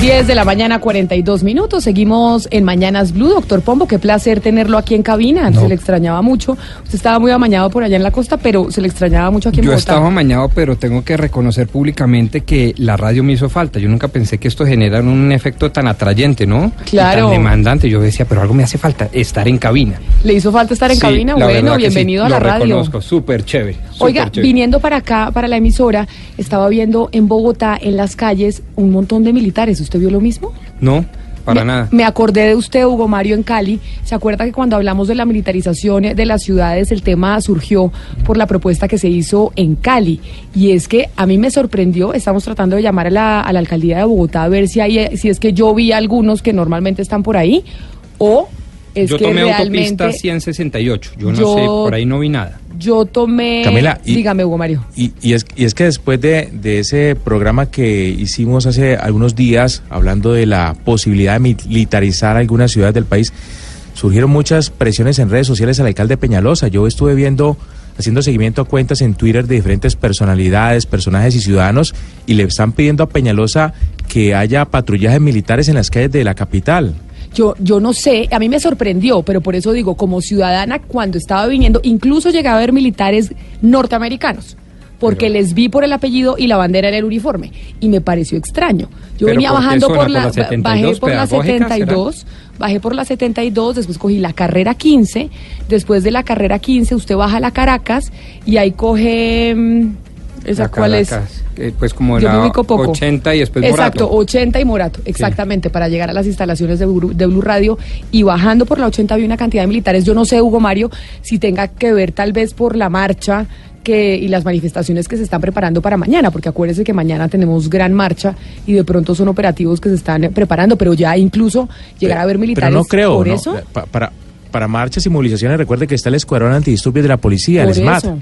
10 de la mañana, 42 minutos. Seguimos en Mañanas Blue. Doctor Pombo, qué placer tenerlo aquí en cabina. Se le extrañaba mucho. Usted estaba muy amañado por allá en la costa, pero se le extrañaba mucho aquí en Yo Bogotá. estaba amañado, pero tengo que reconocer públicamente que la radio me hizo falta. Yo nunca pensé que esto genera un efecto tan atrayente, ¿no? Y Claro. tan demandante. Yo decía, pero algo me hace falta, estar en cabina. ¿Le hizo falta estar en Sí, cabina? Bueno, sí, bienvenido a la lo radio. reconozco, súper chévere. Oiga, chévere. viniendo para acá, para la emisora, estaba viendo en Bogotá, en las calles, un montón de militares. ¿Usted vio lo mismo? No, para me, nada. Me acordé de usted, Hugo Mario, en Cali. ¿Se acuerda que cuando hablamos de la militarización de las ciudades, el tema surgió por la propuesta que se hizo en Cali? Y es que a mí me sorprendió, estamos tratando de llamar a la, a la alcaldía de Bogotá a ver si, hay, si es que yo vi algunos que normalmente están por ahí o es Yo que tomé realmente autopista 168. Yo no yo- sé, por ahí no vi nada. Yo tomé... Camila, y- Dígame, Hugo Mario. Y, y es, y es que después de, de ese programa que hicimos hace algunos días, hablando de la posibilidad de militarizar algunas ciudades del país, surgieron muchas presiones en redes sociales al alcalde Peñalosa. Yo estuve viendo, haciendo seguimiento a cuentas en Twitter de diferentes personalidades, personajes y ciudadanos, y le están pidiendo a Peñalosa que haya patrullajes militares en las calles de la capital. Yo, yo no sé, a mí me sorprendió, pero por eso digo, como ciudadana, cuando estaba viniendo, incluso llegué a ver militares norteamericanos, porque Pero- les vi por el apellido y la bandera en el uniforme, y me pareció extraño. Yo ¿Pero venía bajando por ¿Por la, la 72 bajé por la pedagógica, 72, bajé por la 72, después cogí la carrera 15, después de la carrera 15 usted baja a la Caracas y ahí coge... mm, ¿Esa La cuál es? Eh, pues como Yo me la ubico poco. 80 y después Exacto, Morato. 80 y Morato, exactamente, para llegar a las instalaciones de Blue, de Blue Radio y bajando por la 80 había una cantidad de militares. Yo no sé, Hugo Mario, si tenga que ver tal vez por la marcha que y las manifestaciones que se están preparando para mañana, porque acuérdese que mañana tenemos gran marcha y de pronto son operativos que se están preparando, pero ya incluso llegar a ver militares Pero no creo, por ¿no? eso. Pa- para, para marchas y movilizaciones, recuerde que está el Escuadrón Antidisturbios de la Policía, Por el SMAT, eso.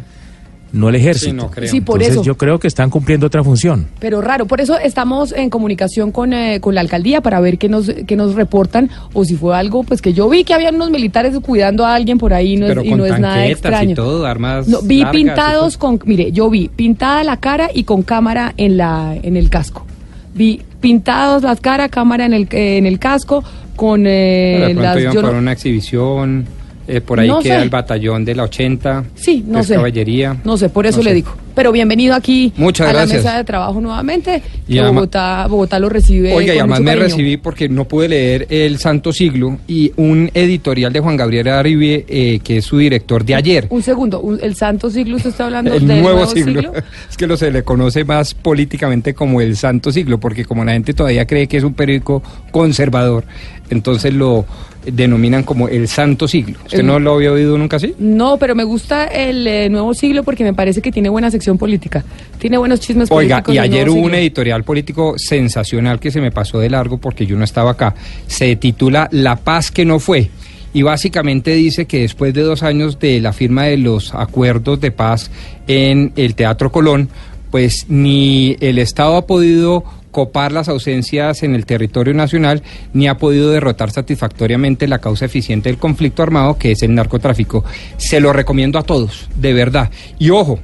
No el Ejército. Sí, no creo. Sí, por Entonces eso. yo creo que están cumpliendo otra función. Pero raro, por eso estamos en comunicación con, eh, con la alcaldía para ver qué nos, qué nos reportan o si fue algo, pues que yo vi que habían unos militares cuidando a alguien por ahí no es- y no es nada extraño. y todo, armas No, vi largas pintados con, mire, yo vi pintada la cara y con cámara en la en el casco. Vi pintados las caras, cámara en el eh, en el casco con eh, Pero de pronto las iban yo por no- una exhibición, eh, por ahí No queda sé. el batallón de la 80, Sí, no que es sé. caballería. No sé, por eso No le sé. digo. Pero bienvenido aquí Muchas a gracias. la mesa de trabajo nuevamente. Y que Bogotá, Bogotá lo recibe. Oiga, y además me recibí porque no pude leer El Santo Siglo y un editorial de Juan Gabriel Arribie, eh, que es su director de ayer. Un segundo, un- el Santo Siglo, ¿usted está hablando El del nuevo, siglo. Es que lo se le conoce más políticamente como el Santo Siglo, porque como la gente todavía cree que es un periódico conservador, entonces lo denominan como el Santo Siglo. ¿Usted no lo había oído nunca así? No, pero me gusta el eh, nuevo siglo porque me parece que tiene buena sección política. Tiene buenos chismes Oiga, políticos. y el ayer hubo un editorial político sensacional que se me pasó de largo porque yo no estaba acá. Se titula La paz que no fue. Y básicamente dice que después de dos años de la firma de los acuerdos de paz en el Teatro Colón, pues ni el Estado ha podido copar las ausencias en el territorio nacional, ni ha podido derrotar satisfactoriamente la causa eficiente del conflicto armado, que es el narcotráfico. Se lo recomiendo a todos, de verdad. Y ojo,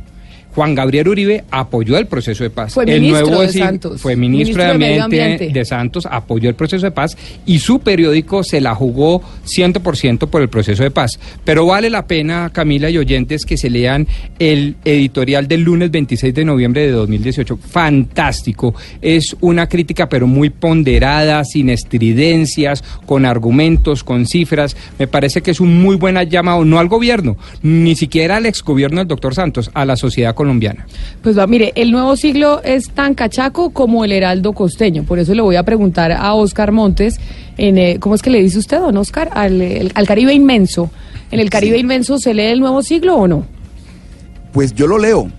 Juan Gabriel Uribe apoyó el proceso de paz. Fue el ministro nuevo de Santos. Fue ministro, Ministro de Ambiente. de Santos, apoyó el proceso de paz y su periódico se la jugó 100% por el proceso de paz. Pero vale la pena, Camila y oyentes, que se lean el editorial del lunes 26 de noviembre de 2018. Fantástico. Es una crítica, pero muy ponderada, sin estridencias, con argumentos, con cifras. Me parece que es un muy buen llamado, no al gobierno, ni siquiera al exgobierno del doctor Santos, a la sociedad colombiana. Pues va, mire, el nuevo siglo es tan cachaco como el heraldo costeño. Por eso le voy a preguntar a Oscar Montes, en, eh, ¿cómo es que le dice usted, don Oscar? Al, el- al Caribe inmenso. ¿En el Caribe inmenso se lee el nuevo siglo o no? Pues yo lo leo.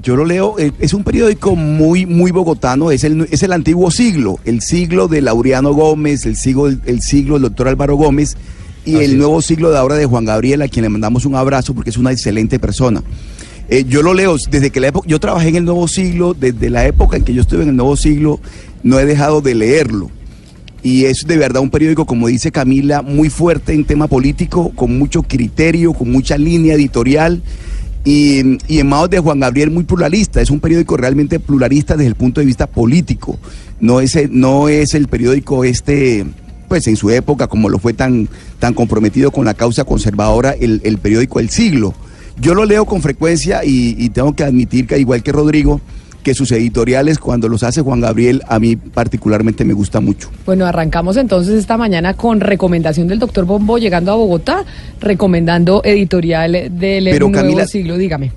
Yo lo leo, eh, es un periódico muy, muy bogotano, es el, es el antiguo siglo, el siglo de Laureano Gómez, el siglo, el siglo del doctor Álvaro Gómez y Así el es. nuevo siglo de ahora de Juan Gabriel, a quien le mandamos un abrazo porque es una excelente persona. Eh, yo lo leo desde que la época, yo trabajé en el nuevo siglo, desde la época en que yo estuve en el nuevo siglo, no he dejado de leerlo. y es de verdad un periódico, como dice Camila, muy fuerte en tema político, con mucho criterio, con mucha línea editorial. Y, en manos de Juan Gabriel muy pluralista, es un periódico realmente pluralista desde el punto de vista político, no es no es el periódico este, pues en su época como lo fue tan, tan comprometido con la causa conservadora, el, el periódico El Siglo. Yo lo leo con frecuencia y, y tengo que admitir que igual que Rodrigo, que sus editoriales cuando los hace Juan Gabriel a mí particularmente me gusta mucho. Bueno, arrancamos entonces esta mañana con recomendación del doctor Bombo llegando a Bogotá, recomendando editorial del Pero, Nuevo Camila, Siglo, dígame.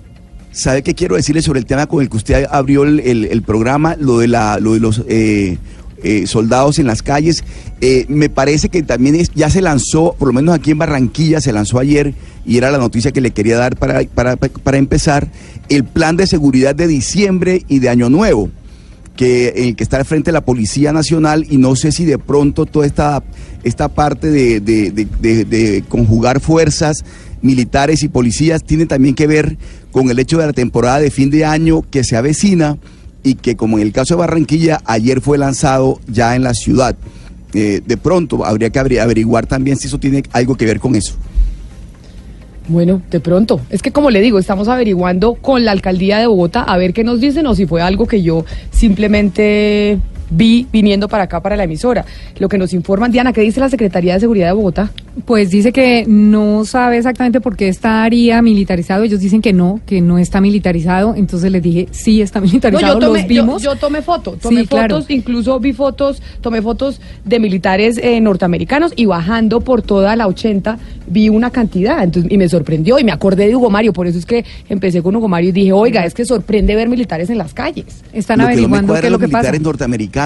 ¿Sabe qué quiero decirle sobre el tema con el que usted abrió el, el, el programa, lo de, la, lo de los eh, eh, soldados en las calles? Eh, me parece que también ya se lanzó, por lo menos aquí en Barranquilla, se lanzó ayer, y era la noticia que le quería dar para, para, para empezar, el plan de seguridad de diciembre y de Año Nuevo que el que está al frente de la Policía Nacional y no sé si de pronto toda esta, esta parte de, de, de conjugar fuerzas militares y policías tiene también que ver con el hecho de la temporada de fin de año que se avecina y que como en el caso de Barranquilla ayer fue lanzado ya en la ciudad. Eh, de pronto habría que averiguar también si eso tiene algo que ver con eso. Bueno, de pronto. Es que como le digo, estamos averiguando con la alcaldía de Bogotá a ver qué nos dicen o si fue algo que yo simplemente vi viniendo para acá, para la emisora. Lo que nos informan, Diana, ¿qué dice la Secretaría de Seguridad de Bogotá? Pues dice que no sabe exactamente por qué estaría militarizado. Ellos dicen que no, que no está militarizado. Entonces les dije, sí está militarizado. No, yo tomé, los vimos. Yo, yo tomé fotos, tomé Sí, fotos, claro. incluso vi fotos, tomé fotos de militares eh, norteamericanos y bajando por toda la 80 vi una cantidad entonces, y me sorprendió y me acordé de Hugo Mario. Por eso es que empecé con Hugo Mario y dije, oiga, es que sorprende ver militares en las calles. Están Lo que no me averiguando qué es lo que pasa.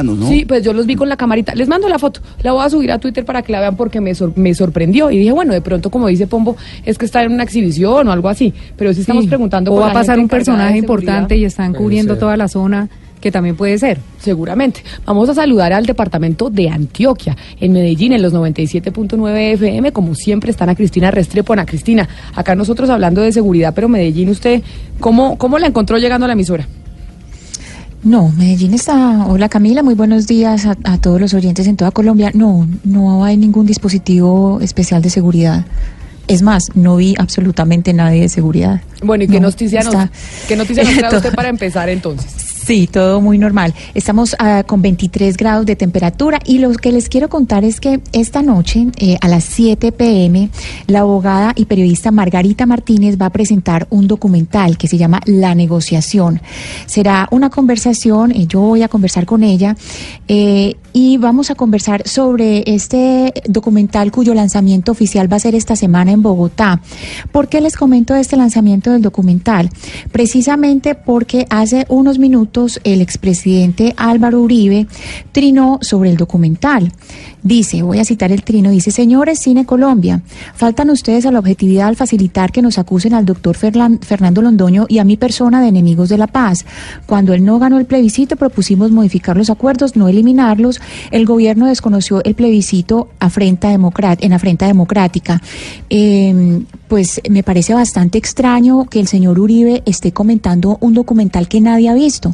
¿No? Sí, pues yo los vi con la camarita. Les mando la foto. La voy a subir a Twitter para que la vean porque me, sor- me sorprendió. Y dije, bueno, de pronto, como dice Pombo, es que está en una exhibición o algo así. Pero sí estamos Sí. preguntando o va a pasar un personaje importante y están cubriendo ser. toda la zona, que también puede ser. Seguramente. Vamos a saludar al departamento de Antioquia, en Medellín, en los 97.9 FM. Como siempre, están a Cristina Restrepo. Ana Cristina, acá nosotros hablando de seguridad, pero Medellín, ¿usted cómo, cómo la encontró llegando a la emisora? No, Medellín está. Hola Camila, muy buenos días a, a todos los oyentes en toda Colombia. No, no hay ningún dispositivo especial de seguridad. Es más, no vi absolutamente nadie de seguridad. Bueno, ¿y qué No, noticia nos, está- qué noticia nos trae usted para empezar entonces? Sí, todo muy normal. Estamos ah, con 23 grados de temperatura y lo que les quiero contar es que esta noche eh, a las 7 pm la abogada y periodista Margarita Martínez va a presentar un documental que se llama La negociación. Será una conversación, eh, yo voy a conversar con ella eh, y vamos a conversar sobre este documental cuyo lanzamiento oficial va a ser esta semana en Bogotá. ¿Por qué les comento este lanzamiento del documental? Precisamente porque hace unos minutos el expresidente Álvaro Uribe trinó sobre el documental. Dice, voy a citar el trino, dice, señores Cine Colombia, faltan ustedes a la objetividad al facilitar que nos acusen al doctor Fernando Londoño y a mi persona de enemigos de la paz. Cuando él no ganó el plebiscito propusimos modificar los acuerdos, no eliminarlos. El gobierno desconoció el plebiscito afrenta en afrenta democrática. Eh, pues me parece bastante extraño que el señor Uribe esté comentando un documental que nadie ha visto.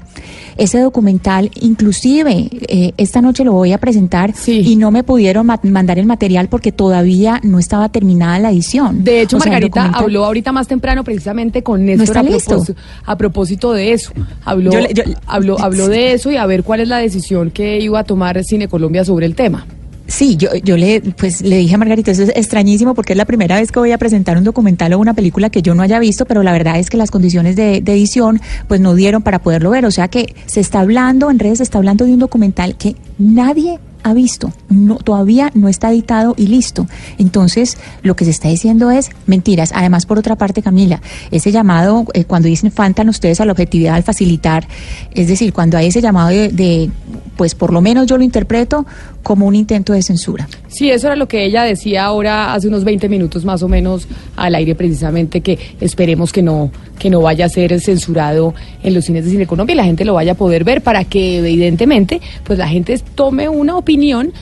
Ese documental, inclusive, eh, esta noche lo voy a presentar Sí. y no me pudieron ma- mandar el material porque todavía no estaba terminada la edición. De hecho, O sea, el Margarita documental- habló ahorita más temprano precisamente con Néstor está a, listo. propósito, a propósito de eso. Habló, Yo le- yo- habló, habló de eso y a ver cuál es la decisión que iba a tomar Cine Colombia sobre el tema. Sí, yo, yo le, pues, le dije a Margarita, eso es extrañísimo porque es la primera vez que voy a presentar un documental o una película que yo no haya visto, pero la verdad es que las condiciones de, de edición pues no dieron para poderlo ver. O sea que se está hablando, en redes se está hablando de un documental que nadie ha visto, no, todavía no está editado y listo. Entonces, lo que se está diciendo es mentiras. Además, por otra parte, Camila, ese llamado, eh, cuando dicen faltan ustedes a la objetividad al facilitar, es decir, cuando hay ese llamado de, pues por lo menos yo lo interpreto como un intento de censura. Sí, eso era lo que ella decía ahora hace unos 20 minutos más o menos al aire precisamente que esperemos que no que no vaya a ser censurado en los cines de Cine Colombia y la gente lo vaya a poder ver para que evidentemente pues la gente tome una opinión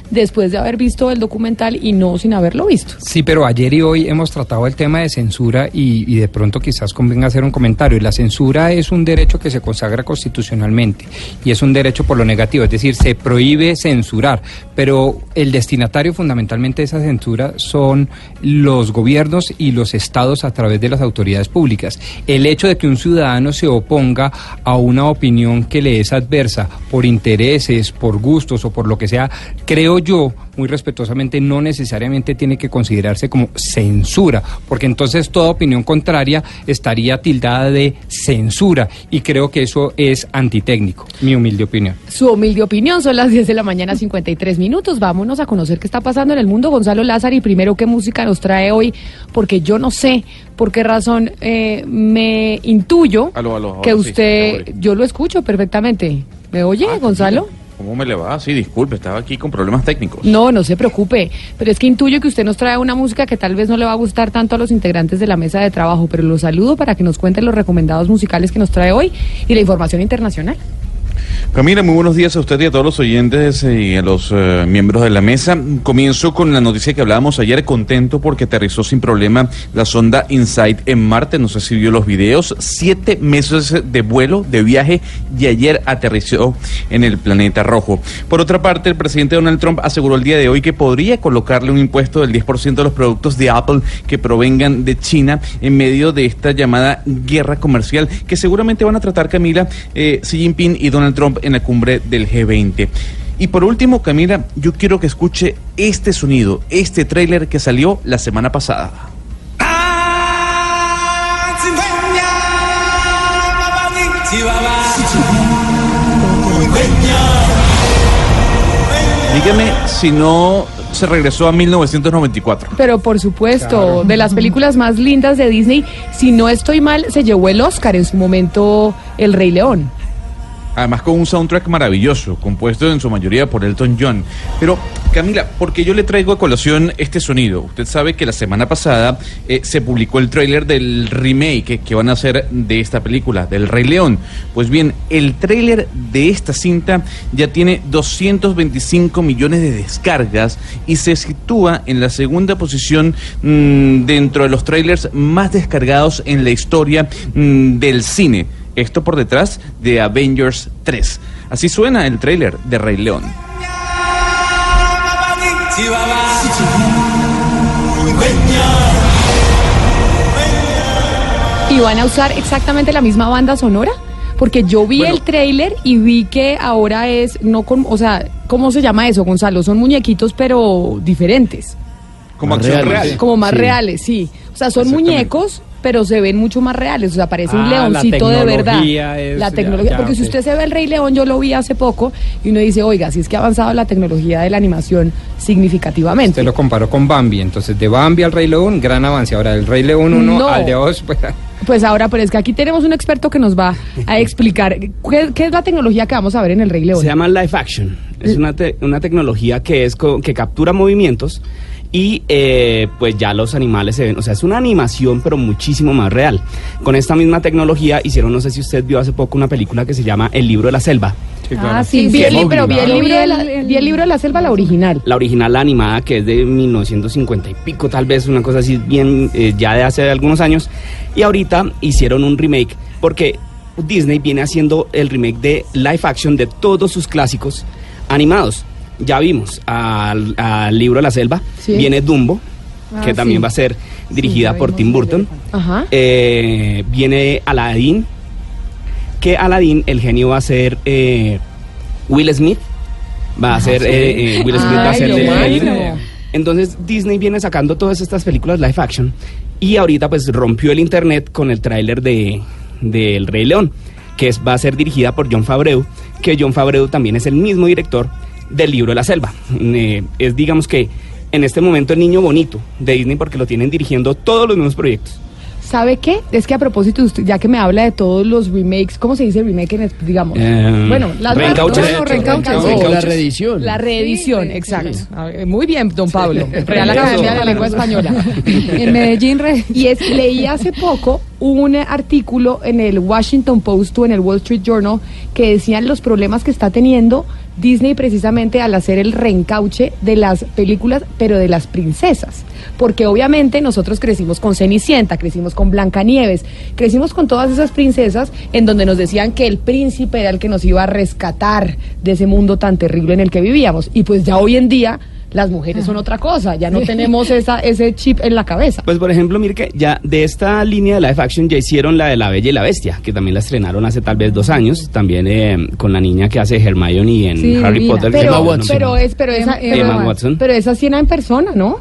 después de haber visto el documental y no sin haberlo visto. Sí, pero ayer y hoy hemos tratado el tema de censura y, y de pronto quizás convenga hacer un comentario. La censura es un derecho que se consagra constitucionalmente y es un derecho por lo negativo, es decir, se prohíbe censurar, pero el destinatario fundamentalmente de esa censura son los gobiernos y los estados a través de las autoridades públicas. El hecho de que un ciudadano se oponga a una opinión que le es adversa por intereses, por gustos o por lo que sea, creo yo, muy respetuosamente, no necesariamente tiene que considerarse como censura, porque entonces toda opinión contraria estaría tildada de censura y creo que eso es antitécnico, mi humilde opinión. Su humilde opinión, son las 10 de la mañana, 53 minutos. Vámonos a conocer qué está pasando en el mundo. Gonzalo Lázaro, y primero qué música nos trae hoy, porque yo no sé por qué razón eh, me intuyo Aló, aló, ahora que usted, sí. yo lo escucho perfectamente. ¿Me oye, Ah, Gonzalo? ¿Cómo me le va? Sí, disculpe, estaba aquí con problemas técnicos. No, no se preocupe, pero es que intuyo que usted nos trae una música que tal vez no le va a gustar tanto a los integrantes de la mesa de trabajo, pero lo saludo para que nos cuente los recomendados musicales que nos trae hoy y la información internacional. Camila, muy buenos días a usted y a todos los oyentes y a los eh, miembros de la mesa. Comienzo con la noticia que hablábamos ayer, contento porque aterrizó sin problema la sonda InSight en Marte. No sé si vio los videos. Siete meses de vuelo, de viaje, y ayer aterrizó en el planeta rojo. Por otra parte, el presidente Donald Trump aseguró el día de hoy que podría colocarle un impuesto del 10% a los productos de Apple que provengan de China en medio de esta llamada guerra comercial que seguramente van a tratar, Camila, eh, Xi Jinping y Donald Trump en la cumbre del G20. Y por último, Camila, yo quiero que escuche este sonido, este tráiler que salió la semana pasada. Dígame si no se regresó a 1994. Pero por supuesto, de las películas más lindas de Disney, si no estoy mal, se llevó el Oscar en su momento El Rey León. Además con un soundtrack maravilloso, compuesto en su mayoría por Elton John. Pero, Camila, porque yo le traigo a colación este sonido? Usted sabe que la semana pasada eh, se publicó el tráiler del remake que van a hacer de esta película, del Rey León. Pues bien, el tráiler de esta cinta ya tiene 225 millones de descargas y se sitúa en la segunda posición mm, dentro de los trailers más descargados en la historia mm, del cine. Esto por detrás de Avengers 3. Así suena el tráiler de Rey León. ¿Y van a usar exactamente la misma banda sonora? Porque yo vi Bueno. el tráiler y vi que ahora es, no con, o sea, ¿cómo se llama eso, Gonzalo? Son muñequitos pero diferentes, Como Más acción reales. real. como más Sí. reales, sí. O sea, son muñecos, pero se ven mucho más reales, o sea, parece un Ah, la leoncito de verdad. tecnología es- la tecnología, ya, porque si usted se ve el Rey León, yo lo vi hace poco, y uno dice, oiga, si es que ha avanzado la tecnología de la animación significativamente. Usted lo comparó con Bambi, entonces de Bambi al Rey León, gran avance. Ahora del Rey León 1 No. al de 2, pues Pues ahora, pero es que aquí tenemos un experto que nos va a explicar qué, qué es la tecnología que vamos a ver en el Rey León. Se llama Live Action. Es una, te- una tecnología que es co- que captura movimientos y eh, pues ya los animales se ven. O sea, es una animación pero muchísimo más real. Con esta misma tecnología hicieron, no sé si usted vio hace poco una película que se llama El libro de la selva. Ah, sí, vi el sí, libro, vi el claro. libro de la, Vi el- vi el libro de la selva, la original. La original, la animada, que es de 1950 y pico, tal vez una cosa así bien eh, ya de hace algunos años. Y ahorita hicieron un remake porque Disney viene haciendo el remake de live action de todos sus clásicos animados. Ya vimos al, al libro de la selva, Sí. viene Dumbo, Ah, que también sí. va a ser dirigida por Tim Burton. Ajá. Eh, viene Aladdin, que Aladdin, el genio va a ser eh, Will Smith. Va a ser, eh, Will Smith va a ser. Entonces Disney viene sacando todas estas películas live action y ahorita pues rompió el internet con el tráiler de, de El Rey León, que es, va a ser dirigida por John Favreau, que John Favreau también es el mismo director del libro de la selva. Eh, es digamos que en este momento el niño bonito de Disney porque lo tienen dirigiendo todos los mismos proyectos. ¿Sabe qué? Es que a propósito, usted, ya que me habla de todos los remakes, ¿cómo se dice remake en, digamos? Eh, bueno, las reencauches. bueno, reencauches, No, sí. la reedición. La reedición, Sí, exacto. Muy bien, don Pablo. Real. Academia de la Lengua Española. En Medellín, re- Y es, leí hace poco un artículo en el Washington Post o en el Wall Street Journal que decían los problemas que está teniendo Disney precisamente al hacer el reencauche de las películas, pero de las princesas. Porque obviamente nosotros crecimos con Cenicienta, crecimos con Blancanieves, crecimos con todas esas princesas en donde nos decían que el príncipe era el que nos iba a rescatar de ese mundo tan terrible en el que vivíamos. Y pues ya hoy en día las mujeres son otra cosa, ya no tenemos esa, ese chip en la cabeza. Pues por ejemplo, mire que ya de esta línea de live action ya hicieron la de La Bella y la Bestia, que también la estrenaron hace tal vez dos años, también eh, con la niña que hace Hermione en Sí, Harry divina. Potter. que Pero, no- Watson. pero es, pero esa, Emma pero, Watson. pero esa sí era en persona, ¿no?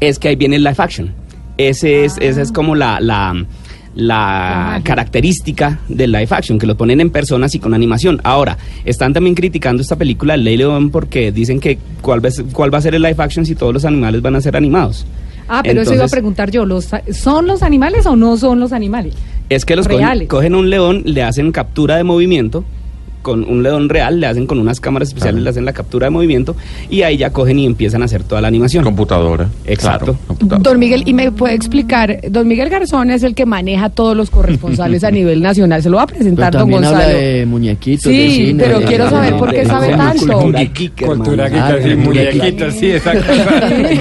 es que ahí viene el live action. Ese es, esa es como la, la, la característica del live action, que lo ponen en personas y con animación. Ahora, están también criticando esta película El Ley León porque dicen que cuál va, a ser- cuál va a ser el live action si todos los animales van a ser animados. Ah, pero eso iba a Entonces- preguntar yo. ¿los, ¿Son los animales o no son los animales? Es que los cogen, cogen un león, le hacen captura de movimiento, con un león real, le hacen con unas cámaras especiales, le hacen la captura de movimiento y ahí ya cogen y empiezan a hacer toda la animación. Computadora. Exacto. Claro, computadora. Don Miguel, y me puede explicar, don Miguel Garzón es el que maneja todos los corresponsales a nivel nacional. Se lo va a Pero presentar don también habla Gonzalo. de muñequitos, de Sí, cine. pero de- quiero saber por qué sabe tanto. Cultura. Cultura geek, Ah, sí, el muñequitos, sí, exacto.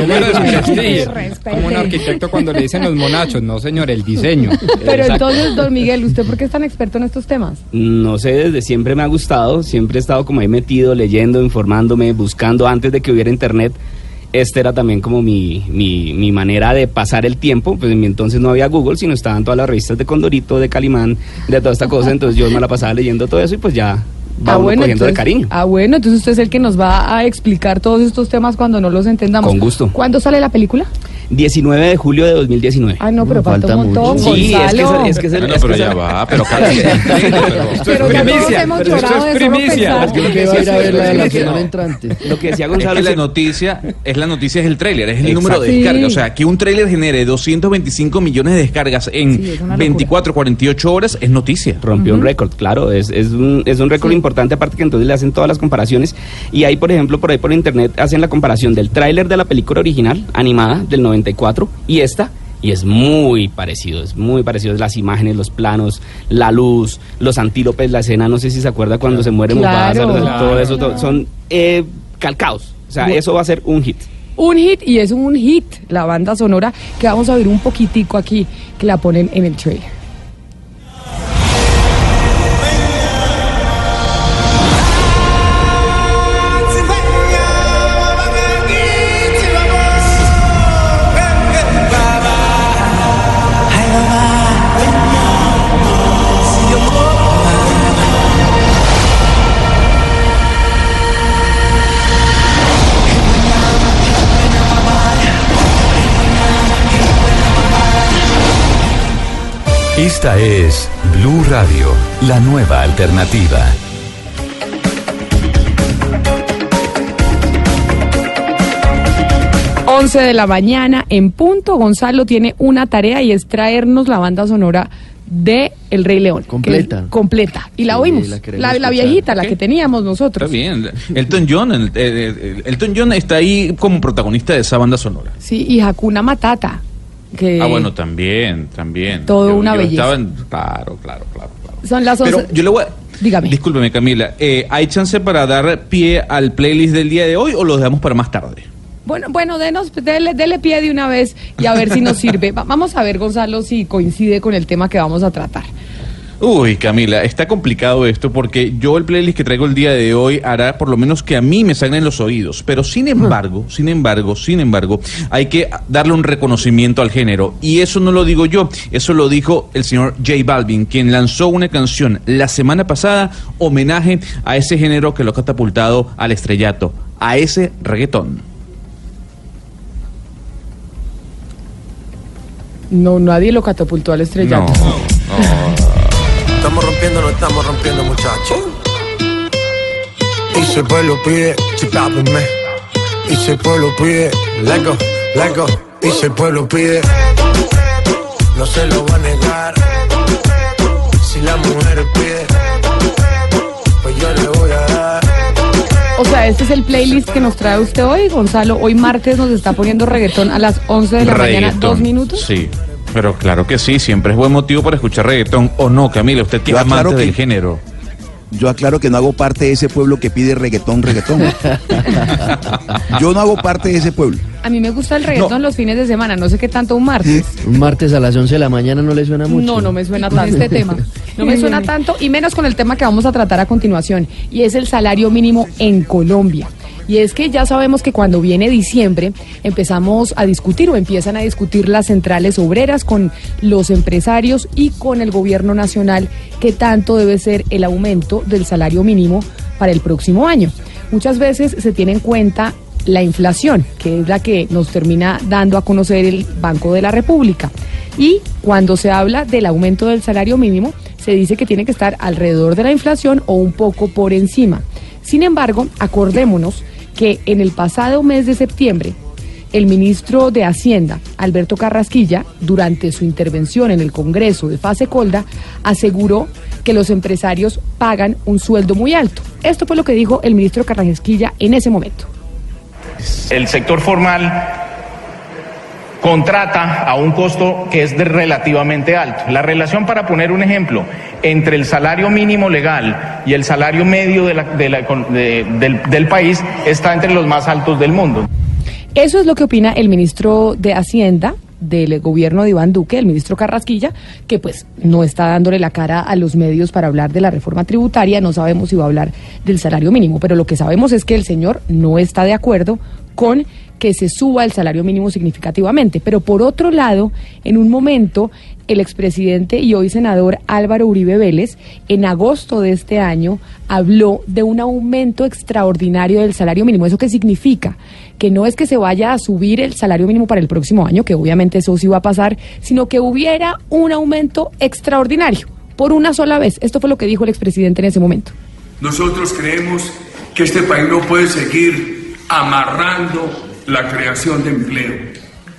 Como un arquitecto cuando le dicen los monachos, no señor, el diseño. Pero entonces, don Miguel, ¿usted por qué es tan experto en estos temas? No sé, desde siempre me ha gustado, siempre he estado como ahí metido, leyendo, informándome, buscando antes de que hubiera internet. Este era también como mi, mi, mi manera de pasar el tiempo, pues en mi entonces no había Google, sino estaban todas las revistas de Condorito, de Calimán, de toda esta cosa, entonces yo me la pasaba leyendo todo eso y pues ya va uno cogiendo de cariño. ah, bueno, entonces usted es el que nos va a explicar todos estos temas cuando no los entendamos. Con gusto. ¿Cuándo sale la película? 19 de julio de 2019. Ah, no, pero falta, un montón, mucho. Sí, es que, es, es que es el- es que pero es ya va, pero pero- es primicia, esto es primicia. Es que va a ir a ver la de la semana No. entrante. Lo que decía Es Gonzalo que la es- noticia es la noticia es el tráiler, es el Exacto. número de descargas. O sea, que un tráiler genere 225 millones de descargas en Sí, es una locura. 24, 48 horas es noticia. rompió un récord, claro, es, es un, es un récord Sí. importante, aparte que entonces le hacen todas las comparaciones. Y ahí, por ejemplo, por ahí por internet hacen la comparación del tráiler de la película original, animada, del 94, y esta, y es muy parecido, es muy parecido. Las imágenes, los planos, la luz, los antílopes, la escena, no sé si se acuerda cuando se muere Claro. Mufasa, todo Claro. eso, todo- son eh, calcados. O sea, eso va a ser un hit. Un hit y es un hit, la banda sonora que vamos a oír un poquitico aquí, que la ponen en el trailer. Esta es Blue Radio, la nueva alternativa. Once de la mañana en punto. Gonzalo tiene una tarea y es traernos la banda sonora de El Rey León. Completa. completa. Y la Sí, oímos. la viejita, la que teníamos nosotros. Está bien. Elton John, el- eh, eh, Elton John está ahí como protagonista de esa banda sonora. Sí, y Hakuna Matata. Que Ah, bueno, también, también. Todo una belleza. estaba en- claro, claro, claro, claro. Son las once. Pero yo le voy a... Dígame. Discúlpeme, Camila. eh, ¿Hay chance para dar pie al playlist del día de hoy o lo dejamos para más tarde? Bueno, bueno, denos, dele, dele pie de una vez y a ver si nos sirve. Va- vamos a ver, Gonzalo, si coincide con el tema que vamos a tratar. Uy, Camila, está complicado esto porque yo el playlist que traigo el día de hoy hará por lo menos que a mí me salgan los oídos. Pero sin embargo, sin embargo, sin embargo, hay que darle un reconocimiento al género. Y eso no lo digo yo, eso lo dijo el señor J Balvin, quien lanzó una canción la semana pasada, homenaje a ese género que lo ha catapultado al estrellato, a ese reggaetón. No, nadie lo catapultó al estrellato. Estamos rompiendo, no estamos rompiendo, muchachos. Y si el pueblo pide, chipápenme. Y si el pueblo pide, let go. Y si el pueblo pide, no se lo va a negar. Si la mujer pide, pues yo le voy a dar. O sea, este es el playlist que nos trae usted hoy, Gonzalo. Hoy martes nos está poniendo reggaetón a las 11 de la mañana, dos minutos. Sí, pero claro que sí, siempre es buen motivo para escuchar reggaetón. ¿O no, Camila? Usted que es que- del género. Yo aclaro que no hago parte de ese pueblo que pide reggaetón, reggaetón. Yo no hago parte de ese pueblo. A mí me gusta el reggaetón los fines de semana, no sé qué tanto un martes. Un martes a las 11 de la mañana no le suena mucho. No, no me suena tanto. este tema. No me suena tanto y menos con el tema que vamos a tratar a continuación y es el salario mínimo en Colombia. Y es que ya sabemos que cuando viene diciembre empezamos a discutir o empiezan a discutir las centrales obreras con los empresarios y con el gobierno nacional qué tanto debe ser el aumento del salario mínimo para el próximo año. Muchas veces se tiene en cuenta la inflación, que es la que nos termina dando a conocer el Banco de la República. Y cuando se habla del aumento del salario mínimo, se dice que tiene que estar alrededor de la inflación o un poco por encima. Sin embargo, acordémonos que en el pasado mes de septiembre, el ministro de Hacienda, Alberto Carrasquilla, durante su intervención en el Congreso de Fase Colda, aseguró que los empresarios pagan un sueldo muy alto. Esto fue lo que dijo el ministro Carrasquilla en ese momento. El sector formal contrata a un costo que es de relativamente alto. La relación, para poner un ejemplo, entre el salario mínimo legal y el salario medio del país está entre los más altos del mundo. Eso es lo que opina el ministro de Hacienda del gobierno de Iván Duque, el ministro Carrasquilla, que pues no está dándole la cara a los medios para hablar de la reforma tributaria, no sabemos si va a hablar del salario mínimo, pero lo que sabemos es que el señor no está de acuerdo con que se suba el salario mínimo significativamente. Pero por otro lado, en un momento, el expresidente y hoy senador Álvaro Uribe Vélez, en agosto de este año, habló de un aumento extraordinario del salario mínimo. ¿Eso qué significa? Que no es que se vaya a subir el salario mínimo para el próximo año, que obviamente eso sí va a pasar, sino que hubiera un aumento extraordinario por una sola vez. Esto fue lo que dijo el expresidente en ese momento. Nosotros creemos que este país no puede seguir amarrando la creación de empleo,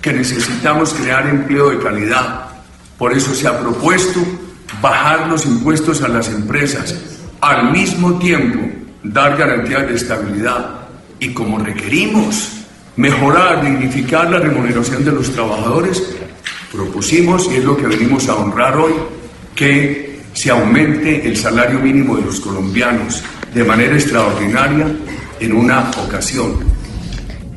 que necesitamos crear empleo de calidad. Por eso se ha propuesto bajar los impuestos a las empresas, al mismo tiempo dar garantías de estabilidad y como requerimos mejorar, dignificar la remuneración de los trabajadores, propusimos, y es lo que venimos a honrar hoy, que se aumente el salario mínimo de los colombianos de manera extraordinaria en una ocasión.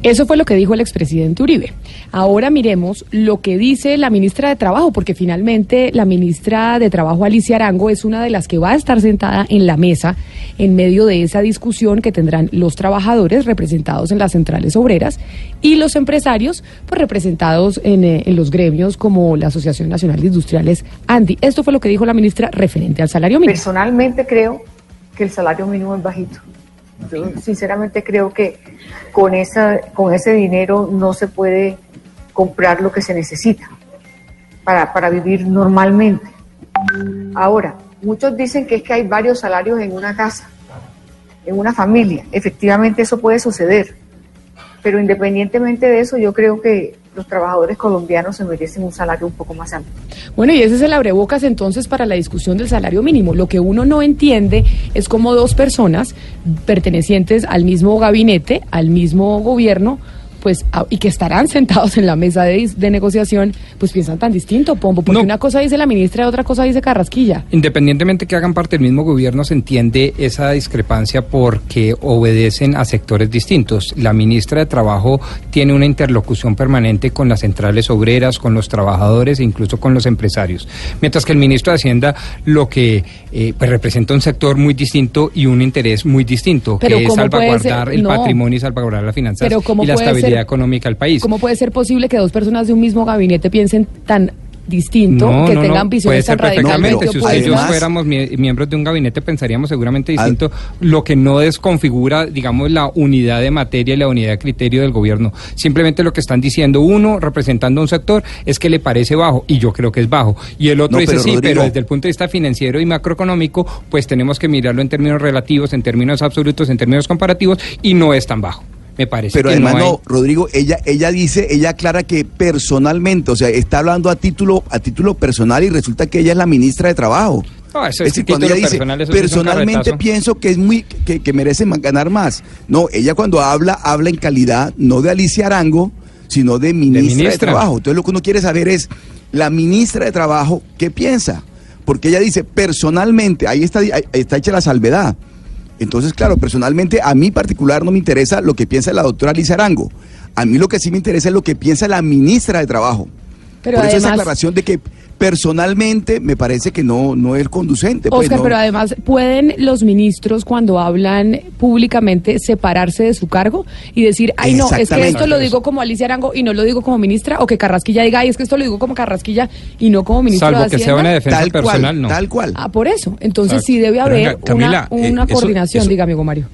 Eso fue lo que dijo el expresidente Uribe. Ahora miremos lo que dice la ministra de Trabajo, porque finalmente la ministra de Trabajo, Alicia Arango, es una de las que va a estar sentada en la mesa en medio de esa discusión que tendrán los trabajadores representados en las centrales obreras y los empresarios pues, representados en, eh, los gremios como la Asociación Nacional de Industriales, ANDI. Esto fue lo que dijo la ministra referente al salario mínimo. Personalmente creo que el salario mínimo es bajito. Yo sinceramente creo que con, esa, con ese dinero no se puede comprar lo que se necesita para, para vivir normalmente. Ahora, muchos dicen que es que hay varios salarios en una casa, en una familia. Efectivamente eso puede suceder. Pero independientemente de eso, yo creo que los trabajadores colombianos se merecen un salario un poco más alto. Bueno, y ese es el abrebocas entonces para la discusión del salario mínimo. Lo que uno no entiende es cómo dos personas pertenecientes al mismo gabinete, al mismo gobierno, pues, y que estarán sentados en la mesa de, de negociación, pues piensan tan distinto, Pombo, porque una cosa dice la ministra y otra cosa dice Carrasquilla. Independientemente que hagan parte del mismo gobierno, se entiende esa discrepancia porque obedecen a sectores distintos. La ministra de Trabajo tiene una interlocución permanente con las centrales obreras, con los trabajadores e incluso con los empresarios. Mientras que el ministro de Hacienda lo que eh, pues representa un sector muy distinto y un interés muy distinto, Pero que es ¿cómo puede salvaguardar el No. patrimonio y salvaguardar las finanzas Pero ¿cómo y la puede estabilidad ser- económica del país. ¿Cómo puede ser posible que dos personas de un mismo gabinete piensen tan distinto, No, que no, tengan no, visiones puede ser tan radicalmente perfectamente. Si usted y yo fuéramos mie- miembros de un gabinete, pensaríamos seguramente distinto, lo que no desconfigura, digamos, la unidad de materia y la unidad de criterio del gobierno. Simplemente lo que están diciendo uno, representando a un sector, es que le parece bajo, y yo creo que es bajo. Y el otro No, dice, pero, sí, Rodrigo- pero desde el punto de vista financiero y macroeconómico, pues tenemos que mirarlo en términos relativos, en términos absolutos, en términos comparativos, y no es tan bajo. Me parece Pero que además no no, hay- Rodrigo, ella ella dice, ella aclara que personalmente, o sea, está hablando a título a título personal y resulta que ella es la ministra de Trabajo. No, eso Es es decir, cuando ella dice, personal, sí personalmente carretazo". pienso que es muy que, que merece ganar más. No, ella cuando habla habla en calidad no de Alicia Arango, sino de ministra de, ministra. Trabajo. Entonces lo que uno quiere saber es la ministra de Trabajo qué piensa, porque ella dice personalmente, ahí está ahí está hecha la salvedad. Entonces, claro, personalmente a mí particular no me interesa lo que piensa la doctora Alicia Arango. A mí lo que sí me interesa es lo que piensa la ministra de Trabajo. Pero Por eso esa además- aclaración de que personalmente me parece que no, no es conducente. pues, Oscar, no. pero además, ¿pueden los ministros cuando hablan públicamente separarse de su cargo y decir, ay no, es que esto lo digo como Alicia Arango y no lo digo como ministra? O que Carrasquilla diga, ay, es que esto lo digo como Carrasquilla y no como ministro Salvo de que sea Hacienda. una defensa Tal cual, personal, no. tal cual. Ah, por eso. Entonces Exacto. sí debe haber venga, Camila, una, una eh, eso- coordinación, eso- diga amigo Mario.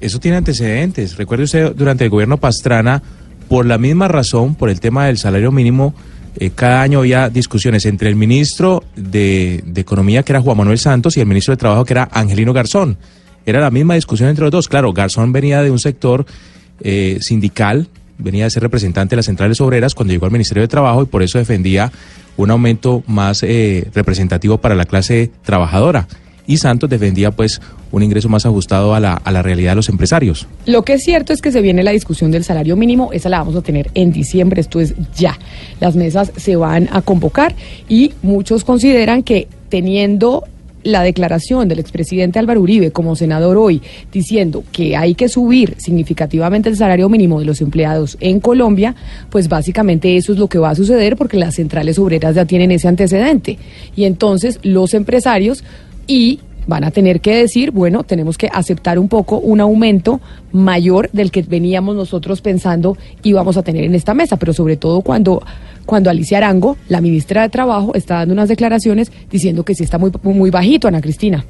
Eso tiene antecedentes. Recuerde usted, durante el gobierno Pastrana, por la misma razón, por el tema del salario mínimo, eh, cada año había discusiones entre el ministro de, Economía, que era Juan Manuel Santos, y el ministro de Trabajo, que era Angelino Garzón. Era la misma discusión entre los dos. Claro, Garzón venía de un sector eh, sindical, venía de ser representante de las centrales obreras cuando llegó al Ministerio de Trabajo y por eso defendía un aumento más eh, representativo para la clase trabajadora. Y Santos defendía pues un ingreso más ajustado a la, a la realidad de los empresarios. Lo que es cierto es que se viene la discusión del salario mínimo, esa la vamos a tener en diciembre, esto es ya. Las mesas se van a convocar y muchos consideran que teniendo la declaración del expresidente Álvaro Uribe como senador hoy diciendo que hay que subir significativamente el salario mínimo de los empleados en Colombia, pues básicamente eso es lo que va a suceder porque las centrales obreras ya tienen ese antecedente. Y entonces los empresarios y van a tener que decir, bueno, tenemos que aceptar un poco un aumento mayor del que veníamos nosotros pensando íbamos a tener en esta mesa, pero sobre todo cuando cuando Alicia Arango, la ministra de Trabajo, está dando unas declaraciones diciendo que sí está muy muy bajito, Ana Cristina.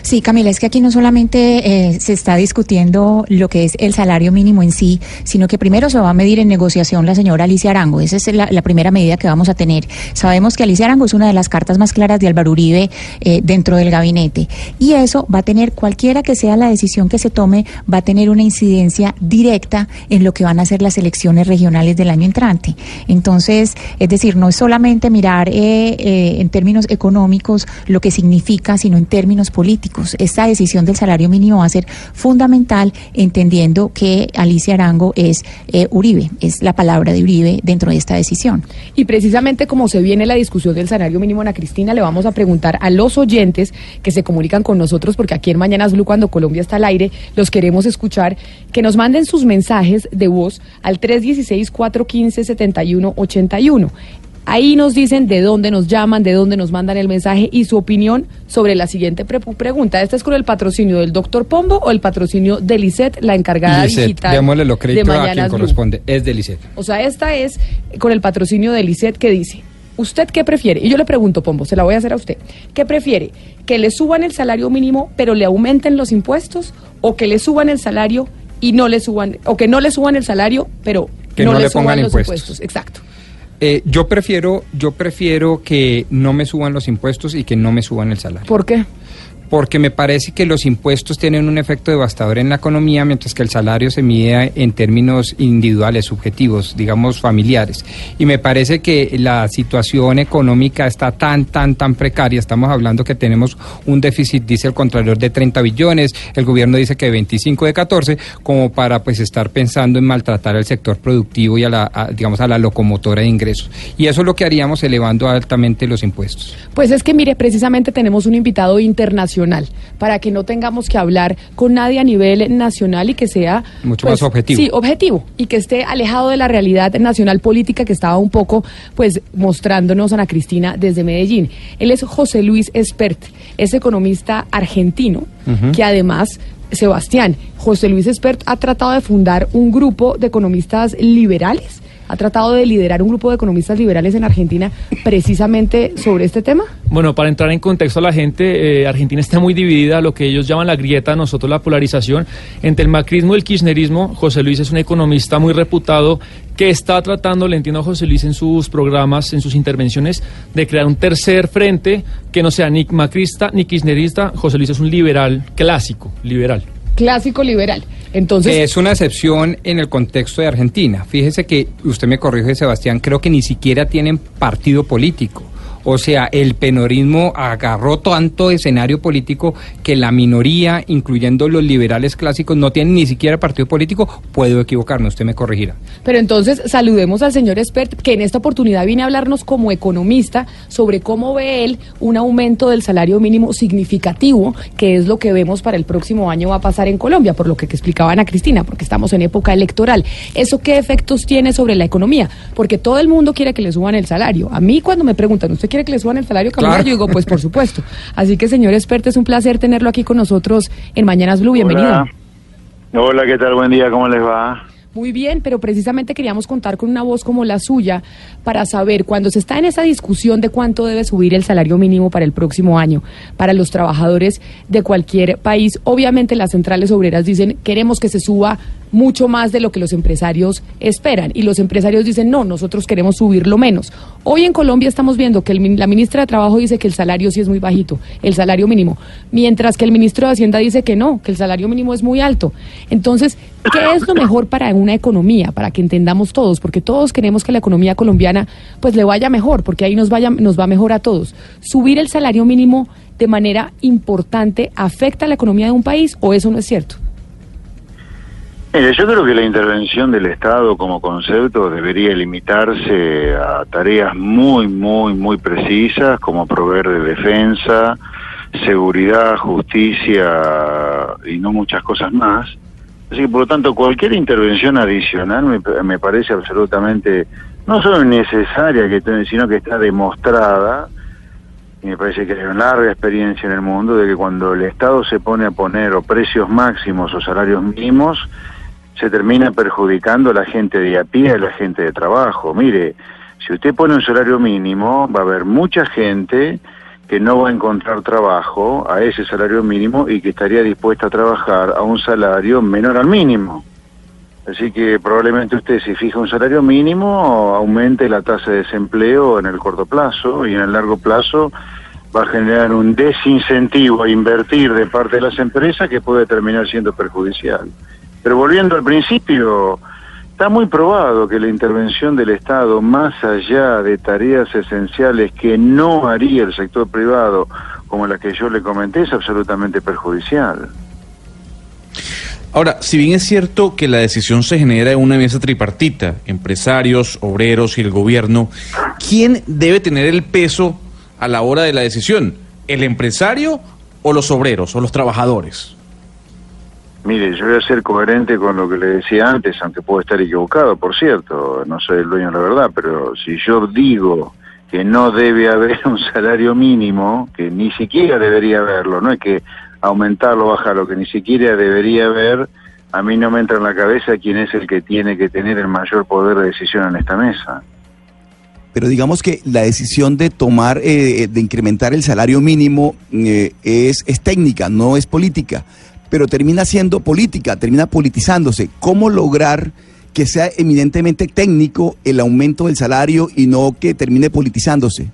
Sí, Camila, es que aquí no solamente eh, se está discutiendo lo que es el salario mínimo en sí, sino que primero se va a medir en negociación la señora Alicia Arango. Esa es la, primera medida que vamos a tener. Sabemos que Alicia Arango es una de las cartas más claras de Álvaro Uribe eh, dentro del gabinete. Y eso va a tener, cualquiera que sea la decisión que se tome, va a tener una incidencia directa en lo que van a ser las elecciones regionales del año entrante. Entonces, es decir, no es solamente mirar eh, eh, en términos económicos lo que significa, sino en términos políticos. Esta decisión del salario mínimo va a ser fundamental, entendiendo que Alicia Arango es eh, Uribe, es la palabra de Uribe dentro de esta decisión. Y precisamente como se viene la discusión del salario mínimo, Ana Cristina, le vamos a preguntar a los oyentes que se comunican con nosotros, porque aquí en Mañanas Blue, cuando Colombia está al aire, los queremos escuchar, que nos manden sus mensajes de voz al 316-415-7181. Ahí nos dicen de dónde nos llaman, de dónde nos mandan el mensaje y su opinión sobre la siguiente pre- pregunta. ¿Esta es con el patrocinio del doctor Pombo o el patrocinio de Lisette, la encargada Lisette, digital démosle lo de crédito a quien Blue? corresponde. Es de Lisette. O sea, esta es con el patrocinio de Lisette que dice, ¿usted qué prefiere? Y yo le pregunto, Pombo, se la voy a hacer a usted. ¿Qué prefiere? ¿Que le suban el salario mínimo pero le aumenten los impuestos? ¿O que le suban el salario y no le suban, o que no le suban el salario pero Que no, no le, le suban pongan los impuestos. impuestos? Exacto. Eh, yo prefiero, yo prefiero que no me suban los impuestos y que no me suban el salario. ¿Por qué? Porque me parece que los impuestos tienen un efecto devastador en la economía, mientras que el salario se mide en términos individuales, subjetivos, digamos familiares. Y me parece que la situación económica está tan, tan, tan precaria. Estamos hablando que tenemos un déficit, dice el Contralor, de 30 billones, el gobierno dice que de 25 de 14, como para pues estar pensando en maltratar al sector productivo y a la, digamos, a la locomotora de ingresos. Y eso es lo que haríamos elevando altamente los impuestos. Pues es que mire, precisamente tenemos un invitado internacional para que no tengamos que hablar con nadie a nivel nacional y que sea Mucho pues, más objetivo. Sí, objetivo y que esté alejado de la realidad nacional política que estaba un poco pues mostrándonos Ana Cristina desde Medellín. Él es José Luis Espert, es economista argentino que además Sebastián, José Luis Espert ha tratado de fundar un grupo de economistas liberales, ha tratado de liderar un grupo de economistas liberales en Argentina precisamente sobre este tema. Bueno, para entrar en contexto a la gente, eh, Argentina está muy dividida, lo que ellos llaman la grieta, nosotros la polarización, entre el macrismo y el kirchnerismo. José Luis es un economista muy reputado que está tratando, le entiendo a José Luis en sus programas, en sus intervenciones, de crear un tercer frente que no sea ni macrista ni kirchnerista. José Luis es un liberal clásico, liberal. Clásico liberal. Es una excepción en el contexto de Argentina. Fíjese que, usted me corrige, Sebastián, creo que ni siquiera tienen partido político. O sea, el penorismo agarró tanto escenario político que la minoría, incluyendo los liberales clásicos, no tienen ni siquiera partido político. Puedo equivocarme, usted me corregirá. Pero entonces saludemos al señor expert que en esta oportunidad viene a hablarnos como economista sobre cómo ve él un aumento del salario mínimo significativo, que es lo que vemos para el próximo año va a pasar en Colombia, por lo que, que explicaba Ana Cristina, porque estamos en época electoral. ¿Eso qué efectos tiene sobre la economía? Porque todo el mundo quiere que le suban el salario. A mí cuando me preguntan, ¿usted quiere que le suban el salario, Camila? Claro. Yo digo, pues por supuesto. Así que señor experto, es un placer tenerlo aquí con nosotros en Mañanas Blue. Bienvenido. Hola. Hola, ¿qué tal? Buen día, ¿cómo les va? Muy bien, pero precisamente queríamos contar con una voz como la suya para saber cuando se está en esa discusión de cuánto debe subir el salario mínimo para el próximo año para los trabajadores de cualquier país. Obviamente las centrales obreras dicen queremos que se suba mucho más de lo que los empresarios esperan y los empresarios dicen no, nosotros queremos subirlo menos. Hoy en Colombia estamos viendo que el la ministra de Trabajo dice que el salario sí es muy bajito, el salario mínimo, mientras que el ministro de Hacienda dice que no, que el salario mínimo es muy alto. Entonces, ¿qué es lo mejor para una economía, para que entendamos todos? Porque todos queremos que la economía colombiana pues le vaya mejor, porque ahí nos vaya nos va mejor a todos. Subir el salario mínimo de manera importante afecta a la economía de un país o eso no es cierto? Mire, yo creo que la intervención del Estado como concepto debería limitarse a tareas muy, muy, muy precisas, como proveer de defensa, seguridad, justicia y no muchas cosas más. Así que, por lo tanto, cualquier intervención adicional me, parece absolutamente no solo necesaria, que, sino que está demostrada y me parece que hay una larga experiencia en el mundo de que cuando el Estado se pone a poner o precios máximos o salarios mínimos, se termina perjudicando a la gente de a pie a la gente de trabajo. Mire, si usted pone un salario mínimo, va a haber mucha gente que no va a encontrar trabajo a ese salario mínimo y que estaría dispuesta a trabajar a un salario menor al mínimo. Así que probablemente usted si fija un salario mínimo aumente la tasa de desempleo en el corto plazo y en el largo plazo va a generar un desincentivo a invertir de parte de las empresas que puede terminar siendo perjudicial. Pero volviendo al principio, está muy probado que la intervención del Estado, más allá de tareas esenciales que no haría el sector privado, como la que yo le comenté, es absolutamente perjudicial. Ahora, si bien es cierto que la decisión se genera en una mesa tripartita, empresarios, obreros y el gobierno, ¿quién debe tener el peso a la hora de la decisión? ¿El empresario o los obreros o los trabajadores? Mire, yo voy a ser coherente con lo que le decía antes, aunque puedo estar equivocado, por cierto, no soy el dueño de la verdad, pero si yo digo que no debe haber un salario mínimo, que ni siquiera debería haberlo, no es que aumentarlo o bajarlo, que ni siquiera debería haber, a mí no me entra en la cabeza quién es el que tiene que tener el mayor poder de decisión en esta mesa. Pero digamos que la decisión de tomar, eh, de incrementar el salario mínimo eh, es, es técnica, no es política, pero termina siendo política, termina politizándose. ¿Cómo lograr que sea eminentemente técnico el aumento del salario y no que termine politizándose?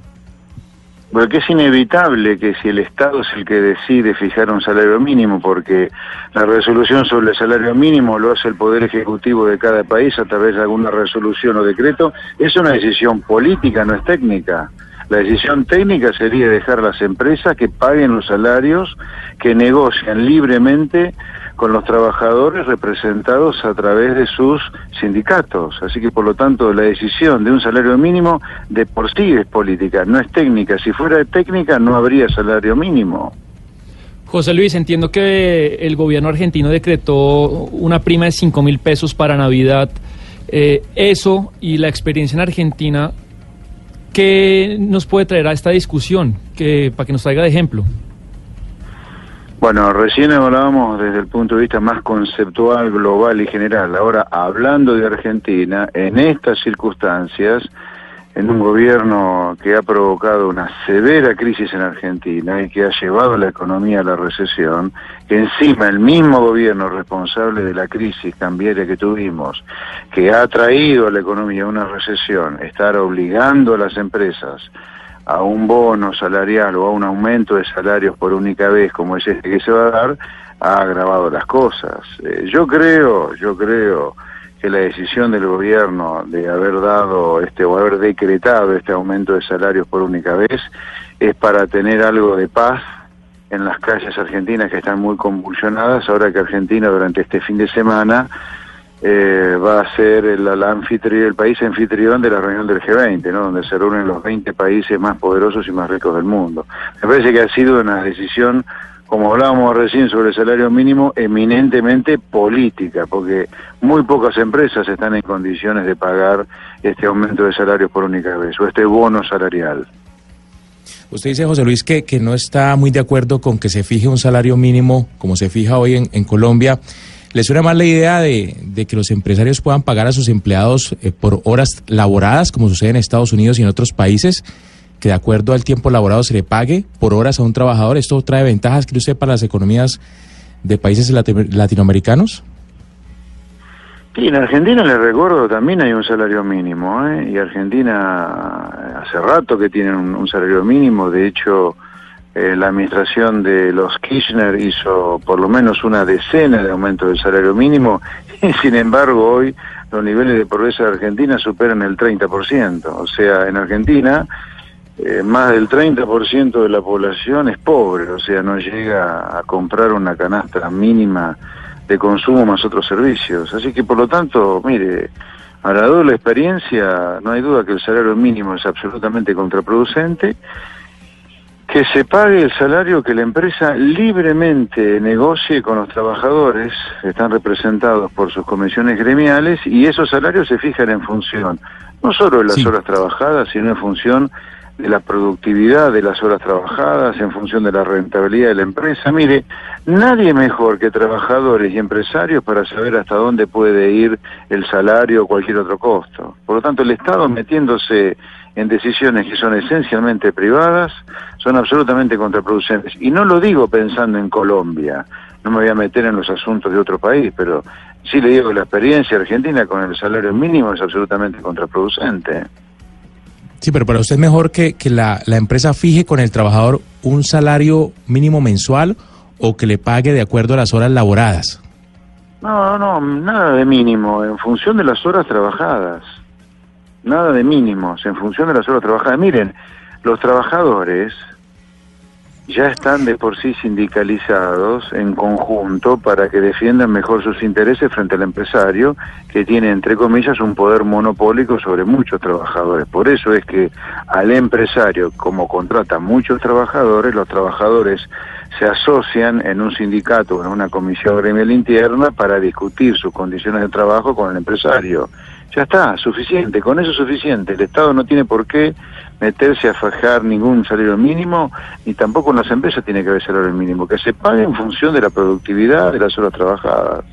Porque es inevitable que si el Estado es el que decide fijar un salario mínimo, porque la resolución sobre el salario mínimo lo hace el Poder Ejecutivo de cada país a través de alguna resolución o decreto, es una decisión política, no es técnica. La decisión técnica sería dejar las empresas que paguen los salarios que negocian libremente con los trabajadores representados a través de sus sindicatos. Así que, por lo tanto, la decisión de un salario mínimo de por sí es política, no es técnica. Si fuera técnica, no habría salario mínimo. José Luis, entiendo que el gobierno argentino decretó una prima de 5 mil pesos para Navidad. Eh, eso y la experiencia en Argentina, ¿qué nos puede traer a esta discusión? Que, para que nos traiga de ejemplo. Bueno, recién hablábamos desde el punto de vista más conceptual, global y general. Ahora, hablando de Argentina, en estas circunstancias, en un gobierno que ha provocado una severa crisis en Argentina y que ha llevado la economía a la recesión, que encima el mismo gobierno responsable de la crisis cambiaria que tuvimos, que ha traído a la economía a una recesión, estar obligando a las empresas a un bono salarial o a un aumento de salarios por única vez como es este que se va a dar, ha agravado las cosas. Eh, yo creo, yo creo que la decisión del gobierno de haber dado este o haber decretado este aumento de salarios por única vez es para tener algo de paz en las calles argentinas que están muy convulsionadas, ahora que Argentina durante este fin de semana eh, va a ser el, el, el país anfitrión de la reunión del G20, ¿no? donde se reúnen los 20 países más poderosos y más ricos del mundo. Me parece que ha sido una decisión, como hablábamos recién sobre el salario mínimo, eminentemente política, porque muy pocas empresas están en condiciones de pagar este aumento de salarios por única vez, o este bono salarial. Usted dice, José Luis, que, que no está muy de acuerdo con que se fije un salario mínimo como se fija hoy en, Colombia. ¿Le suena más la idea de, de, que los empresarios puedan pagar a sus empleados eh, por horas laboradas, como sucede en Estados Unidos y en otros países? Que de acuerdo al tiempo laborado se le pague por horas a un trabajador. ¿Esto trae ventajas, cree usted, para las economías de países latinoamericanos? Sí, en Argentina, le recuerdo, también hay un salario mínimo, ¿eh? y Argentina hace rato que tiene un, salario mínimo, de hecho, eh, la administración de los Kirchner hizo por lo menos una decena de aumento del salario mínimo, y sin embargo hoy los niveles de pobreza de Argentina superan el 30%, o sea, en Argentina eh, más del 30% de la población es pobre, o sea, no llega a comprar una canasta mínima de consumo más otros servicios. Así que por lo tanto, mire, a la doble experiencia, no hay duda que el salario mínimo es absolutamente contraproducente, que se pague el salario que la empresa libremente negocie con los trabajadores, están representados por sus comisiones gremiales, y esos salarios se fijan en función no solo de las sí. horas trabajadas, sino en función de la productividad de las horas trabajadas, en función de la rentabilidad de la empresa. Mire, nadie mejor que trabajadores y empresarios para saber hasta dónde puede ir el salario o cualquier otro costo. Por lo tanto, el Estado metiéndose en decisiones que son esencialmente privadas son absolutamente contraproducentes. Y no lo digo pensando en Colombia, no me voy a meter en los asuntos de otro país, pero sí le digo que la experiencia argentina con el salario mínimo es absolutamente contraproducente. Sí, pero para usted es mejor que, que la, la, empresa fije con el trabajador un salario mínimo mensual o que le pague de acuerdo a las horas laboradas. No, no, nada de mínimo, en función de las horas trabajadas. Nada de mínimos, en función de las horas trabajadas. Miren, los trabajadores ya están de por sí sindicalizados en conjunto para que defiendan mejor sus intereses frente al empresario que tiene, entre comillas, un poder monopólico sobre muchos trabajadores. Por eso es que al empresario, como contrata muchos trabajadores, los trabajadores se asocian en un sindicato o en una comisión gremial interna para discutir sus condiciones de trabajo con el empresario. Ya está, suficiente, con eso es suficiente. El Estado no tiene por qué meterse a fajar ningún salario mínimo, ni tampoco en las empresas tiene que haber salario mínimo, que se pague en función de la productividad de las horas trabajadas.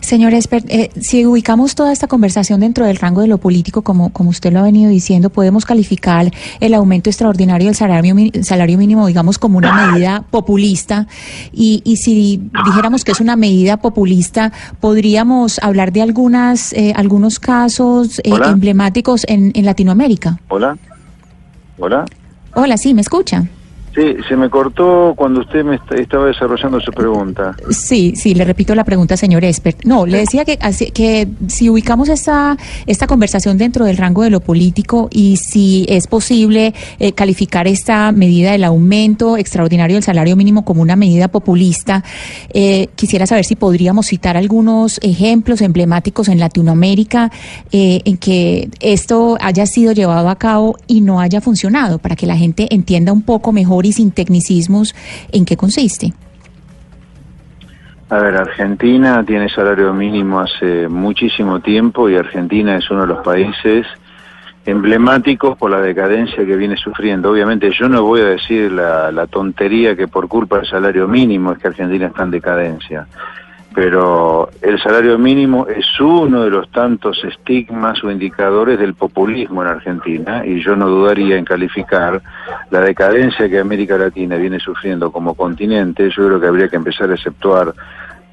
Señor Esper, eh, si ubicamos toda esta conversación dentro del rango de lo político, como, como usted lo ha venido diciendo, podemos calificar el aumento extraordinario del salario, salario mínimo, digamos, como una medida populista. Y, y si dijéramos que es una medida populista, podríamos hablar de algunas, eh, algunos casos eh, emblemáticos en, en Latinoamérica. Hola. Hola. Hola, sí, ¿me escucha? Sí, se me cortó cuando usted me estaba desarrollando su pregunta. Sí, sí, le repito la pregunta, señor Espert. No, le decía que, que si ubicamos esta, esta conversación dentro del rango de lo político y si es posible eh, calificar esta medida del aumento extraordinario del salario mínimo como una medida populista, eh, quisiera saber si podríamos citar algunos ejemplos emblemáticos en Latinoamérica eh, en que esto haya sido llevado a cabo y no haya funcionado, para que la gente entienda un poco mejor y sin tecnicismos, ¿en qué consiste? A ver, Argentina tiene salario mínimo hace muchísimo tiempo y Argentina es uno de los países emblemáticos por la decadencia que viene sufriendo. Obviamente yo no voy a decir la, la tontería que por culpa del salario mínimo es que Argentina está en decadencia pero el salario mínimo es uno de los tantos estigmas o indicadores del populismo en Argentina y yo no dudaría en calificar la decadencia que América Latina viene sufriendo como continente. Yo creo que habría que empezar a exceptuar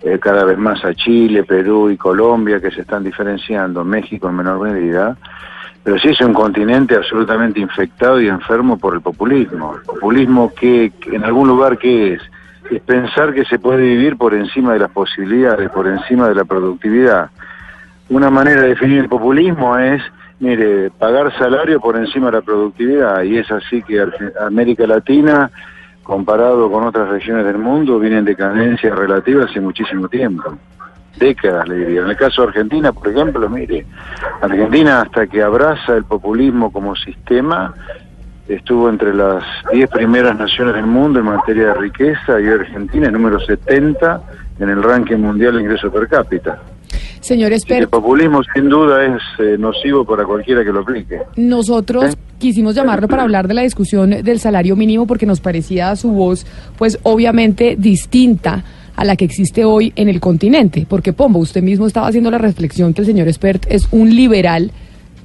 eh, cada vez más a Chile, Perú y Colombia que se están diferenciando, México en menor medida. Pero sí es un continente absolutamente infectado y enfermo por el populismo. El populismo que, que en algún lugar que es es pensar que se puede vivir por encima de las posibilidades, por encima de la productividad. Una manera de definir el populismo es, mire, pagar salario por encima de la productividad, y es así que América Latina, comparado con otras regiones del mundo, viene en decadencia relativa hace muchísimo tiempo. Décadas, le diría. En el caso de Argentina, por ejemplo, mire, Argentina hasta que abraza el populismo como sistema, estuvo entre las 10 primeras naciones del mundo en materia de riqueza y Argentina es número 70 en el ranking mundial de ingreso per cápita. Señor que El populismo sin duda es eh, nocivo para cualquiera que lo aplique. nosotros quisimos llamarlo para hablar de la discusión del salario mínimo porque nos parecía su voz, pues obviamente distinta a la que existe hoy en el continente. Porque Pombo, usted mismo estaba haciendo la reflexión que el señor Espert es un liberal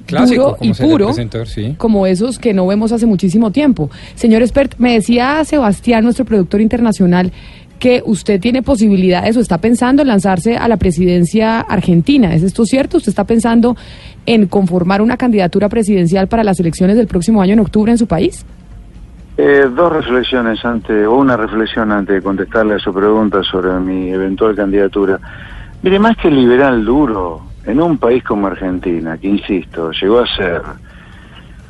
Clásico, duro como y puro, sí. como esos que no vemos hace muchísimo tiempo. Señor Espert, me decía Sebastián, nuestro productor internacional, que usted tiene posibilidades o está pensando en lanzarse a la presidencia argentina. ¿Es esto cierto? ¿Usted está pensando en conformar una candidatura presidencial para las elecciones del próximo año en octubre en su país? Eh, dos reflexiones antes, o una reflexión antes de contestarle a su pregunta sobre mi eventual candidatura. Mire, más que liberal duro, en un país como Argentina, que insisto, llegó a ser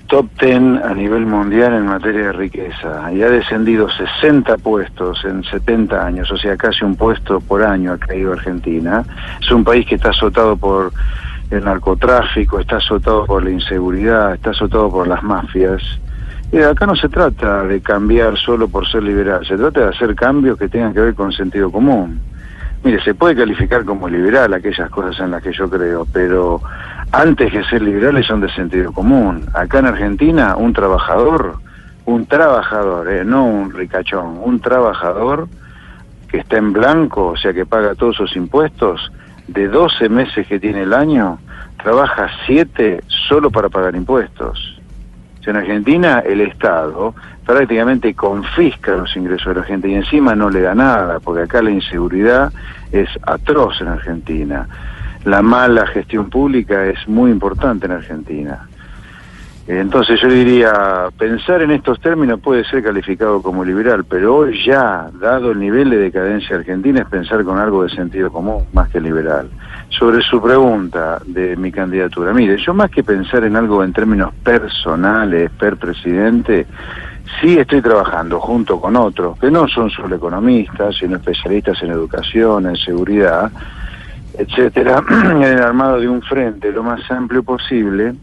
top 10 a nivel mundial en materia de riqueza y ha descendido 60 puestos en 70 años, o sea, casi un puesto por año ha caído Argentina. Es un país que está azotado por el narcotráfico, está azotado por la inseguridad, está azotado por las mafias. Y acá no se trata de cambiar solo por ser liberal, se trata de hacer cambios que tengan que ver con sentido común. Mire, se puede calificar como liberal aquellas cosas en las que yo creo, pero antes que ser liberales son de sentido común. Acá en Argentina, un trabajador, un trabajador, eh, no un ricachón, un trabajador que está en blanco, o sea que paga todos sus impuestos, de 12 meses que tiene el año, trabaja 7 solo para pagar impuestos. En Argentina el Estado prácticamente confisca los ingresos de la gente y encima no le da nada, porque acá la inseguridad es atroz en Argentina. La mala gestión pública es muy importante en Argentina. Entonces yo diría, pensar en estos términos puede ser calificado como liberal, pero hoy ya, dado el nivel de decadencia argentina, es pensar con algo de sentido común más que liberal. Sobre su pregunta de mi candidatura, mire, yo más que pensar en algo en términos personales, per presidente, sí estoy trabajando junto con otros, que no son solo economistas, sino especialistas en educación, en seguridad, etcétera, en el armado de un frente lo más amplio posible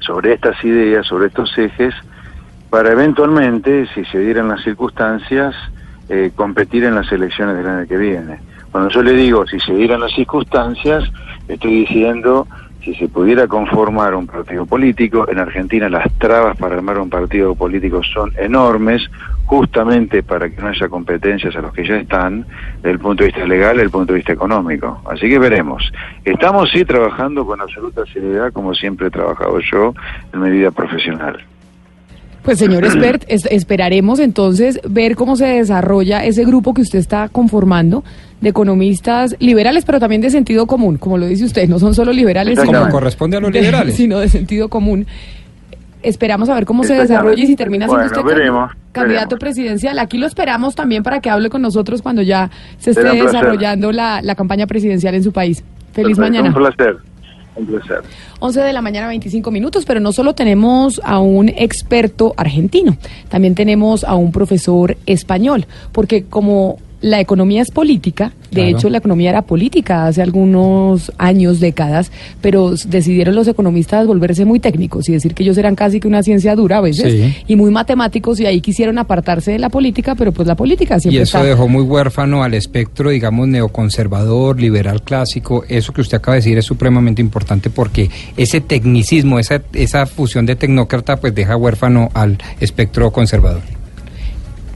sobre estas ideas, sobre estos ejes, para eventualmente, si se dieran las circunstancias, eh, competir en las elecciones del año que viene. Cuando yo le digo si se dieran las circunstancias, estoy diciendo si se pudiera conformar un partido político, en Argentina las trabas para armar un partido político son enormes, justamente para que no haya competencias a los que ya están, desde el punto de vista legal y desde el punto de vista económico. Así que veremos. Estamos sí trabajando con absoluta seriedad, como siempre he trabajado yo en mi vida profesional. Pues señor Espert, es- esperaremos entonces ver cómo se desarrolla ese grupo que usted está conformando de economistas liberales, pero también de sentido común, como lo dice usted, no son solo liberales, Como sino, corresponde a los de- liberales. sino de sentido común. Esperamos a ver cómo se desarrolla y si termina siendo Bueno, usted veremos, candidato presidencial. Aquí lo esperamos también para que hable con nosotros cuando ya se esté desarrollando la, la campaña presidencial en su país. Feliz Perfecto, mañana. Un placer, un placer. 11 de la mañana, 25 minutos, pero no solo tenemos a un experto argentino, también tenemos a un profesor español, porque como la economía es política, de Claro. hecho la economía era política hace algunos años, décadas, pero decidieron los economistas volverse muy técnicos y decir que ellos eran casi que una ciencia dura a veces Sí. y muy matemáticos y ahí quisieron apartarse de la política, pero pues la política Y siempre eso está... dejó muy huérfano al espectro, digamos, neoconservador, liberal clásico. Eso que usted acaba de decir es supremamente importante porque ese tecnicismo, esa, esa fusión de tecnócrata, pues deja huérfano al espectro conservador.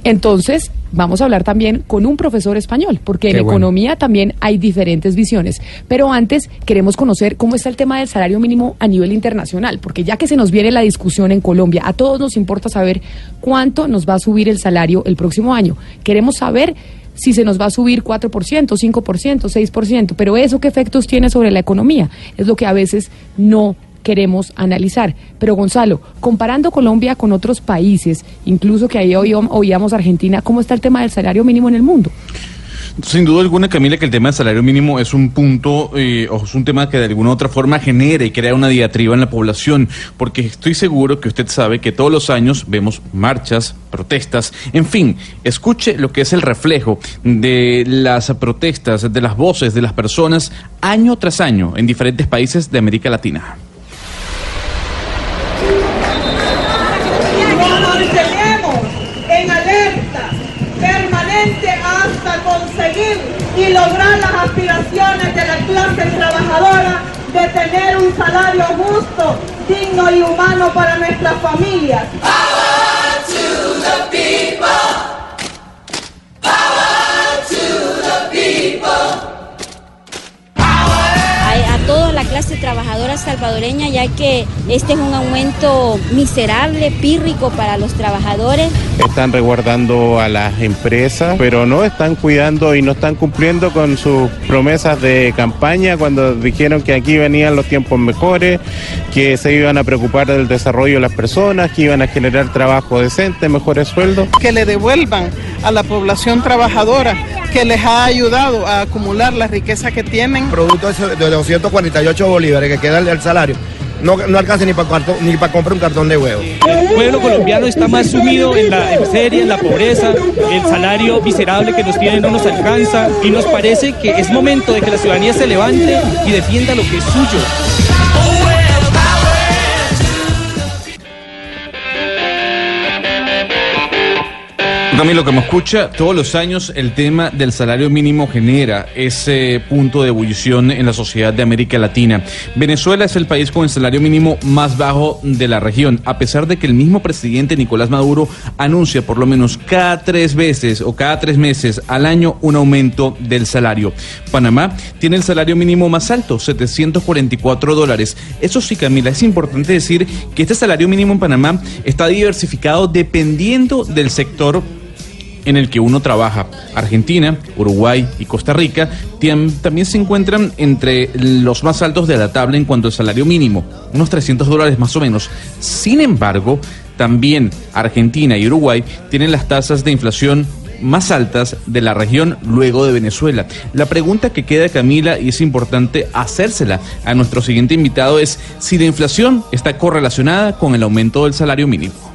Entonces, vamos a hablar también con un profesor español, porque en bueno. economía también hay diferentes visiones. Pero antes queremos conocer cómo está el tema del salario mínimo a nivel internacional, porque ya que se nos viene la discusión en Colombia, a todos nos importa saber cuánto nos va a subir el salario el próximo año. Queremos saber si se nos va a subir 4%, 5%, 6%, pero eso qué efectos tiene sobre la economía es lo que a veces no queremos analizar. Pero Gonzalo, comparando Colombia con otros países, incluso que ahí oí- oíamos Argentina, ¿cómo está el tema del salario mínimo en el mundo? Sin duda alguna, Camila, que el tema del salario mínimo es un punto eh, o es un tema que de alguna u otra forma genera y crea una diatriba en la población, porque estoy seguro que usted sabe que todos los años vemos marchas, protestas, en fin, escuche lo que es el reflejo de las protestas, de las voces de las personas año tras año en diferentes países de América Latina. Nos mantenemos en alerta permanente hasta conseguir y lograr las aspiraciones de la clase trabajadora de tener un salario justo, digno y humano para nuestras familias. a, a toda la clase trabajadora salvadoreña, ya que este es un aumento miserable, pírrico para los trabajadores. Están resguardando a las empresas, pero no están cuidando y no están cumpliendo con sus promesas de campaña cuando dijeron que aquí venían los tiempos mejores, que se iban a preocupar del desarrollo de las personas, que iban a generar trabajo decente, mejores sueldos. Que le devuelvan a la población trabajadora que les ha ayudado a acumular la riqueza que tienen. Producto de 248 8 bolívares que queda al salario, no, no alcanza ni para ni para comprar un cartón de huevo. El pueblo colombiano está más sumido en la miseria, en la pobreza, el salario miserable que nos tienen no nos alcanza y nos parece que es momento de que la ciudadanía se levante y defienda lo que es suyo. Camilo, como escucha, todos los años el tema del salario mínimo genera ese punto de ebullición en la sociedad de América Latina. Venezuela es el país con el salario mínimo más bajo de la región, a pesar de que el mismo presidente Nicolás Maduro anuncia por lo menos cada tres veces o cada tres meses al año un aumento del salario. Panamá tiene el salario mínimo más alto, 744 dólares. Eso sí, Camila, es importante decir que este salario mínimo en Panamá está diversificado dependiendo del sector en el que uno trabaja. Argentina, Uruguay y Costa Rica también se encuentran entre los más altos de la tabla en cuanto al salario mínimo, unos 300 dólares más o menos. Sin embargo, también Argentina y Uruguay tienen las tasas de inflación más altas de la región luego de Venezuela. La pregunta que queda, Camila, y es importante hacérsela a nuestro siguiente invitado, es si la inflación está correlacionada con el aumento del salario mínimo.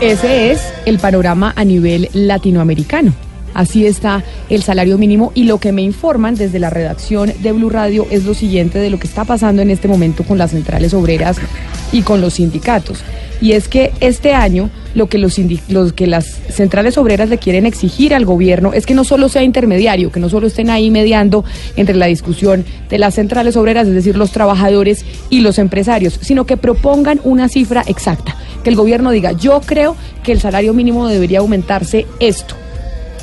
Ese es el panorama a nivel latinoamericano. Así está el salario mínimo y lo que me informan desde la redacción de Blue Radio es lo siguiente de lo que está pasando en este momento con las centrales obreras y con los sindicatos. Y es que este año lo que, los, que las centrales obreras le quieren exigir al gobierno es que no solo sea intermediario, que no solo estén ahí mediando entre la discusión de las centrales obreras, es decir, los trabajadores y los empresarios, sino que propongan una cifra exacta, que el gobierno diga, yo creo que el salario mínimo debería aumentarse esto.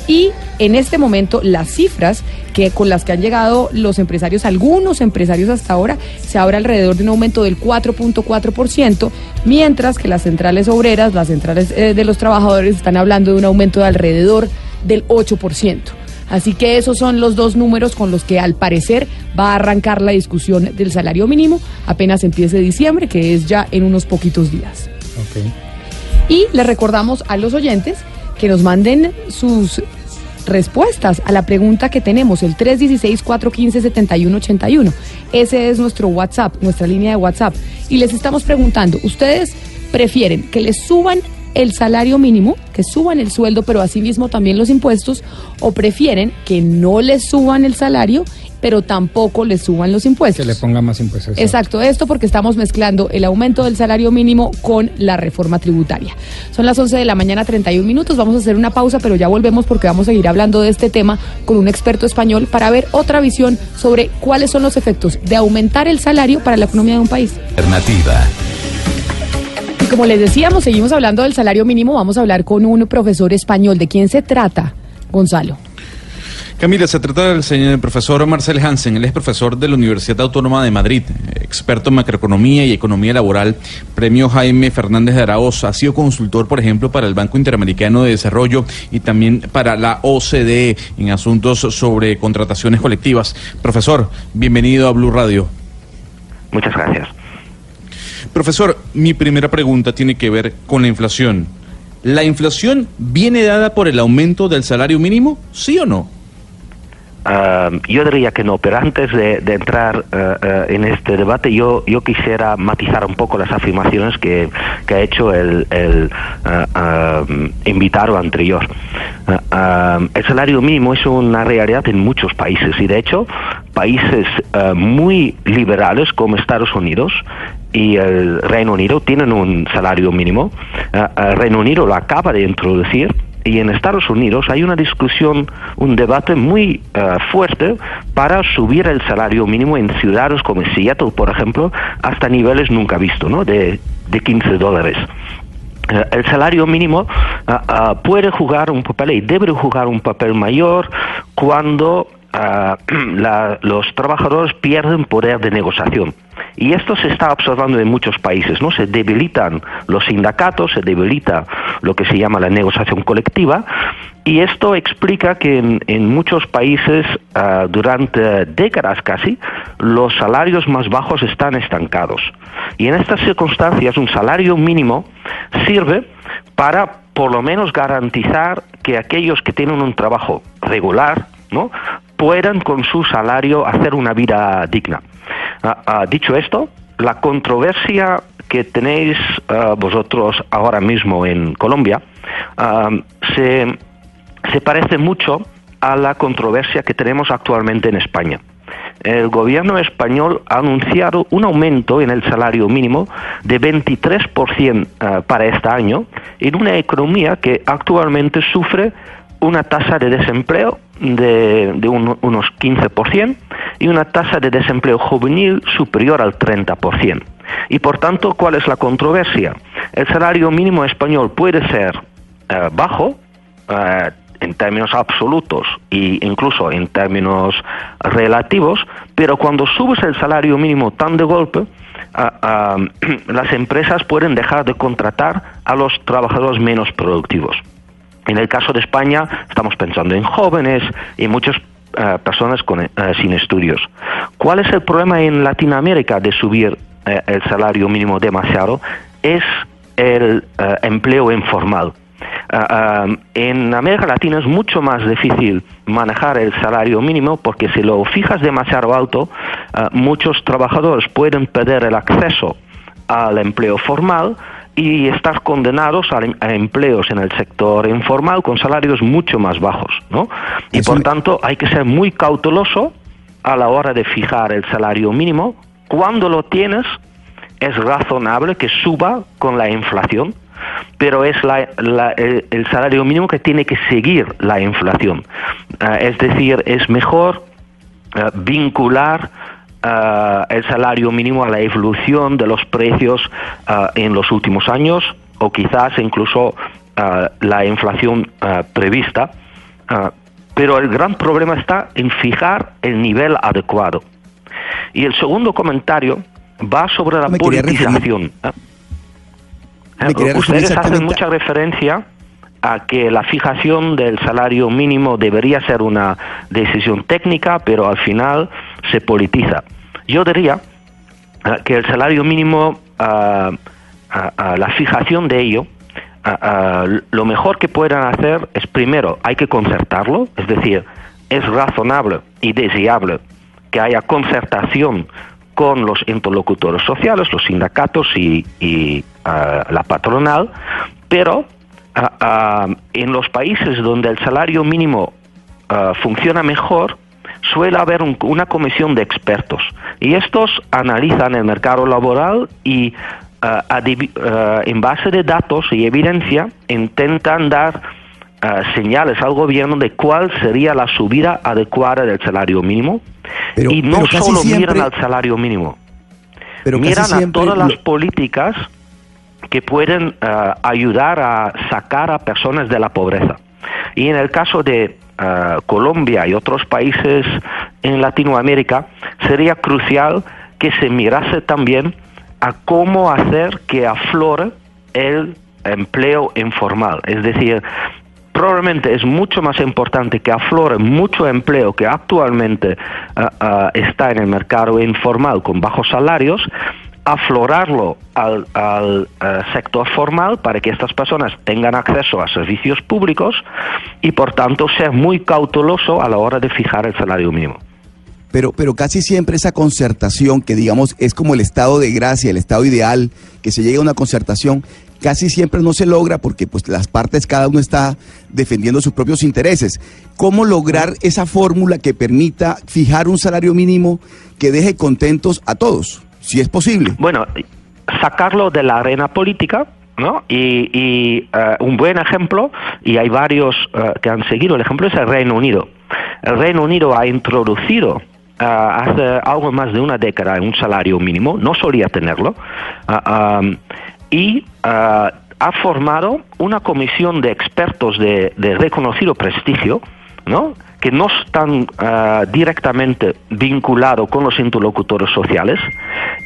Y en este momento las cifras que con las que han llegado los empresarios, algunos empresarios hasta ahora, se habla alrededor de un aumento del 4.4%, mientras que las centrales obreras, las centrales eh, de los trabajadores están hablando de un aumento de alrededor del 8%. Así que esos son los dos números con los que al parecer va a arrancar la discusión del salario mínimo apenas empiece diciembre, que es ya en unos poquitos días. Y le recordamos a los oyentes que nos manden sus respuestas a la pregunta que tenemos, el 316-415-7181. Ese es nuestro WhatsApp, nuestra línea de WhatsApp. Y les estamos preguntando, ¿ustedes prefieren que les suban el salario mínimo, que suban el sueldo, pero asimismo también los impuestos, o prefieren que no les suban el salario, pero tampoco les suban los impuestos? Que le pongan más impuestos. Exacto, esto porque estamos mezclando el aumento del salario mínimo con la reforma tributaria. Son las 11 de la mañana, 31 minutos. Vamos a hacer una pausa, pero ya volvemos porque vamos a seguir hablando de este tema con un experto español para ver otra visión sobre cuáles son los efectos de aumentar el salario para la economía de un país. Alternativa. Y como les decíamos, seguimos hablando del salario mínimo. Vamos a hablar con un profesor español. ¿De quién se trata, Gonzalo? Camila, se trata del señor profesor Marcel Hansen. Él es profesor de la Universidad Autónoma de Madrid, experto en macroeconomía y economía laboral, premio Jaime Fernández de Araoz. Ha sido consultor, por ejemplo, para el Banco Interamericano de Desarrollo y también para la OCDE en asuntos sobre contrataciones colectivas. Profesor, bienvenido a Blue Radio. Muchas gracias. Profesor, mi primera pregunta tiene que ver con la inflación. ¿La inflación viene dada por el aumento del salario mínimo? ¿Sí o no? Ah, yo diría que no, pero antes de, entrar ah, ah, en este debate, yo, yo quisiera matizar un poco las afirmaciones que, ha hecho el, el ah, invitado anterior. El salario mínimo es una realidad en muchos países y, de hecho, países muy liberales como Estados Unidos y el Reino Unido tienen un salario mínimo. Ah, Reino Unido lo acaba de introducir y en Estados Unidos hay una discusión, un debate muy eh, fuerte para subir el salario mínimo en ciudades como Seattle, por ejemplo, hasta niveles nunca vistos, ¿no? De, de 15 dólares. Eh, el salario mínimo ah, puede jugar un papel y debe jugar un papel mayor cuando ah, los trabajadores pierden poder de negociación. Y esto se está observando en muchos países, ¿no? Se debilitan los sindicatos, se debilita lo que se llama la negociación colectiva, y esto explica que en, en muchos países, ah, durante décadas casi, los salarios más bajos están estancados. Y en estas circunstancias, un salario mínimo sirve para, por lo menos, garantizar que aquellos que tienen un trabajo regular, ¿no? Puedan con su salario hacer una vida digna. Ah, ah, dicho esto, la controversia que tenéis ah, vosotros ahora mismo en Colombia se, se parece mucho a la controversia que tenemos actualmente en España. El gobierno español ha anunciado un aumento en el salario mínimo de 23% eh, para este año en una economía que actualmente sufre una tasa de desempleo de, de un- unos 15% y una tasa de desempleo juvenil superior al 30%. Y por tanto, ¿cuál es la controversia? El salario mínimo español puede ser eh, bajo, eh, en términos absolutos e incluso en términos relativos, pero cuando subes el salario mínimo tan de golpe, las empresas pueden dejar de contratar a los trabajadores menos productivos. En el caso de España, estamos pensando en jóvenes y muchas eh, personas con, eh, sin estudios. ¿Cuál es el problema en Latinoamérica de subir eh, el salario mínimo demasiado? Es el empleo informal. En América Latina es mucho más difícil manejar el salario mínimo porque si lo fijas demasiado alto, muchos trabajadores pueden perder el acceso al empleo formal y estar condenados a, empleos en el sector informal con salarios mucho más bajos, ¿no? Y por tanto hay que ser muy cauteloso a la hora de fijar el salario mínimo. Cuando lo tienes, es razonable que suba con la inflación, pero es la- la- el, el salario mínimo que tiene que seguir la inflación. Ah, es decir, es mejor eh, vincular eh, el salario mínimo a la evolución de los precios eh, en los últimos años o quizás incluso eh, la inflación prevista. Pero el gran problema está en fijar el nivel adecuado. Y el segundo comentario va sobre la Me politización. Ustedes hacen mucha referencia a que la fijación del salario mínimo debería ser una decisión técnica, pero al final se politiza. Yo diría ah, que el salario mínimo, ah, la fijación de ello, lo mejor que puedan hacer es primero, hay que concertarlo, es decir, es razonable y deseable que haya concertación con los interlocutores sociales, los sindicatos y, y, la patronal, pero en los países donde el salario mínimo funciona mejor, suele haber un- una comisión de expertos y estos analizan el mercado laboral y adivi- ah, en base de datos y evidencia intentan dar ah, señales al gobierno de cuál sería la subida adecuada del salario mínimo Pero- y no solo siempre- miran al salario mínimo Pero miran a todas las políticas que pueden ayudar a sacar a personas de la pobreza. Y en el caso de Colombia y otros países en Latinoamérica, sería crucial que se mirase también a cómo hacer que aflore el empleo informal. Es decir, probablemente es mucho más importante que aflore mucho empleo que actualmente ah, está en el mercado informal con bajos salarios, aflorarlo al, eh, sector formal para que estas personas tengan acceso a servicios públicos y por tanto ser muy cauteloso a la hora de fijar el salario mínimo. Pero, pero casi siempre esa concertación, que digamos es como el estado de gracia, el estado ideal, que se llegue a una concertación, casi siempre no se logra porque pues las partes cada uno está defendiendo sus propios intereses. ¿Cómo lograr esa fórmula que permita fijar un salario mínimo que deje contentos a todos, si es posible? Bueno, sacarlo de la arena política, ¿no? Y, eh, un buen ejemplo, y hay varios eh, que han seguido el ejemplo, es el Reino Unido. El Reino Unido ha introducido eh, hace algo más de una década un salario mínimo, no solía tenerlo, um, y ah, ha formado una comisión de expertos de reconocido prestigio, ¿no? que no están ah, directamente vinculados con los interlocutores sociales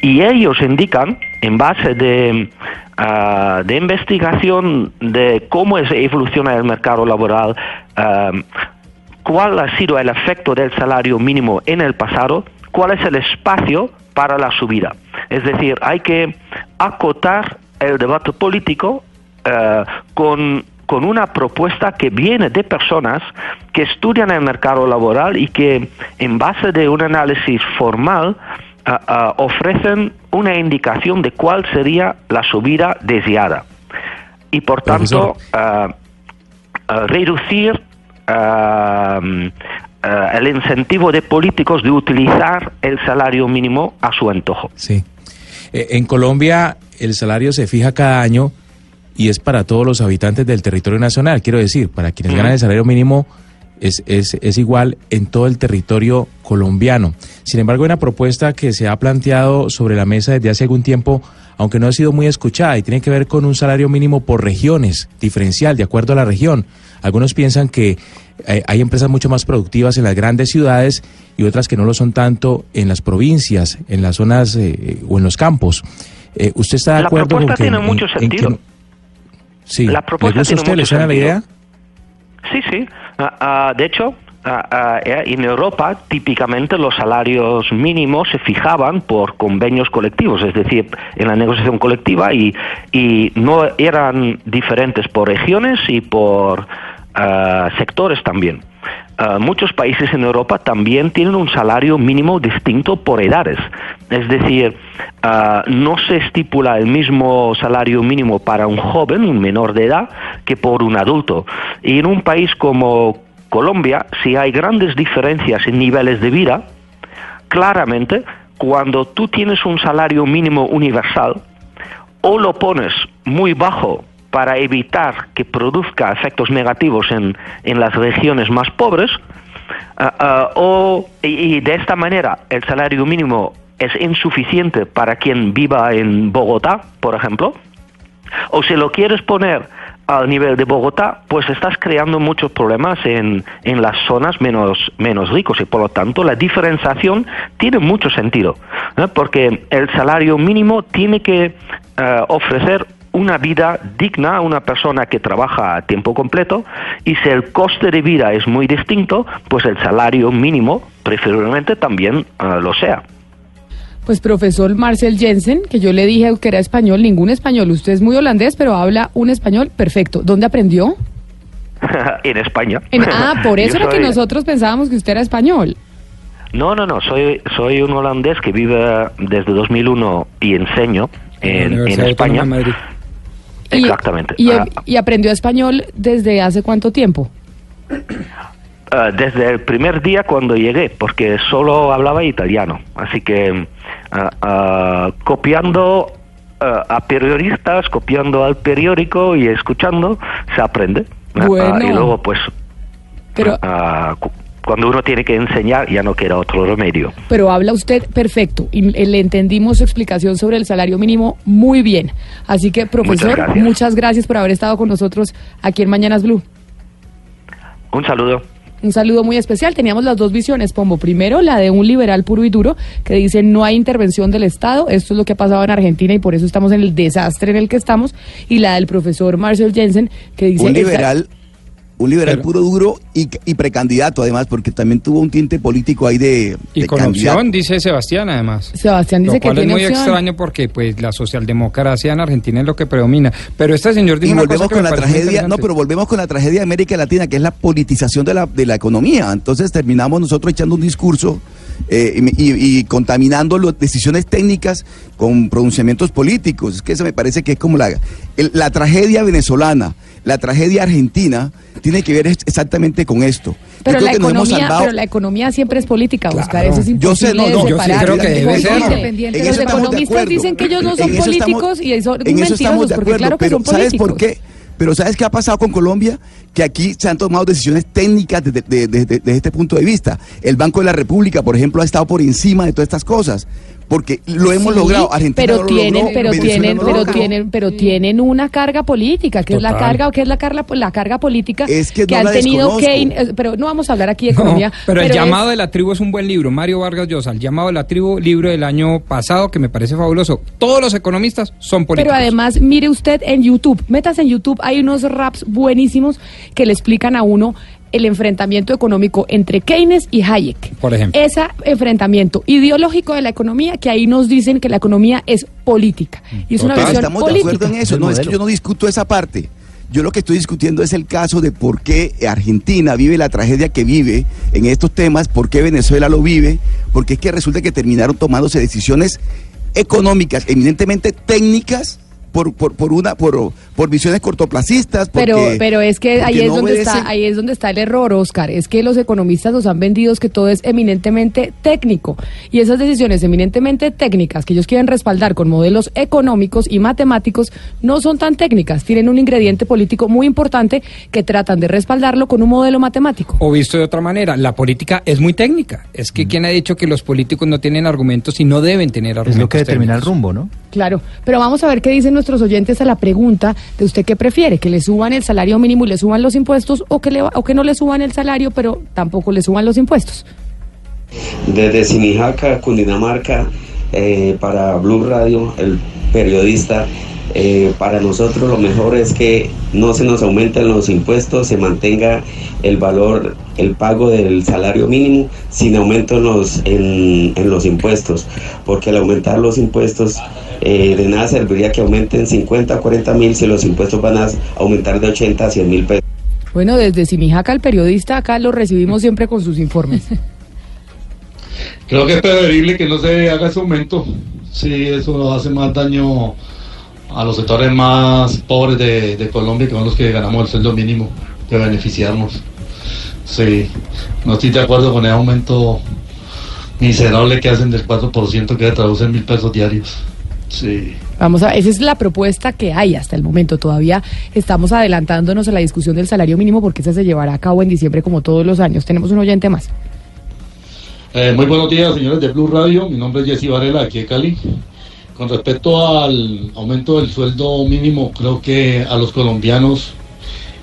y ellos indican, en base de, ah, de investigación de cómo es, evoluciona el mercado laboral, ah, cuál ha sido el efecto del salario mínimo en el pasado, cuál es el espacio para la subida. Es decir, hay que acotar el debate político con, con una propuesta que viene de personas que estudian el mercado laboral y que en base de un análisis formal ah, ah, ofrecen una indicación de cuál sería la subida deseada. Y por tanto, ah, reducir el incentivo de políticos de utilizar el salario mínimo a su antojo. Sí. Eh, en Colombia el salario se fija cada año y es para todos los habitantes del territorio nacional. Quiero decir, para quienes ganan el salario mínimo es, es, es igual en todo el territorio colombiano. Sin embargo, hay una propuesta que se ha planteado sobre la mesa desde hace algún tiempo, aunque no ha sido muy escuchada, y tiene que ver con un salario mínimo por regiones, diferencial, de acuerdo a la región. Algunos piensan que eh, hay empresas mucho más productivas en las grandes ciudades y otras que no lo son tanto en las provincias, en las zonas eh, o en los campos. Eh, ¿Usted está de La acuerdo propuesta con que... tiene en- mucho en que- sí, La ¿le propuesta gusta usted? ¿Le suena la idea? Sí, sí. Ah, ah, de hecho, ah, eh, en Europa típicamente los salarios mínimos se fijaban por convenios colectivos, es decir, en la negociación colectiva y, y no eran diferentes por regiones y por ah, sectores también. Ah, muchos países en Europa también tienen un salario mínimo distinto por edades. Es decir, ah, no se estipula el mismo salario mínimo para un joven, un menor de edad, que por un adulto. Y en un país como Colombia, si hay grandes diferencias en niveles de vida, claramente cuando tú tienes un salario mínimo universal, o lo pones muy bajo para evitar que produzca efectos negativos en, en las regiones más pobres, ah, ah, o, y, de esta manera el salario mínimo es insuficiente para quien viva en Bogotá, por ejemplo, o si lo quieres poner al nivel de Bogotá, pues estás creando muchos problemas en, en las zonas menos, menos ricos y por lo tanto la diferenciación tiene mucho sentido, porque el salario mínimo tiene que eh, ofrecer una vida digna a una persona que trabaja a tiempo completo y si el coste de vida es muy distinto, pues el salario mínimo preferiblemente también eh, lo sea. Pues profesor Marcel Jensen, que yo le dije que era español, ningún español. Usted es muy holandés, pero habla un español perfecto. ¿Dónde aprendió? en España. En- ah, por eso era que soy- nosotros pensábamos que usted era español. No, no, no, soy, soy un holandés que vive desde 2001 y enseño en, en Universidad España. De Madrid. Exactamente. Y, Ah, y aprendió español desde hace cuánto tiempo? ah, desde el primer día cuando llegué, porque solo hablaba italiano. Así que ah, copiando a periodistas, copiando al periódico y escuchando, se aprende. Bueno. y luego, pues, Pero, cu- cuando uno tiene que enseñar, ya no queda otro remedio. pero habla usted perfecto y le entendimos su explicación sobre el salario mínimo muy bien. Así que, profesor, gracias. muchas gracias por haber estado con nosotros aquí en Mañanas Blue. Un saludo. Un saludo muy especial. Teníamos las dos visiones, Pombo. Primero, la de un liberal puro y duro que dice no hay intervención del Estado. Esto es lo que ha pasado en Argentina y por eso estamos en el desastre en el que estamos. Y la del profesor Marcel Jensen que dice... Un "Esta- liberal, un liberal Pero- puro duro y, y precandidato además, porque también tuvo un tinte político ahí de, Y de con candidato. opción, dice Sebastián, además. Sebastián dice Lo que cual es tiene muy opción. extraño porque pues la socialdemocracia en Argentina es lo que predomina. Pero este señor dijo Y una volvemos cosa que con la tragedia, no, pero volvemos con la tragedia de América Latina, que es la politización de la, de la economía. Entonces terminamos nosotros echando un discurso eh, y, y- contaminando las decisiones técnicas con pronunciamientos políticos. Es que eso me parece que es como la, el- la tragedia venezolana, la tragedia argentina, tiene que ver exactamente con esto. Yo Pero creo la, que nos hemos economía, pero la economía siempre es política, Oscar. Eso es Yo imposible sé, no, no, yo sí creo que debe ser. independiente. En Los economistas dicen que ellos no son eso estamos- políticos y son en eso estamos de porque acuerdo, claro que pero son ¿sabes políticos. por qué? Pero ¿sabes qué ha pasado con Colombia? Que aquí se han tomado decisiones técnicas desde de, de- de- desde este punto de vista. El Banco de la República, por ejemplo, ha estado por encima de todas estas cosas. Porque lo hemos Sí, logrado. Argentina pero no lo tienen, logró, pero Venezuela tienen, no pero logró. tienen, pero tienen una carga política, que es la carga, que es la carga, la carga política Es que no han tenido. Keynes, eh, pero no vamos a hablar aquí de No, economía. pero, el es- llamado de la tribu es un buen libro. Mario Vargas Llosa, el llamado de la tribu, libro del año pasado que me parece fabuloso. Todos los economistas son políticos. Pero además, mire usted en YouTube, metas en YouTube, hay unos raps buenísimos que le explican a uno el enfrentamiento económico entre Keynes y Hayek. Por ejemplo. Ese enfrentamiento ideológico de la economía, que ahí nos dicen que la economía es política. Y es una Total, visión Estamos política. de acuerdo en eso. No, es que yo no discuto esa parte. Yo lo que estoy discutiendo es el caso de por qué Argentina vive la tragedia que vive en estos temas, por qué Venezuela lo vive, porque es que resulta que terminaron tomándose decisiones económicas, eminentemente técnicas, por, por, por una, por, por visiones cortoplacistas. Pero, porque- pero es que ahí es no donde obedecen- está, ahí es donde está el error, Oscar. Es que los economistas nos han vendido que todo es eminentemente técnico. Y esas decisiones eminentemente técnicas que ellos quieren respaldar con modelos económicos y matemáticos no son tan técnicas. Tienen un ingrediente político muy importante que tratan de respaldarlo con un modelo matemático. O visto de otra manera, la política es muy técnica. Es que quien ha dicho que los políticos no tienen argumentos y no deben tener argumentos. Es lo que determina el rumbo, ¿no? Claro, pero vamos a ver qué dicen nuestros oyentes a la pregunta de usted qué prefiere, que le suban el salario mínimo y le suban los impuestos o que, le, o que no le suban el salario pero tampoco le suban los impuestos. Desde Simijaca, Cundinamarca, eh, para Blue Radio, el periodista, eh, para nosotros lo mejor es que no se nos aumenten los impuestos, se mantenga el valor, el pago del salario mínimo sin aumento en los, en, en los impuestos, porque al aumentar los impuestos eh, de nada serviría que aumenten 50 o 40 mil si los impuestos van a aumentar de 80 a 100 mil pesos. Bueno, desde Simijaca el periodista acá lo recibimos siempre con sus informes. Creo que es preferible que no se haga ese aumento. Sí, eso hace más daño a los sectores más pobres de, de Colombia, que son los que ganamos el sueldo mínimo, que beneficiarnos. Sí, no estoy de acuerdo con el aumento miserable que hacen del 4%, que se traduce en mil pesos diarios. Sí. Vamos a, esa es la propuesta que hay hasta el momento. Todavía estamos adelantándonos a la discusión del salario mínimo porque esa se llevará a cabo en diciembre como todos los años. Tenemos un oyente más. Eh, muy buenos días, señores de Blue Radio. Mi nombre es Jesse Varela, aquí de Cali. Con respecto al aumento del sueldo mínimo, creo que a los colombianos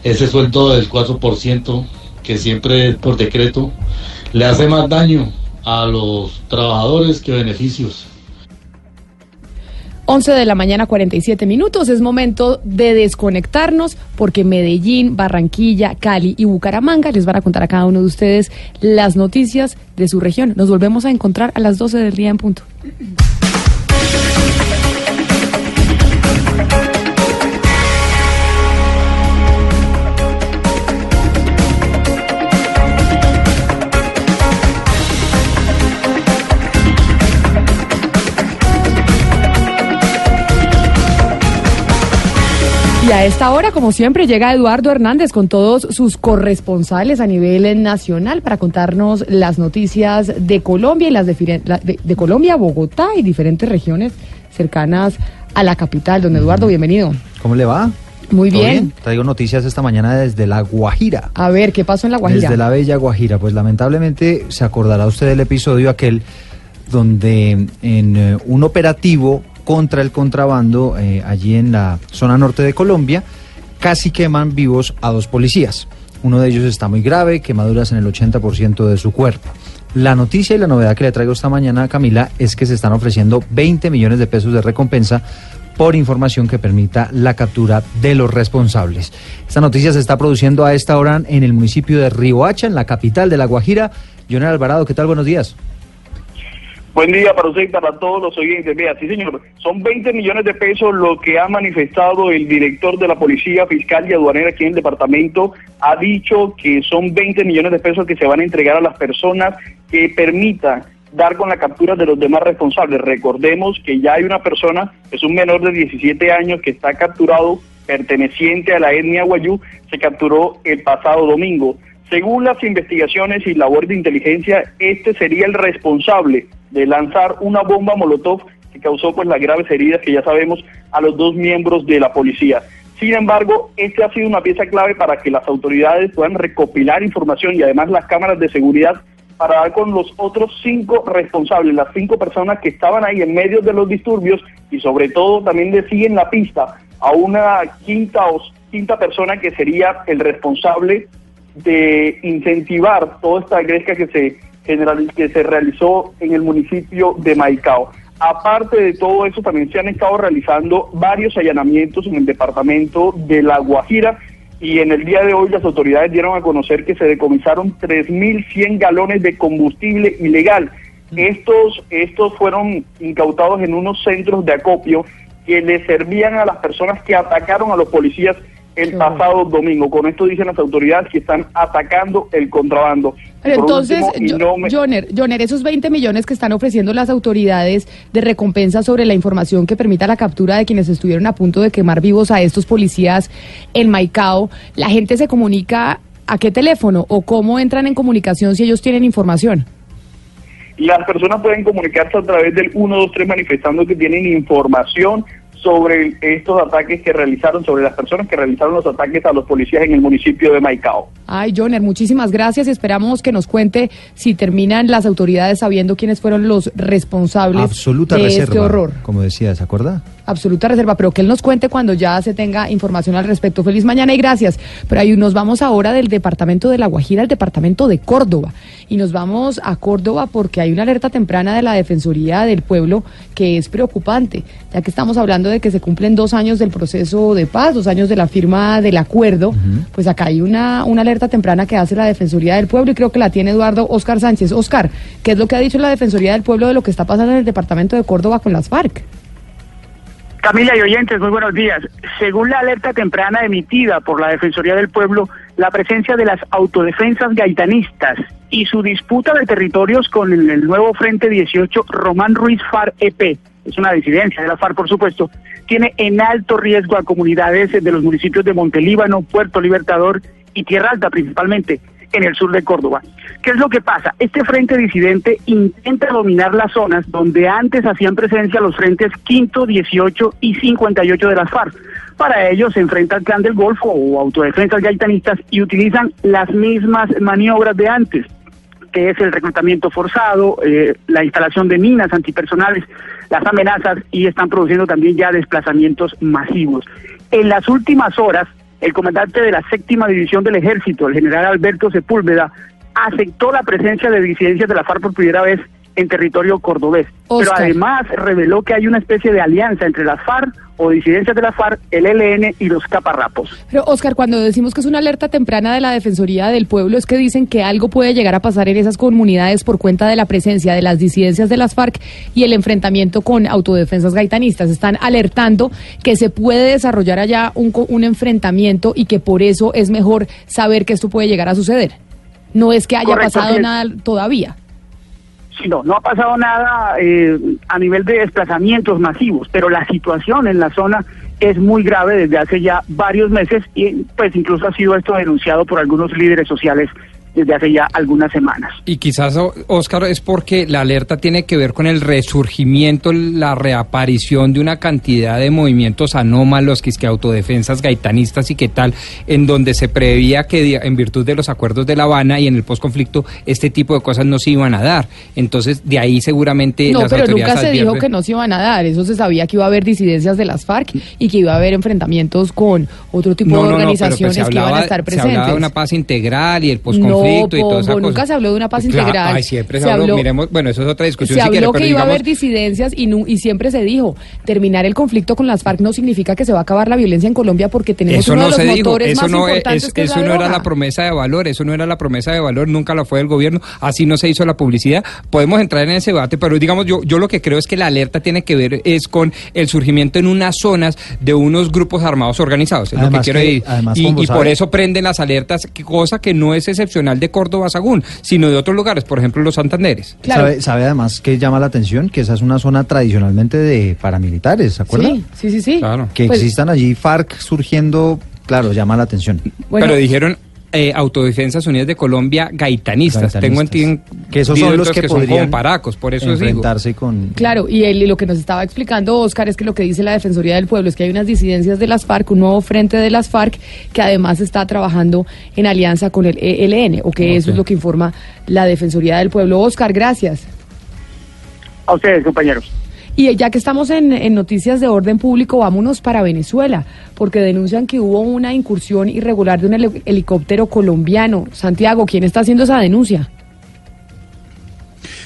ese sueldo del 4%, que siempre por decreto, le hace más daño a los trabajadores que beneficios. 11 de la mañana, 47 minutos. Es momento de desconectarnos porque Medellín, Barranquilla, Cali y Bucaramanga les van a contar a cada uno de ustedes las noticias de su región. Nos volvemos a encontrar a las 12 del día en punto. Y a esta hora, como siempre, llega Eduardo Hernández con todos sus corresponsales a nivel nacional para contarnos las noticias de Colombia y las de, de- de Colombia, Bogotá y diferentes regiones cercanas a la capital. Don Eduardo, bienvenido. ¿Cómo le va? Muy ¿Todo bien. Traigo noticias esta mañana desde La Guajira. A ver, ¿qué pasó en La Guajira? Desde la bella Guajira. Pues lamentablemente se acordará usted del episodio aquel donde en eh, un operativo contra el contrabando eh, allí en la zona norte de Colombia casi queman vivos a dos policías. Uno de ellos está muy grave, quemaduras en el 80% de su cuerpo. La noticia y la novedad que le traigo esta mañana, Camila, es que se están ofreciendo 20 millones de pesos de recompensa por información que permita la captura de los responsables. Esta noticia se está produciendo a esta hora en el municipio de Riohacha, en la capital de La Guajira. Jonel Alvarado, ¿qué tal? Buenos días. Buen día para usted y para todos los oyentes. Vea, sí señor, son 20 millones de pesos lo que ha manifestado el director de la Policía Fiscal y Aduanera aquí en el departamento. Ha dicho que son 20 millones de pesos que se van a entregar a las personas que permitan dar con la captura de los demás responsables. Recordemos que ya hay una persona, es un menor de 17 años que está capturado perteneciente a la etnia Guayú, se capturó el pasado domingo. Según las investigaciones y labores de inteligencia, este sería el responsable de lanzar una bomba molotov que causó pues las graves heridas que ya sabemos a los dos miembros de la policía. Sin embargo, este ha sido una pieza clave para que las autoridades puedan recopilar información y además las cámaras de seguridad para dar con los otros cinco responsables, las cinco personas que estaban ahí en medio de los disturbios y sobre todo también le siguen la pista a una quinta o quinta persona que sería el responsable de incentivar toda esta gresca que se general, que se realizó en el municipio de Maicao. Aparte de todo eso, también se han estado realizando varios allanamientos en el departamento de La Guajira y en el día de hoy las autoridades dieron a conocer que se decomisaron 3.100 galones de combustible ilegal. Estos, estos fueron incautados en unos centros de acopio que le servían a las personas que atacaron a los policías el pasado domingo. Con esto dicen las autoridades que están atacando el contrabando. Pero Por entonces, último, y Jo- no me- Joner, Joner, esos 20 millones que están ofreciendo las autoridades de recompensa sobre la información que permita la captura de quienes estuvieron a punto de quemar vivos a estos policías en Maicao, ¿la gente se comunica a qué teléfono o cómo entran en comunicación si ellos tienen información? Las personas pueden comunicarse a través del 123 manifestando que tienen información sobre estos ataques que realizaron, sobre las personas que realizaron los ataques a los policías en el municipio de Maicao. Ay, Joner, muchísimas gracias y esperamos que nos cuente si terminan las autoridades sabiendo quiénes fueron los responsables Absoluta de reserva. este horror. Como decía, ¿se acuerda? Absoluta reserva, pero que él nos cuente cuando ya se tenga información al respecto. Feliz mañana y gracias. Pero ahí nos vamos ahora del departamento de La Guajira al departamento de Córdoba. Y nos vamos a Córdoba porque hay una alerta temprana de la Defensoría del Pueblo que es preocupante, ya que estamos hablando de que se cumplen dos años del proceso de paz, dos años de la firma del acuerdo. Pues acá hay una, una alerta temprana que hace la Defensoría del Pueblo y creo que la tiene Eduardo Oscar Sánchez. Oscar, ¿qué es lo que ha dicho la Defensoría del Pueblo de lo que está pasando en el departamento de Córdoba con las FARC? Camila y oyentes, muy buenos días. Según la alerta temprana emitida por la Defensoría del Pueblo, la presencia de las autodefensas gaitanistas y su disputa de territorios con el, nuevo Frente 18 Román Ruiz FAR EP, es una disidencia de la FARC por supuesto, tiene en alto riesgo a comunidades de los municipios de Montelíbano, Puerto Libertador y Tierra Alta principalmente en el sur de Córdoba. ¿Qué es lo que pasa? Este frente disidente intenta dominar las zonas donde antes hacían presencia los frentes quinto, 18 y 58 de las FARC. Para ello se enfrenta al clan del Golfo o autodefensas gaitanistas y utilizan las mismas maniobras de antes que es el reclutamiento forzado, eh, la instalación de minas antipersonales, las amenazas y están produciendo también ya desplazamientos masivos. En las últimas horas, el comandante de la séptima división del ejército, el general Alberto Sepúlveda, aceptó la presencia de disidencias de la FARC por primera vez en territorio cordobés. Oscar. Pero además reveló que hay una especie de alianza entre las FARC o disidencias de la FARC, el ELN y los caparrapos. Pero, Oscar, cuando decimos que es una alerta temprana de la Defensoría del Pueblo, es que dicen que algo puede llegar a pasar en esas comunidades por cuenta de la presencia de las disidencias de las FARC y el enfrentamiento con autodefensas gaitanistas. Están alertando que se puede desarrollar allá un, un enfrentamiento y que por eso es mejor saber que esto puede llegar a suceder. No es que haya Correcto, pasado nada todavía. Sí, no, no ha pasado nada eh, a nivel de desplazamientos masivos, pero la situación en la zona es muy grave desde hace ya varios meses y pues incluso ha sido esto denunciado por algunos líderes sociales desde hace ya algunas semanas. Y quizás, Oscar, es porque la alerta tiene que ver con el resurgimiento, la reaparición de una cantidad de movimientos anómalos, que es que autodefensas gaitanistas y qué tal, en donde se preveía que en virtud de los acuerdos de La Habana y en el posconflicto este tipo de cosas no se iban a dar. Entonces, de ahí seguramente No, las pero autoridades nunca se dijo que no se iban a dar. Eso se sabía que iba a haber disidencias de las FARC y que iba a haber enfrentamientos con otro tipo de pero pues organizaciones se que iban a estar Se hablaba de presentes. una paz integral y el posconflicto conflicto y toda esa Pombo, cosa. nunca se habló de una paz Claro, integral. ay, siempre se, Se habló, habló- miremos, bueno, eso es otra discusión Se si quiere, habló pero que iba a haber disidencias y, nu- y siempre se dijo, terminar el conflicto con las FARC no significa que se va a acabar la violencia en Colombia porque tenemos Eso uno no de los se dijo, motores eso más no, es, importantes que es eso la no era la promesa de valor, eso no era la promesa de valor, nunca la fue del gobierno, así no se hizo la publicidad. Podemos entrar en ese debate, pero digamos, yo, yo lo que creo es que la alerta tiene que ver es con el surgimiento en unas zonas de unos grupos armados organizados, es lo que quiero que- decir. además, Y, por eso prenden las alertas, cosa que no es excepcional de Córdoba, Sagún, sino de otros lugares, por ejemplo, los Santanderes. ¿Sabe, sabe además que llama la atención? Que esa es una zona tradicionalmente de paramilitares, ¿se acuerda? Sí, sí, sí, sí. Que Pues- existan allí FARC surgiendo, claro, llama la atención. pero dijeron eh, Autodefensas Unidas de Colombia gaitanistas. Tengo Gaitanistas. Que esos son los que son podrían paracos, por eso digo. enfrentarse con... Claro, y él- y lo que nos estaba explicando Oscar es que lo que dice la Defensoría del Pueblo es que hay unas disidencias de las FARC, un nuevo frente de las FARC, que además está trabajando en alianza con el ELN, o que eso es lo que informa la Defensoría del Pueblo. Oscar, gracias. A ustedes, compañeros. Y ya que estamos en, noticias de orden público, vámonos para Venezuela, porque denuncian que hubo una incursión irregular de un heli- helicóptero colombiano. Santiago, ¿quién está haciendo esa denuncia?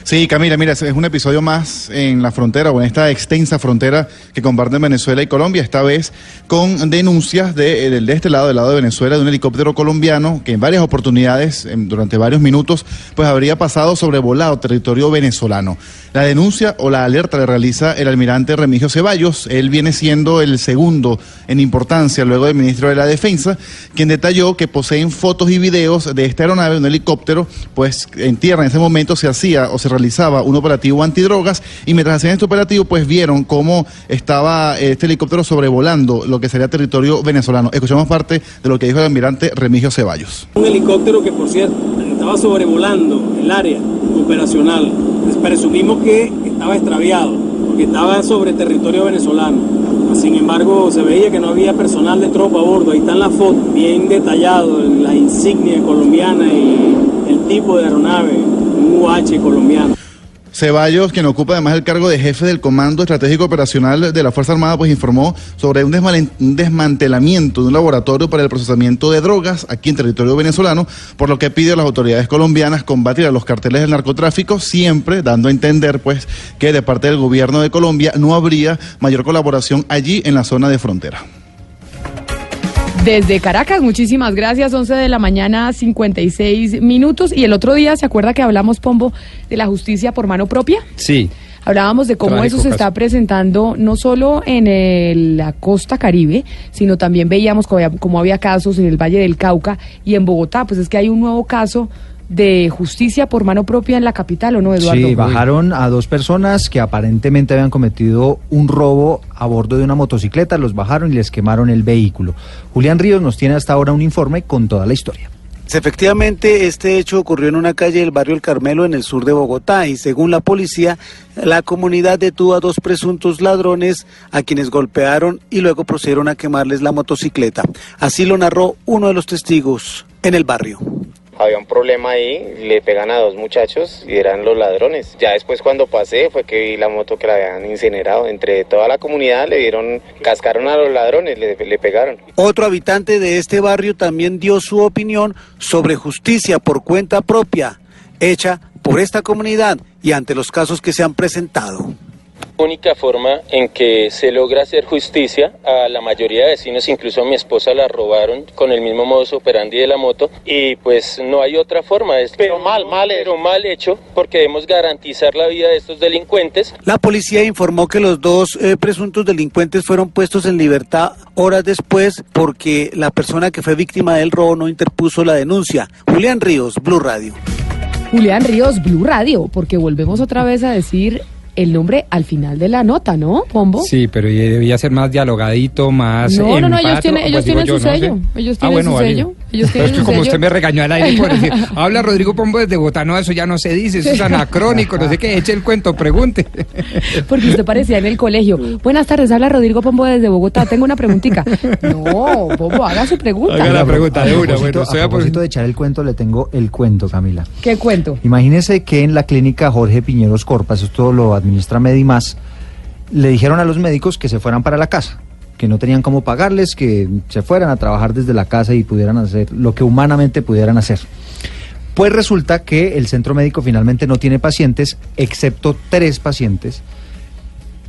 Sí, Camila, mira, es un episodio más en la frontera o en esta extensa frontera que comparten Venezuela y Colombia, esta vez con denuncias de, de- de este lado, del lado de Venezuela, de un helicóptero colombiano que en varias oportunidades, durante varios minutos, pues habría pasado sobrevolado territorio venezolano. La denuncia o la alerta la realiza el almirante Remigio Ceballos, él viene siendo el segundo en importancia luego del ministro de la Defensa, quien detalló que poseen fotos y videos de esta aeronave, un helicóptero, pues en tierra en ese momento se hacía o se realizaba un operativo antidrogas y mientras hacían este operativo pues vieron cómo estaba este helicóptero sobrevolando lo que sería territorio venezolano. Escuchamos parte de lo que dijo el almirante Remigio Ceballos. Un helicóptero que, por cierto, estaba sobrevolando el área operacional. Pues presumimos que estaba extraviado, porque estaba sobre territorio venezolano. Sin embargo, se veía que no había personal de tropa a bordo. Ahí están las fotos, bien detallado, la insignia colombiana y el tipo de aeronave, Ceballos, quien ocupa además el cargo de jefe del Comando Estratégico Operacional de la Fuerza Armada, pues informó sobre un desmantelamiento de un laboratorio para el procesamiento de drogas aquí en territorio venezolano, por lo que pide a las autoridades colombianas combatir a los carteles del narcotráfico, siempre dando a entender pues que de parte del gobierno de Colombia no habría mayor colaboración allí en la zona de frontera. Desde Caracas, muchísimas gracias. 11 de la mañana, 56 minutos. Y el otro día, ¿se acuerda que hablamos, Pombo, de la justicia por mano propia? Sí. Hablábamos de cómo Trágico eso se caso. está presentando no solo en el- la costa caribe, sino también veíamos cómo había, cómo había casos en el Valle del Cauca y en Bogotá. Pues es que hay un nuevo caso de justicia por mano propia en la capital, ¿o no, Eduardo? Sí, bajaron a dos personas que aparentemente habían cometido un robo a bordo de una motocicleta, los bajaron y les quemaron el vehículo. Julián Ríos nos tiene hasta ahora un informe con toda la historia. Efectivamente, este hecho ocurrió en una calle del barrio El Carmelo en el sur de Bogotá y según la policía, la comunidad detuvo a dos presuntos ladrones a quienes golpearon y luego procedieron a quemarles la motocicleta. Así lo narró uno de los testigos en el barrio. Había un problema ahí, le pegan a dos muchachos y eran los ladrones. Ya después cuando pasé fue que vi la moto que la habían incinerado. Entre toda la comunidad le dieron, cascaron a los ladrones, le, pegaron. Otro habitante de este barrio también dio su opinión sobre justicia por cuenta propia, hecha por esta comunidad y ante los casos que se han presentado. Única forma en que se logra hacer justicia a la mayoría de vecinos, incluso a mi esposa la robaron con el mismo modus operandi de la moto y pues no hay otra forma, es pero mal, mal, pero mal hecho porque debemos garantizar la vida de estos delincuentes. La policía informó que los dos eh, presuntos delincuentes fueron puestos en libertad horas después porque la persona que fue víctima del robo no interpuso la denuncia. Julián Ríos, Blue Radio. Julián Ríos, Blue Radio, porque volvemos otra vez a decir el nombre al final de la nota, ¿no, Pombo? Sí, pero debía ser más dialogadito, más. No, no, no, ellos tienen, ellos Pues digo tienen su sello. Ellos Ah, tienen bueno, su sello. Ellos Pero tienen es que como sello. usted me regañó al aire por decir, habla Rodrigo Pombo desde Bogotá, no, eso ya no se dice, eso es anacrónico, no sé qué, eche el cuento, pregunte. Porque usted parecía en el colegio. Buenas tardes, habla Rodrigo Pombo desde Bogotá. Tengo una preguntita. No, Pombo, haga su pregunta. Haga la pregunta de una, bueno, a propósito de echar el cuento, le tengo el cuento, Camila. ¿Qué cuento? Imagínese que en la clínica Jorge Piñeros Corpas, esto lo administra Medimás, le dijeron a los médicos que se fueran para la casa, que no tenían cómo pagarles, que se fueran a trabajar desde la casa y pudieran hacer lo que humanamente pudieran hacer. Pues resulta que el centro médico finalmente no tiene pacientes, excepto tres pacientes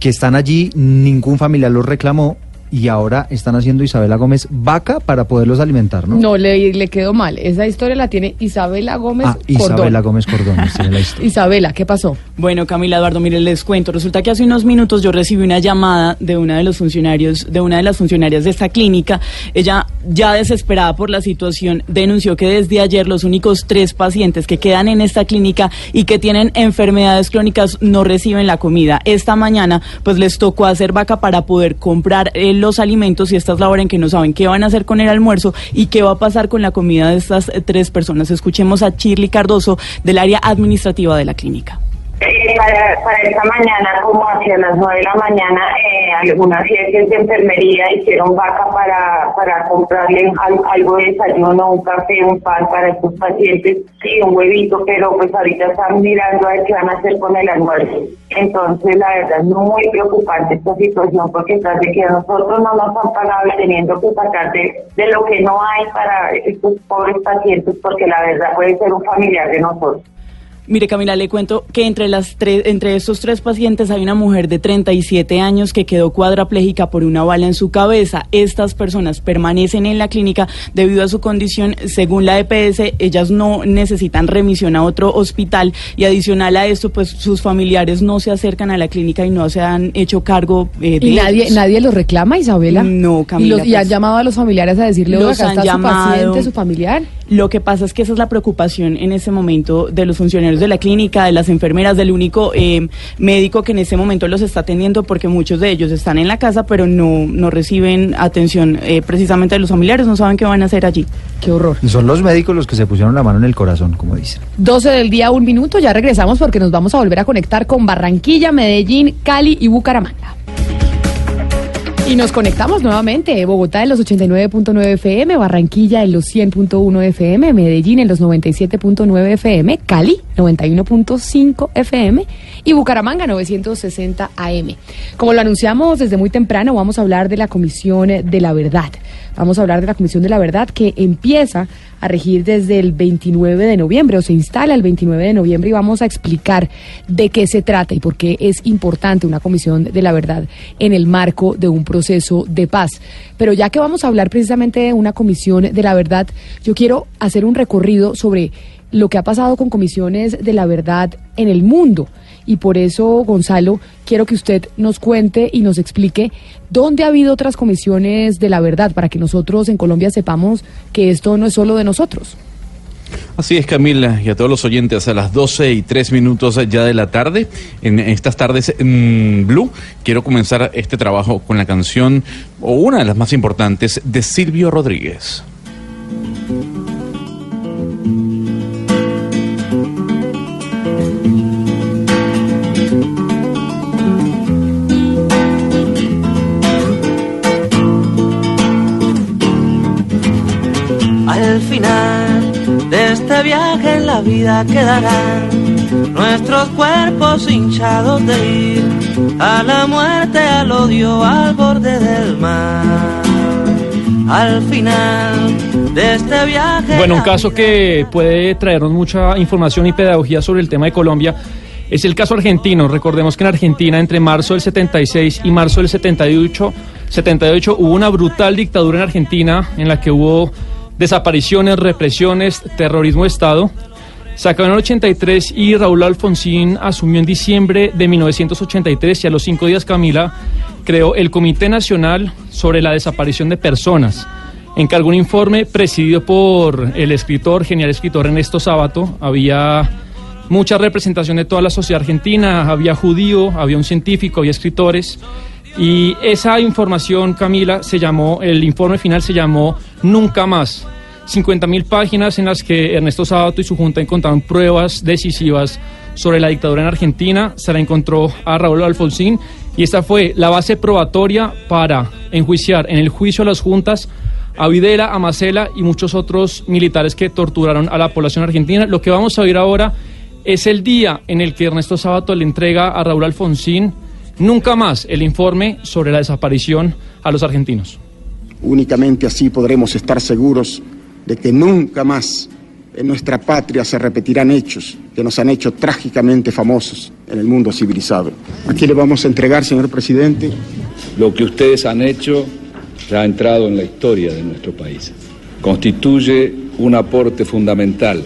que están allí, ningún familiar los reclamó y ahora están haciendo Isabela Gómez vaca para poderlos alimentar, ¿no? No, le, le quedó mal. Esa historia la tiene Isabela Gómez Ah, Cordón. Isabela Gómez Cordón, tiene la historia. Isabela, ¿qué pasó? Bueno, Camila Eduardo, mire, les cuento. Resulta que hace unos minutos yo recibí una llamada de una de los funcionarios, de una de las funcionarias de esta clínica. Ella, ya desesperada por la situación, denunció que desde ayer los únicos tres pacientes que quedan en esta clínica y que tienen enfermedades crónicas no reciben la comida. Esta mañana, pues les tocó hacer vaca para poder comprar eh, los alimentos y esta es la hora en que no saben qué van a hacer con el almuerzo y qué va a pasar con la comida de estas tres personas. Escuchemos a Shirley Cardoso del área administrativa de la clínica. Eh, para, para esta mañana, como hacia las 9 de la mañana, eh, algunas jefes de enfermería hicieron vaca para, para comprarle al- algo de desayuno, un café, un pan para estos pacientes, sí, un huevito, pero pues ahorita están mirando a ver qué van a hacer con el almuerzo. Entonces, la verdad es muy preocupante esta situación porque tras de que a nosotros no nos han pagado y teniendo que sacar de, de lo que no hay para estos pobres pacientes, porque la verdad puede ser un familiar de nosotros. Mire, Camila, le cuento que entre las tres, entre estos tres pacientes hay una mujer de 37 años que quedó cuadraplégica por una bala en su cabeza. Estas personas permanecen en la clínica debido a su condición. Según la EPS, ellas no necesitan remisión a otro hospital y adicional a esto, pues sus familiares no se acercan a la clínica y no se han hecho cargo eh, de ¿Y nadie, ellos. nadie los reclama, Isabela? No, ¿Y, Camila, los- y han pues, llamado a los familiares a decirle, los oiga, acá han está llamado. su paciente, su familiar? Lo que pasa es que esa es la preocupación en ese momento de los funcionarios de la clínica, de las enfermeras, del único eh, médico que en ese momento los está atendiendo, porque muchos de ellos están en la casa, pero no, no reciben atención eh, precisamente de los familiares, no saben qué van a hacer allí. Qué horror. Y son los médicos los que se pusieron la mano en el corazón, como dicen. 12 del día, un minuto, ya regresamos porque nos vamos a volver a conectar con Barranquilla, Medellín, Cali y Bucaramanga. Y nos conectamos nuevamente, Bogotá en los 89.9 FM, Barranquilla en los 100.1 FM, Medellín en los 97.9 FM, Cali 91.5 FM y Bucaramanga 960 AM. Como lo anunciamos desde muy temprano, vamos a hablar de la Comisión de la Verdad. Vamos a hablar de la Comisión de la Verdad que empieza a regir desde el 29 de noviembre o se instala el 29 de noviembre y vamos a explicar de qué se trata y por qué es importante una Comisión de la Verdad en el marco de un proceso de paz. Pero ya que vamos a hablar precisamente de una Comisión de la Verdad, yo quiero hacer un recorrido sobre lo que ha pasado con comisiones de la verdad en el mundo. Y por eso, Gonzalo, quiero que usted nos cuente y nos explique dónde ha habido otras comisiones de la verdad para que nosotros en Colombia sepamos que esto no es solo de nosotros. Así es, Camila, y a todos los oyentes, a las 12 y 3 minutos ya de la tarde, en estas tardes en Blue, quiero comenzar este trabajo con la canción, o una de las más importantes, de Silvio Rodríguez. Al final de este viaje en la vida quedarán nuestros cuerpos hinchados de ir a la muerte, al odio, al borde del mar. Al final de este viaje. Bueno, un caso que puede traernos mucha información y pedagogía sobre el tema de Colombia es el caso argentino. Recordemos que en Argentina entre marzo del 76 y marzo del 78, 78 hubo una brutal dictadura en Argentina en la que hubo desapariciones, represiones, terrorismo de Estado. Se acabó en el 83 y Raúl Alfonsín asumió en diciembre de 1983 y a los cinco días Camila creó el Comité Nacional sobre la Desaparición de Personas. Encargó un informe presidido por el escritor, genial escritor Ernesto Sábato. Había mucha representación de toda la sociedad argentina, había judío, había un científico, había escritores. Y esa información, Camila, se llamó, el informe final se llamó Nunca más. 50 mil páginas en las que Ernesto Sábato y su junta encontraron pruebas decisivas sobre la dictadura en Argentina. Se la encontró a Raúl Alfonsín y esta fue la base probatoria para enjuiciar en el juicio a las juntas a Videla, a Macela y muchos otros militares que torturaron a la población argentina. Lo que vamos a oír ahora es el día en el que Ernesto Sábato le entrega a Raúl Alfonsín nunca más el informe sobre la desaparición a los argentinos. Únicamente así podremos estar seguros de que nunca más en nuestra patria se repetirán hechos que nos han hecho trágicamente famosos en el mundo civilizado. Aquí le vamos a entregar, señor presidente. Lo que ustedes han hecho ya ha entrado en la historia de nuestro país. Constituye un aporte fundamental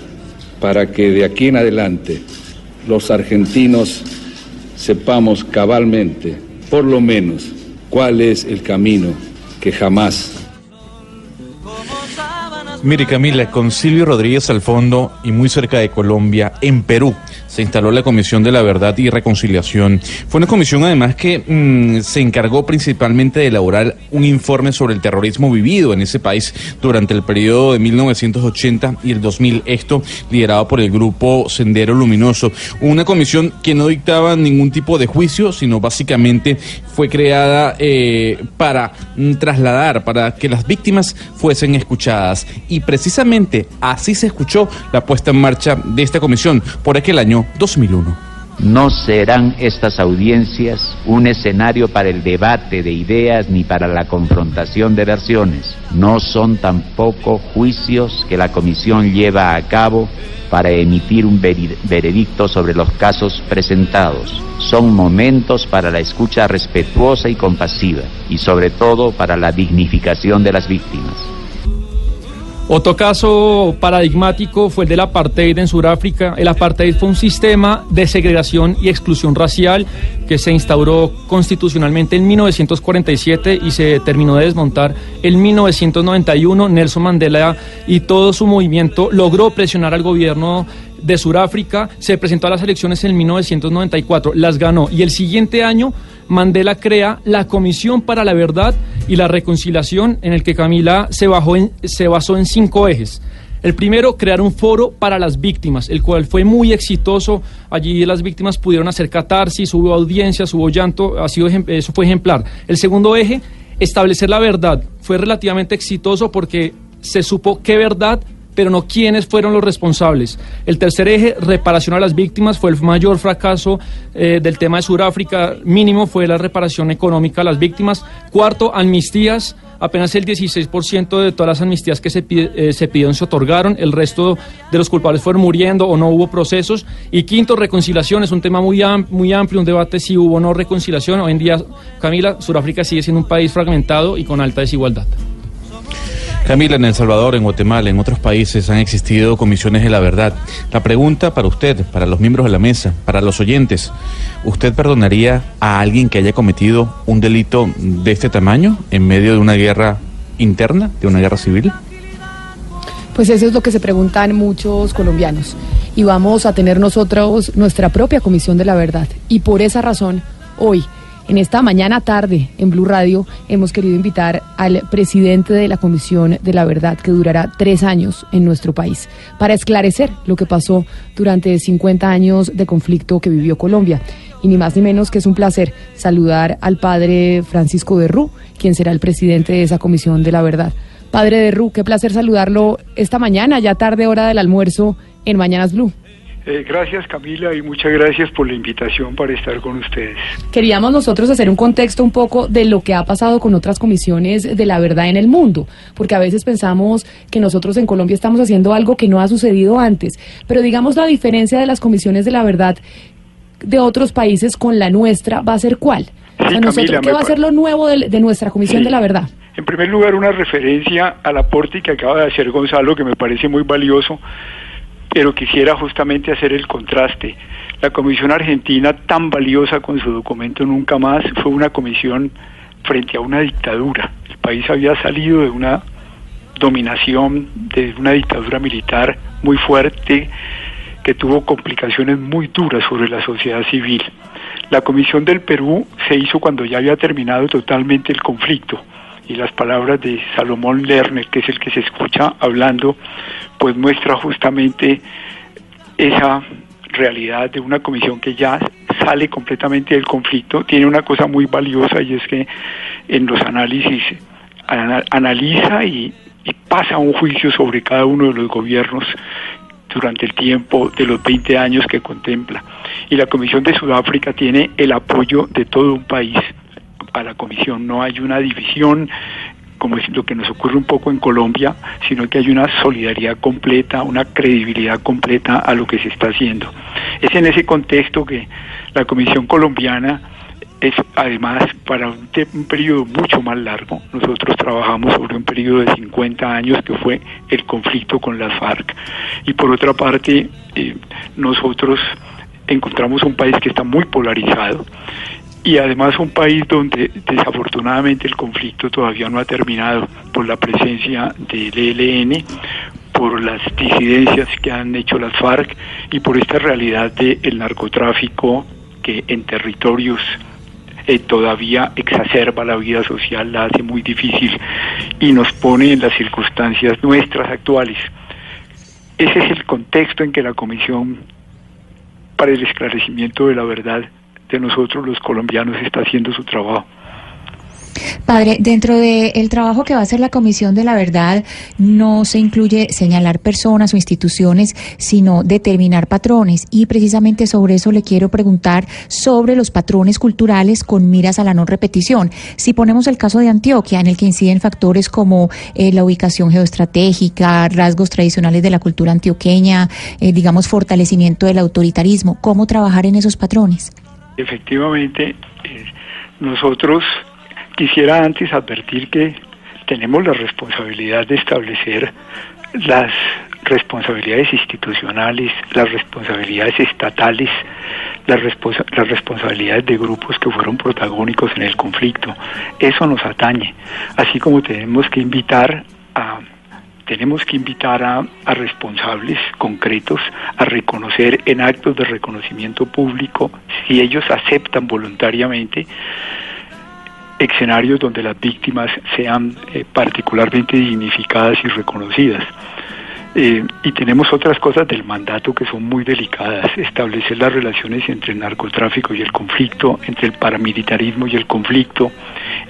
para que de aquí en adelante los argentinos sepamos cabalmente, por lo menos, cuál es el camino que jamás. Mire Camila, con Silvio Rodríguez al fondo y muy cerca de Colombia, en Perú, se instaló la Comisión de la Verdad y Reconciliación. Fue una comisión además que mm, se encargó principalmente de elaborar un informe sobre el terrorismo vivido en ese país durante el periodo de 1980 y el 2000. Esto liderado por el grupo Sendero Luminoso. Una comisión que no dictaba ningún tipo de juicio, sino básicamente fue creada eh, para mm, trasladar, para que las víctimas fuesen escuchadas. Y precisamente así se escuchó la puesta en marcha de esta comisión por aquel año 2001. No serán estas audiencias un escenario para el debate de ideas ni para la confrontación de versiones. No son tampoco juicios que la Comisión lleva a cabo para emitir un veredicto sobre los casos presentados. Son momentos para la escucha respetuosa y compasiva y sobre todo para la dignificación de las víctimas. Otro caso paradigmático fue el del apartheid en Sudáfrica. El apartheid fue un sistema de segregación y exclusión racial que se instauró constitucionalmente en 1947 y se terminó de desmontar en 1991. Nelson Mandela y todo su movimiento logró presionar al gobierno de Sudáfrica, se presentó a las elecciones en 1994, las ganó y el siguiente año Mandela crea la Comisión para la Verdad y la Reconciliación, en el que Camila se, basó en cinco ejes. El primero, crear un foro para las víctimas, el cual fue muy exitoso. Allí las víctimas pudieron hacer catarsis, hubo audiencias, hubo llanto, ha sido, eso fue ejemplar. El segundo eje, establecer la verdad. Fue relativamente exitoso porque se supo qué verdad pero no quiénes fueron los responsables. El tercer eje, reparación a las víctimas, fue el mayor fracaso eh, del tema de Sudáfrica. Mínimo fue la reparación económica a las víctimas. Cuarto, amnistías. Apenas el 16% de todas las amnistías que se, eh, se pidieron se otorgaron. El resto de los culpables fueron muriendo o no hubo procesos. Y quinto, reconciliación. Es un tema muy, muy amplio, un debate si hubo o no reconciliación. Hoy en día, Camila, Sudáfrica sigue siendo un país fragmentado y con alta desigualdad. Camila, en El Salvador, en Guatemala, en otros países han existido comisiones de la verdad. La pregunta para usted, para los miembros de la mesa, para los oyentes, ¿usted perdonaría a alguien que haya cometido un delito de este tamaño en medio de una guerra interna, de una guerra civil? Pues eso es lo que se preguntan muchos colombianos. Y vamos a tener nosotros nuestra propia Comisión de la Verdad. Y por esa razón, hoy, en esta mañana tarde, en Blue Radio, hemos querido invitar al presidente de la Comisión de la Verdad, que durará tres años en nuestro país, para esclarecer lo que pasó durante 50 años de conflicto que vivió Colombia. Y ni más ni menos que es un placer saludar al padre Francisco Berrú, quien será el presidente de esa Comisión de la Verdad. Padre de Ru, qué placer saludarlo esta mañana, ya tarde hora del almuerzo en Mañanas Blue. Eh, gracias Camila y muchas gracias por la invitación para estar con ustedes. Queríamos nosotros hacer un contexto un poco de lo que ha pasado con otras comisiones de la verdad en el mundo, porque a veces pensamos que nosotros en Colombia estamos haciendo algo que no ha sucedido antes, pero digamos la diferencia de las comisiones de la verdad de otros países con la nuestra va a ser cuál. O sea, nosotros, Camila, ¿Qué va a ser lo nuevo de, de nuestra comisión Sí. de la verdad? En primer lugar, una referencia al aporte que acaba de hacer Gonzalo, que me parece muy valioso, pero quisiera justamente hacer el contraste. La Comisión Argentina, tan valiosa con su documento Nunca Más, fue una comisión frente a una dictadura. El país había salido de una dominación, de una dictadura militar muy fuerte, que tuvo complicaciones muy duras sobre la sociedad civil. La Comisión del Perú se hizo cuando ya había terminado totalmente el conflicto y las palabras de Salomón Lerner, que es el que se escucha hablando, pues muestra justamente esa realidad de una comisión que ya sale completamente del conflicto, tiene una cosa muy valiosa y es que en los análisis ana- analiza y, y pasa un juicio sobre cada uno de los gobiernos durante el tiempo de los 20 años que contempla. Y la Comisión de Sudáfrica tiene el apoyo de todo un país a la Comisión. No hay una división como es lo que nos ocurre un poco en Colombia, sino que hay una solidaridad completa, una credibilidad completa a lo que se está haciendo. Es en ese contexto que la Comisión Colombiana es además para un, un, periodo mucho más largo. Nosotros trabajamos sobre un periodo de 50 años que fue el conflicto con las FARC. Y por otra parte, eh, nosotros encontramos un país que está muy polarizado y además un país donde desafortunadamente el conflicto todavía no ha terminado por la presencia del ELN, por las disidencias que han hecho las FARC y por esta realidad del narcotráfico que en territorios eh, todavía exacerba la vida social, la hace muy difícil y nos pone en las circunstancias nuestras actuales. Ese es el contexto en que la Comisión para el esclarecimiento de la verdad de nosotros los colombianos está haciendo su trabajo. Padre, dentro del trabajo que va a hacer la Comisión de la Verdad, no se incluye señalar personas o instituciones, sino determinar patrones. Y precisamente sobre eso le quiero preguntar sobre los patrones culturales con miras a la no repetición. Si ponemos el caso de Antioquia, en el que inciden factores como eh, la ubicación geoestratégica, rasgos tradicionales de la cultura antioqueña, eh, digamos, fortalecimiento del autoritarismo, ¿cómo trabajar en esos patrones? Efectivamente, eh, nosotros Quisiera antes advertir que tenemos la responsabilidad de establecer las responsabilidades institucionales, las responsabilidades estatales, las, las, responsabilidades de grupos que fueron protagónicos en el conflicto. Eso nos atañe, así como tenemos que invitar a tenemos que invitar a, responsables concretos a reconocer en actos de reconocimiento público, si ellos aceptan voluntariamente, escenarios donde las víctimas sean eh, particularmente dignificadas y reconocidas. Eh, y tenemos otras cosas del mandato que son muy delicadas, establecer las relaciones entre el narcotráfico y el conflicto, entre el paramilitarismo y el conflicto,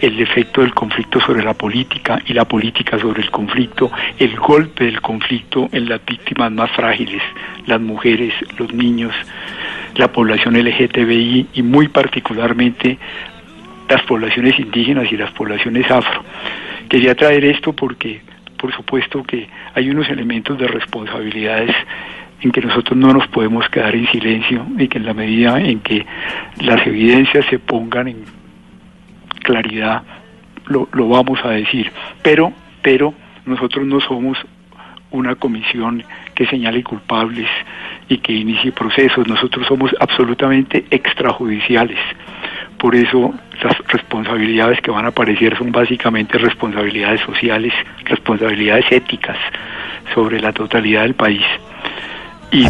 el efecto del conflicto sobre la política y la política sobre el conflicto, el golpe del conflicto en las víctimas más frágiles, las mujeres, los niños, la población LGTBI y muy particularmente las poblaciones indígenas y las poblaciones afro. Quería traer esto porque, por supuesto, que hay unos elementos de responsabilidades en que nosotros no nos podemos quedar en silencio y que en la medida en que las evidencias se pongan en claridad, lo, lo vamos a decir. Pero, pero nosotros no somos una comisión que señale culpables y que inicie procesos. Nosotros somos absolutamente extrajudiciales. Por eso las responsabilidades que van a aparecer son básicamente responsabilidades sociales, responsabilidades éticas sobre la totalidad del país. Y,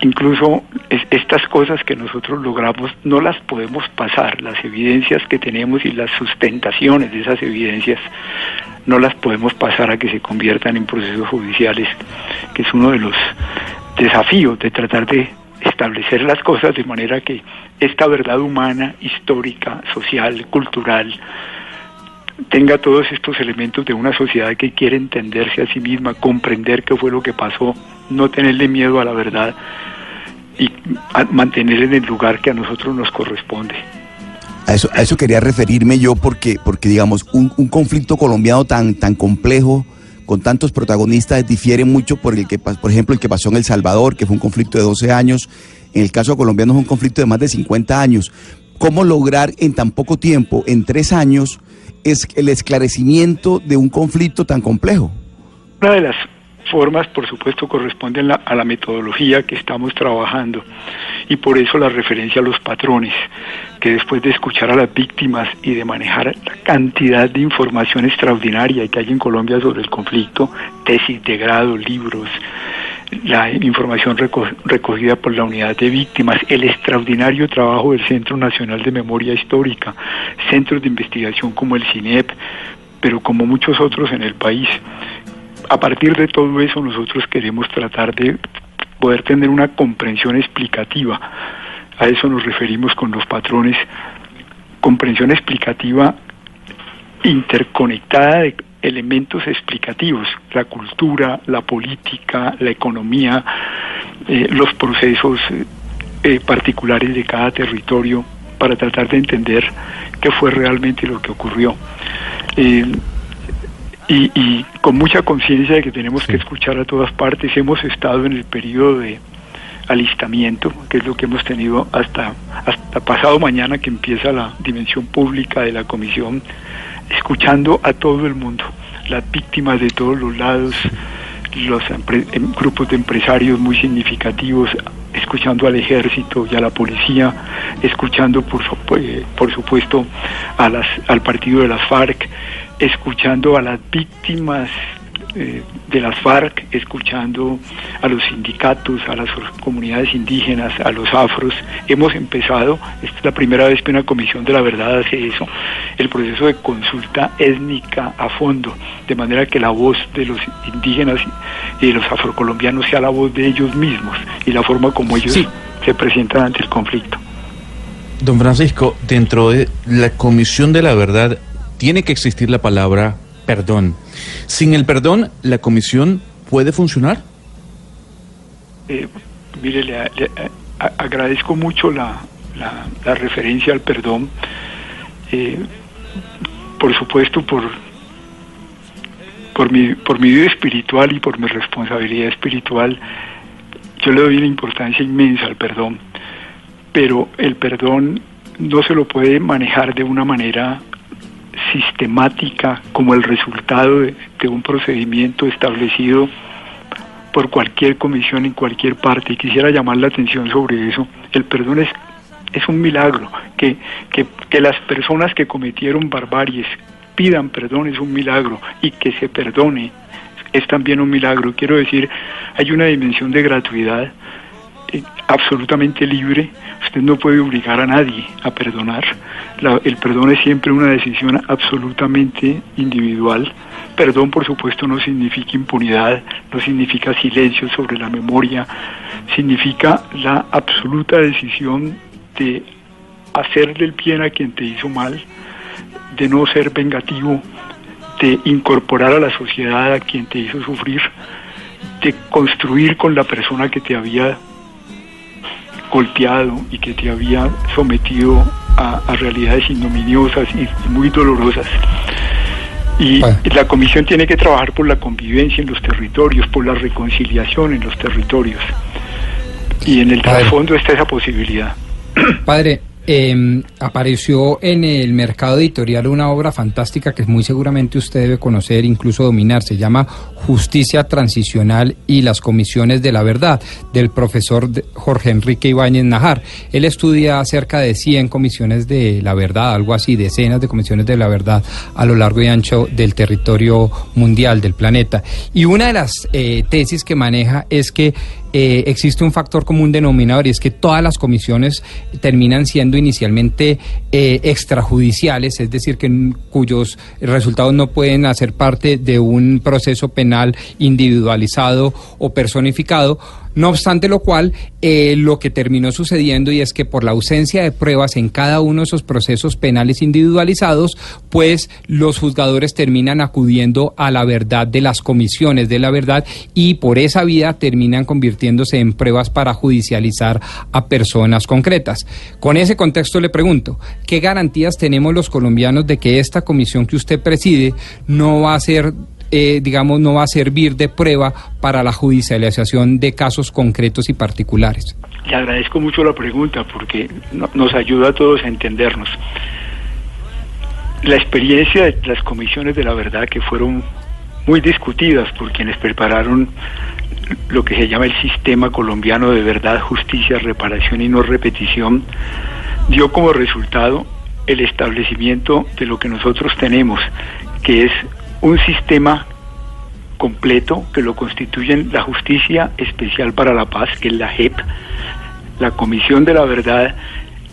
incluso estas cosas que nosotros logramos no las podemos pasar, las evidencias que tenemos y las sustentaciones de esas evidencias no las podemos pasar a que se conviertan en procesos judiciales, que es uno de los desafíos de tratar de establecer las cosas de manera que esta verdad humana, histórica, social, cultural, tenga todos estos elementos de una sociedad que quiere entenderse a sí misma, comprender qué fue lo que pasó, no tenerle miedo a la verdad y mantener en el lugar que a nosotros nos corresponde. A eso, a eso quería referirme yo porque, porque digamos, un, un conflicto colombiano tan, tan complejo, con tantos protagonistas difiere mucho por el que por ejemplo el que pasó en El Salvador, que fue un conflicto de 12 años, en el caso colombiano es un conflicto de más de 50 años. ¿Cómo lograr en tan poco tiempo, en tres años, es el esclarecimiento de un conflicto tan complejo? Una de las formas, por supuesto, corresponden a la metodología que estamos trabajando. Y por eso la referencia a los patrones, que después de escuchar a las víctimas y de manejar la cantidad de información extraordinaria que hay en Colombia sobre el conflicto, tesis de grado, libros, la información recogida por la unidad de víctimas, el extraordinario trabajo del Centro Nacional de Memoria Histórica, centros de investigación como el CINEP, pero como muchos otros en el país, a partir de todo eso nosotros queremos tratar de poder tener una comprensión explicativa. A eso nos referimos con los patrones, comprensión explicativa interconectada de elementos explicativos, la cultura, la política, la economía, eh, los procesos eh, particulares de cada territorio para tratar de entender qué fue realmente lo que ocurrió. Eh, y, y con mucha conciencia de que tenemos que escuchar a todas partes. Hemos estado en el periodo de alistamiento, que es lo que hemos tenido hasta, hasta pasado mañana que empieza la dimensión pública de la comisión, escuchando a todo el mundo, las víctimas de todos los lados, los em- grupos de empresarios muy significativos, escuchando al ejército y a la policía, escuchando por, eh, por supuesto a las, al partido de las FARC, escuchando a las víctimas eh, de las FARC, escuchando a los sindicatos, a las comunidades indígenas, a los afros. Hemos empezado, esta es la primera vez que una comisión de la verdad hace eso, el proceso de consulta étnica a fondo, de manera que la voz de los indígenas y de los afrocolombianos sea la voz de ellos mismos y la forma como ellos se presentan ante el conflicto. Don Francisco, dentro de la Comisión de la Verdad tiene que existir la palabra perdón. Sin el perdón, ¿la comisión puede funcionar? Eh, mire, le, agradezco mucho la referencia al perdón. Eh, por supuesto, por, por, mi, por mi vida espiritual y por mi responsabilidad espiritual, yo le doy una importancia inmensa al perdón. Pero el perdón no se lo puede manejar de una manera sistemática como el resultado de, un procedimiento establecido por cualquier comisión en cualquier parte. Y quisiera llamar la atención sobre eso. El perdón es, es un milagro. Que, que, que las personas que cometieron barbaries pidan perdón es un milagro. Y que se perdone es también un milagro. Quiero decir, hay una dimensión de gratuidad eh, absolutamente libre. Usted no puede obligar a nadie a perdonar. El perdón es siempre una decisión absolutamente individual. Perdón, por supuesto, no significa impunidad, no significa silencio sobre la memoria, significa la absoluta decisión de hacerle el bien a quien te hizo mal, de no ser vengativo, de incorporar a la sociedad a quien te hizo sufrir, de construir con la persona que te había golpeado y que te había sometido a, a realidades ignominiosas y, y muy dolorosas. Y la comisión tiene que trabajar por la convivencia en los territorios, por la reconciliación en los territorios. Y en el trasfondo está esa posibilidad. Padre, eh, apareció en el mercado editorial una obra fantástica que muy seguramente usted debe conocer, incluso dominar. Se llama Justicia Transicional y las Comisiones de la Verdad, del profesor Jorge Enrique Ibáñez Najar. Él estudia cerca de 100 comisiones de la verdad, algo así, decenas de comisiones de la verdad a lo largo y ancho del territorio mundial, del planeta. Y una de las eh, tesis que maneja es que eh, existe un factor común denominador y es que todas las comisiones terminan siendo inicialmente eh, extrajudiciales, es decir, que cuyos resultados no pueden hacer parte de un proceso penal individualizado o personificado. No obstante lo cual, eh, lo que terminó sucediendo y es que por la ausencia de pruebas en cada uno de esos procesos penales individualizados, pues los juzgadores terminan acudiendo a la verdad de las comisiones de la verdad y por esa vía terminan convirtiéndose en pruebas para judicializar a personas concretas. Con ese contexto le pregunto, ¿qué garantías tenemos los colombianos de que esta comisión que usted preside no va a ser eh, digamos, no va a servir de prueba para la judicialización de casos concretos y particulares. Le agradezco mucho la pregunta porque no- nos ayuda a todos a entendernos. La experiencia de las comisiones de la verdad que fueron muy discutidas por quienes prepararon lo que se llama el sistema colombiano de verdad, justicia, reparación y no repetición, dio como resultado el establecimiento de lo que nosotros tenemos, que es un sistema completo que lo constituyen la Justicia Especial para la Paz, que es la JEP, la Comisión de la Verdad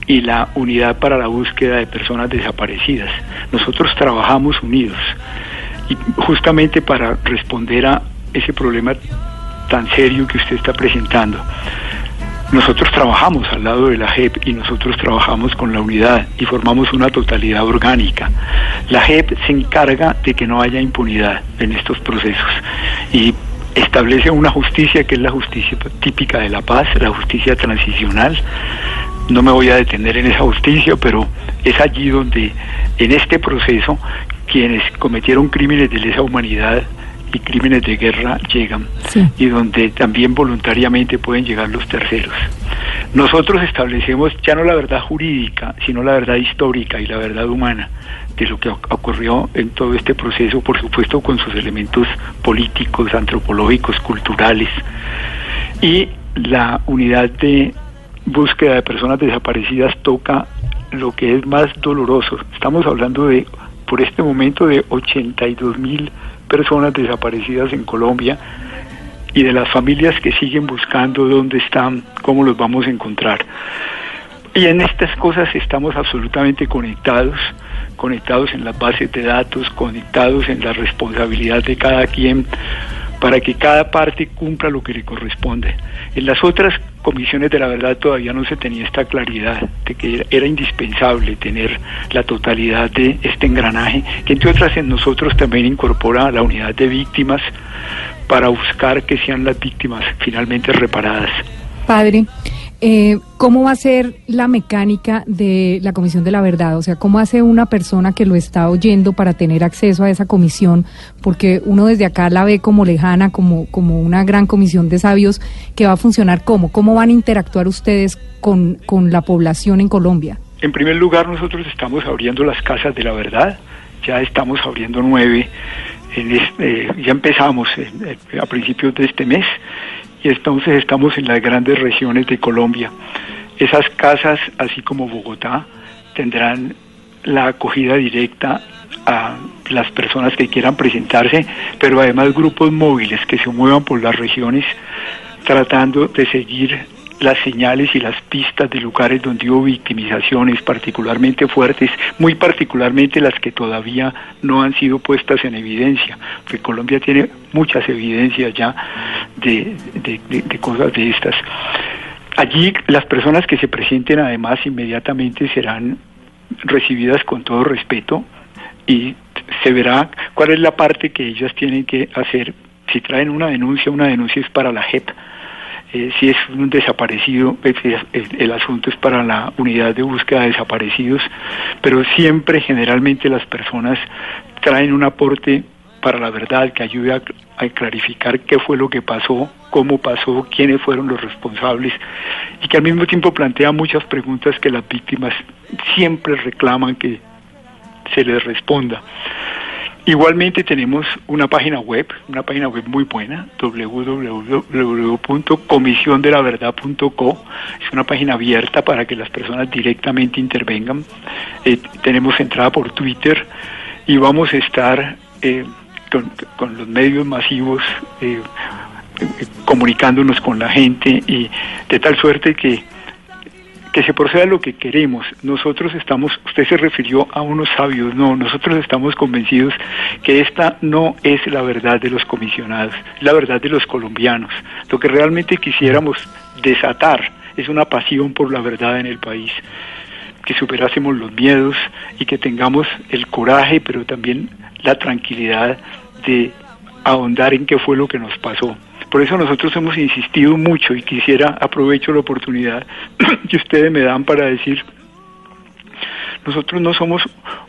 y la Unidad para la Búsqueda de Personas Desaparecidas. Nosotros trabajamos unidos y justamente para responder a ese problema tan serio que usted está presentando. Nosotros trabajamos al lado de la JEP y nosotros trabajamos con la unidad y formamos una totalidad orgánica. La JEP se encarga de que no haya impunidad en estos procesos y establece una justicia que es la justicia típica de la paz, la justicia transicional. No me voy a detener en esa justicia, pero es allí donde en este proceso quienes cometieron crímenes de lesa humanidad y crímenes de guerra llegan y donde también voluntariamente pueden llegar los terceros. Nosotros establecemos ya no la verdad jurídica, sino la verdad histórica y la verdad humana de lo que ocurrió en todo este proceso, por supuesto con sus elementos políticos, antropológicos, culturales. Y la unidad de búsqueda de personas desaparecidas toca lo que es más doloroso. Estamos hablando de, por este momento, de 82 mil personas desaparecidas en Colombia y de las familias que siguen buscando dónde están, cómo los vamos a encontrar. Y en estas cosas estamos absolutamente conectados, conectados en las bases de datos, conectados en la responsabilidad de cada quien para que cada parte cumpla lo que le corresponde. En las otras comisiones de la verdad todavía no se tenía esta claridad de que era indispensable tener la totalidad de este engranaje, que entre otras en nosotros también incorpora la unidad de víctimas para buscar que sean las víctimas finalmente reparadas. Padre, eh, ¿cómo va a ser la mecánica de la Comisión de la Verdad? O sea, ¿cómo hace una persona que lo está oyendo para tener acceso a esa comisión? Porque uno desde acá la ve como lejana, como, como una gran comisión de sabios que va a funcionar cómo? ¿Cómo van a interactuar ustedes con, con la población en Colombia? En primer lugar, nosotros estamos abriendo las casas de la verdad, ya estamos abriendo nueve, en este, ya empezamos a principios de este mes y entonces estamos en las grandes regiones de Colombia. Esas casas, así como Bogotá, tendrán la acogida directa a las personas que quieran presentarse, pero además grupos móviles que se muevan por las regiones tratando de seguir las señales y las pistas de lugares donde hubo victimizaciones particularmente fuertes, muy particularmente las que todavía no han sido puestas en evidencia, porque Colombia tiene muchas evidencias ya de, de cosas de estas. Allí las personas que se presenten además inmediatamente serán recibidas con todo respeto y se verá cuál es la parte que ellas tienen que hacer. Si traen una denuncia, una denuncia es para la JEP, eh, si es un desaparecido, pues, el, asunto es para la unidad de búsqueda de desaparecidos, pero siempre generalmente las personas traen un aporte para la verdad que ayude a, clarificar qué fue lo que pasó, cómo pasó, quiénes fueron los responsables y que al mismo tiempo plantea muchas preguntas que las víctimas siempre reclaman que se les responda. Igualmente tenemos una página web, una página web muy buena, www.comisiondelaverdad.co. Es una página abierta para que las personas directamente intervengan. Eh, tenemos entrada por Twitter y vamos a estar eh, con, los medios masivos eh, comunicándonos con la gente y de tal suerte que que se proceda lo que queremos. Nosotros estamos, usted se refirió a unos sabios, no, nosotros estamos convencidos que esta no es la verdad de los comisionados, la verdad de los colombianos. Lo que realmente quisiéramos desatar es una pasión por la verdad en el país, que superásemos los miedos y que tengamos el coraje, pero también la tranquilidad de ahondar en qué fue lo que nos pasó. Por eso nosotros hemos insistido mucho y quisiera aprovecho la oportunidad que ustedes me dan para decir, nosotros no somos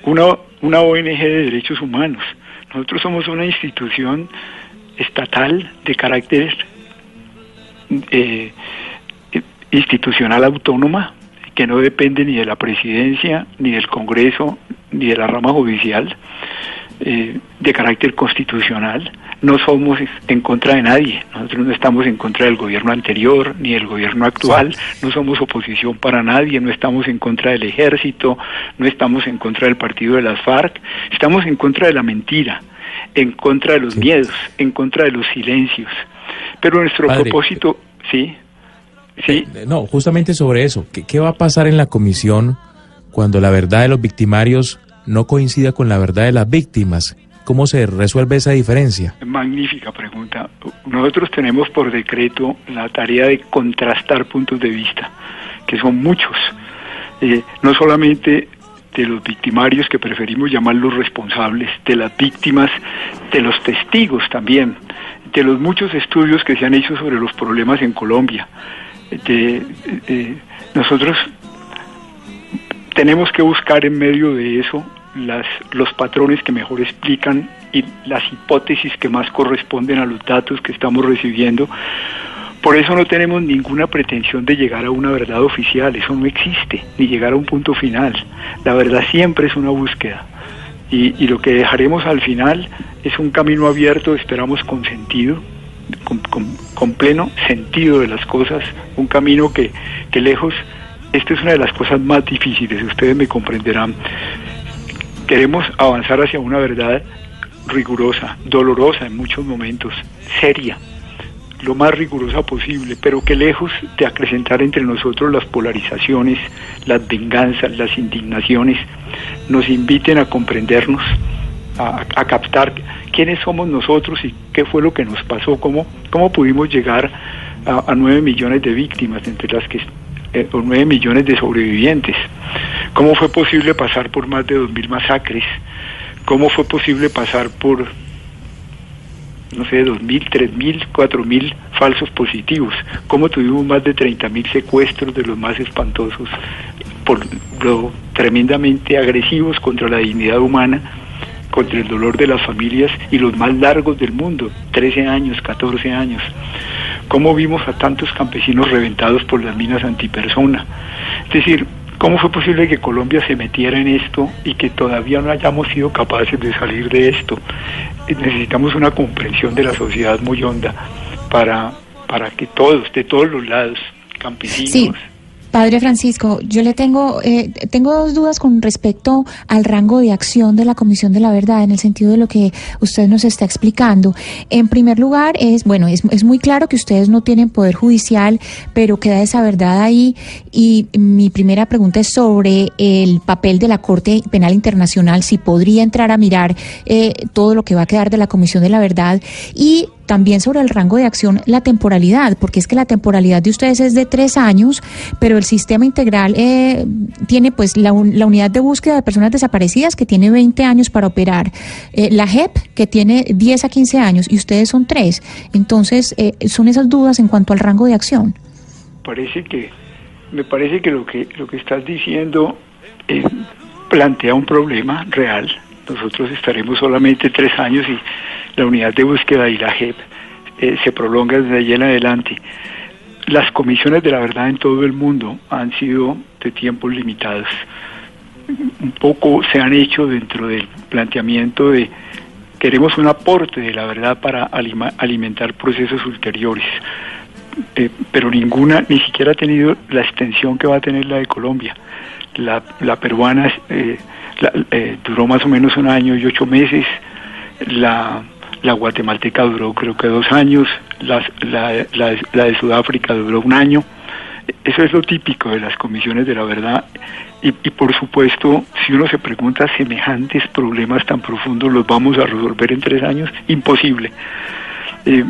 una, una ONG de derechos humanos, nosotros somos una institución estatal de carácter eh, institucional autónoma que no depende ni de la presidencia, ni del Congreso, ni de la rama judicial, eh, de carácter constitucional no somos en contra de nadie, nosotros no estamos en contra del gobierno anterior ni del gobierno actual, no somos oposición para nadie, no estamos en contra del ejército, no estamos en contra del partido de las FARC, estamos en contra de la mentira, en contra de los miedos, en contra de los silencios. Pero nuestro propósito, sí, sí. Eh, no, justamente sobre eso, ¿Qué, ¿qué va a pasar en la comisión cuando la verdad de los victimarios no coincida con la verdad de las víctimas? ¿Cómo se resuelve esa diferencia? Magnífica pregunta. Nosotros tenemos por decreto la tarea de contrastar puntos de vista, que son muchos. Eh, no solamente de los victimarios que preferimos llamarlos responsables, de las víctimas, de los testigos también, de los muchos estudios que se han hecho sobre los problemas en Colombia. nosotros tenemos que buscar en medio de eso las, los patrones que mejor explican y las hipótesis que más corresponden a los datos que estamos recibiendo. Por eso no tenemos ninguna pretensión de llegar a una verdad oficial, eso no existe, ni llegar a un punto final. La verdad siempre es una búsqueda. Y, y lo que dejaremos al final es un camino abierto, esperamos con sentido, con, con- con pleno sentido de las cosas, un camino que, que lejos, esta es una de las cosas más difíciles, ustedes me comprenderán. Queremos avanzar hacia una verdad rigurosa, dolorosa en muchos momentos, seria, lo más rigurosa posible, pero que lejos de acrecentar entre nosotros las polarizaciones, las venganzas, las indignaciones, nos inviten a comprendernos, a, captar quiénes somos nosotros y qué fue lo que nos pasó, cómo, cómo pudimos llegar a, 9 millones de víctimas, entre las que eh, o 9 millones de sobrevivientes, cómo fue posible pasar por más de 2.000 masacres, cómo fue posible pasar por no sé, 2.000, 3.000, 4.000 falsos positivos, cómo tuvimos más de 30.000 secuestros de los más espantosos, por lo tremendamente agresivos contra la dignidad humana, contra el dolor de las familias y los más largos del mundo, 13 años, 14 años. Cómo vimos a tantos campesinos reventados por las minas antipersona. Es decir, ¿cómo fue posible que Colombia se metiera en esto y que todavía no hayamos sido capaces de salir de esto? Eh, Necesitamos una comprensión de la sociedad muy honda para, para que todos, de todos los lados, campesinos. Padre Francisco, yo le tengo eh, tengo dos dudas con respecto al rango de acción de la Comisión de la Verdad en el sentido de lo que usted nos está explicando. En primer lugar, es bueno, es, es muy claro que ustedes no tienen poder judicial, pero queda esa verdad ahí. Y mi primera pregunta es sobre el papel de la Corte Penal Internacional, si podría entrar a mirar eh, todo lo que va a quedar de la Comisión de la Verdad y también sobre el rango de acción, la temporalidad, porque es que la temporalidad de ustedes es de tres años, pero el sistema integral eh, tiene pues la, un- la unidad de búsqueda de personas desaparecidas que tiene 20 años para operar, eh, la JEP que tiene 10 a 15 años y ustedes son tres. Entonces, eh, son esas dudas en cuanto al rango de acción. parece que me parece que lo que lo que estás diciendo eh, plantea un problema real. Nosotros estaremos solamente tres años y la unidad de búsqueda y la JEP eh, se prolonga desde allí en adelante. Las comisiones de la verdad en todo el mundo han sido de tiempos limitados. Un poco se han hecho dentro del planteamiento de queremos un aporte de la verdad para alimentar procesos ulteriores eh, pero ninguna ni siquiera ha tenido la extensión que va a tener la de Colombia. La, la peruana eh, duró más o menos un año y ocho meses, la, la guatemalteca duró creo que dos años, la, de Sudáfrica duró un año. Eso es lo típico de las comisiones de la verdad. Y, y por supuesto, si uno se pregunta semejantes problemas tan profundos, ¿los vamos a resolver en tres años? Imposible. Eh,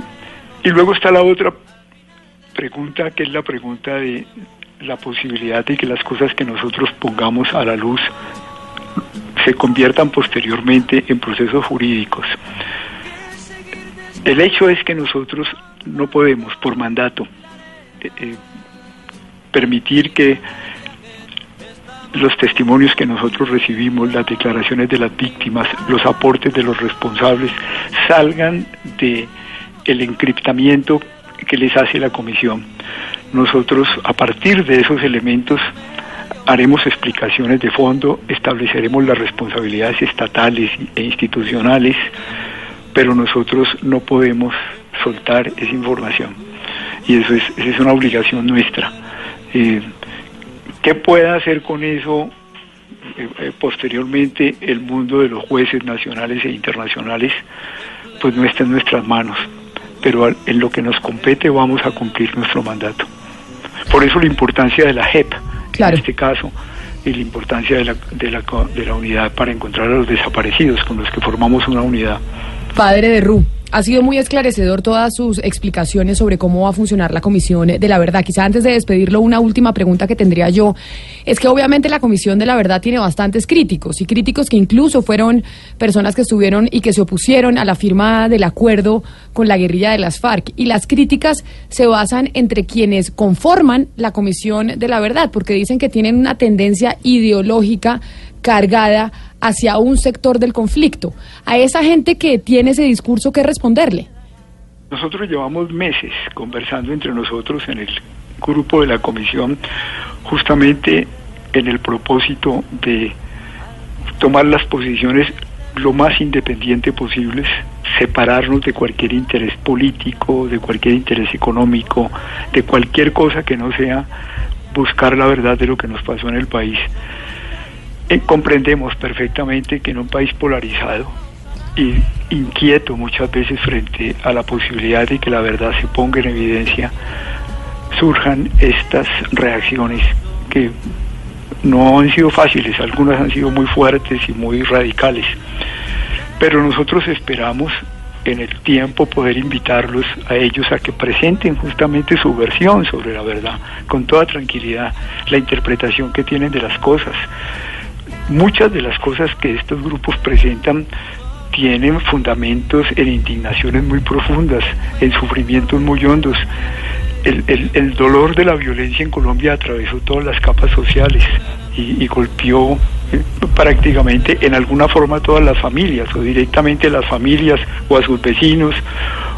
y luego está la otra pregunta, que es la pregunta de la posibilidad de que las cosas que nosotros pongamos a la luz se conviertan posteriormente en procesos jurídicos. El hecho es que nosotros no podemos, por mandato, eh, eh, permitir que los testimonios que nosotros recibimos, las declaraciones de las víctimas, los aportes de los responsables, salgan de el encriptamiento que les hace la comisión. Nosotros, a partir de esos elementos, haremos explicaciones de fondo, estableceremos las responsabilidades estatales e institucionales, pero nosotros no podemos soltar esa información. Y eso es, esa es una obligación nuestra. Eh, ¿Qué pueda hacer con eso eh, eh, posteriormente el mundo de los jueces nacionales e internacionales? Pues no está en nuestras manos, pero en lo que nos compete vamos a cumplir nuestro mandato. Por eso la importancia de la JEP, en este caso, y la importancia de la, de, la, de la unidad para encontrar a los desaparecidos, con los que formamos una unidad. Padre de Ru, ha sido muy esclarecedor todas sus explicaciones sobre cómo va a funcionar la Comisión de la Verdad. Quizá antes de despedirlo, una última pregunta que tendría yo es que obviamente la Comisión de la Verdad tiene bastantes críticos y críticos que incluso fueron personas que estuvieron y que se opusieron a la firma del acuerdo con la guerrilla de las FARC. Y las críticas se basan entre quienes conforman la Comisión de la Verdad, porque dicen que tienen una tendencia ideológica cargada hacia un sector del conflicto. A esa gente que tiene ese discurso, ¿qué responderle? Nosotros llevamos meses conversando entre nosotros en el grupo de la comisión justamente en el propósito de tomar las posiciones lo más independiente posibles, separarnos de cualquier interés político, de cualquier interés económico, de cualquier cosa que no sea buscar la verdad de lo que nos pasó en el país. Eh, comprendemos perfectamente que en un país polarizado y inquieto muchas veces frente a la posibilidad de que la verdad se ponga en evidencia, surjan estas reacciones que no han sido fáciles, algunas han sido muy fuertes y muy radicales, pero nosotros esperamos en el tiempo poder invitarlos a ellos a que presenten justamente su versión sobre la verdad, con toda tranquilidad, la interpretación que tienen de las cosas. Muchas de las cosas que estos grupos presentan tienen fundamentos en indignaciones muy profundas, en sufrimientos muy hondos. El, el, dolor de la violencia en Colombia atravesó todas las capas sociales y, golpeó eh, prácticamente en alguna forma a todas las familias o directamente a las familias o a sus vecinos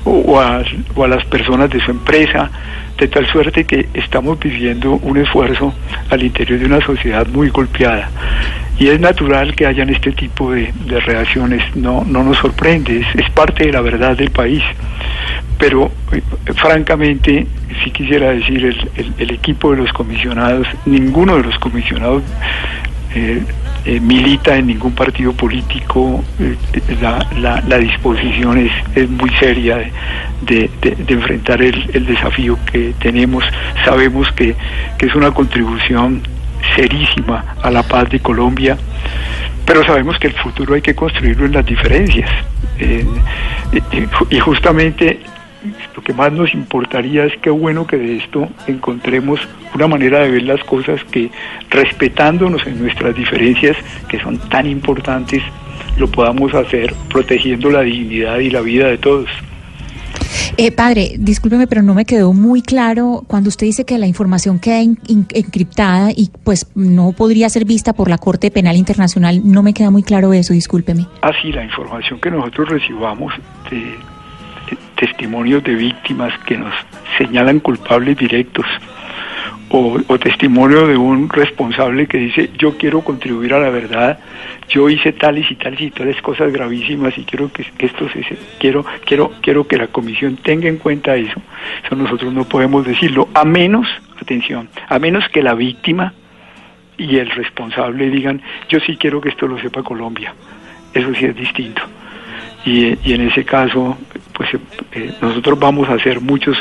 o a, o a las personas de su empresa, de tal suerte que estamos viviendo un esfuerzo al interior de una sociedad muy golpeada. Y es natural que hayan este tipo de, reacciones, no, no nos sorprende, es, parte de la verdad del país. Pero eh, francamente, si quisiera decir, el, el, equipo de los comisionados, ninguno de los comisionados eh, eh, milita en ningún partido político, la, la, disposición es, es muy seria de, enfrentar el, desafío que tenemos. Sabemos que, que es una contribución serísima a la paz de Colombia, pero sabemos que el futuro hay que construirlo en las diferencias. y justamente lo que más nos importaría es que bueno que de esto encontremos una manera de ver las cosas que respetándonos en nuestras diferencias, que son tan importantes, lo podamos hacer protegiendo la dignidad y la vida de todos. Eh, padre, discúlpeme, pero no me quedó muy claro cuando usted dice que la información queda encriptada y pues no podría ser vista por la Corte Penal Internacional. No me queda muy claro eso, discúlpeme. Ah, sí, la información que nosotros recibamos de testimonios de víctimas que nos señalan culpables directos o, testimonio de un responsable que dice yo quiero contribuir a la verdad, yo hice tales y tales y tales cosas gravísimas y quiero que, esto se quiero quiero quiero que la comisión tenga en cuenta eso. Eso nosotros no podemos decirlo a menos, atención, a menos que la víctima y el responsable digan yo sí quiero que esto lo sepa Colombia. Eso sí es distinto. Y, y en ese caso, pues eh, nosotros vamos a hacer muchos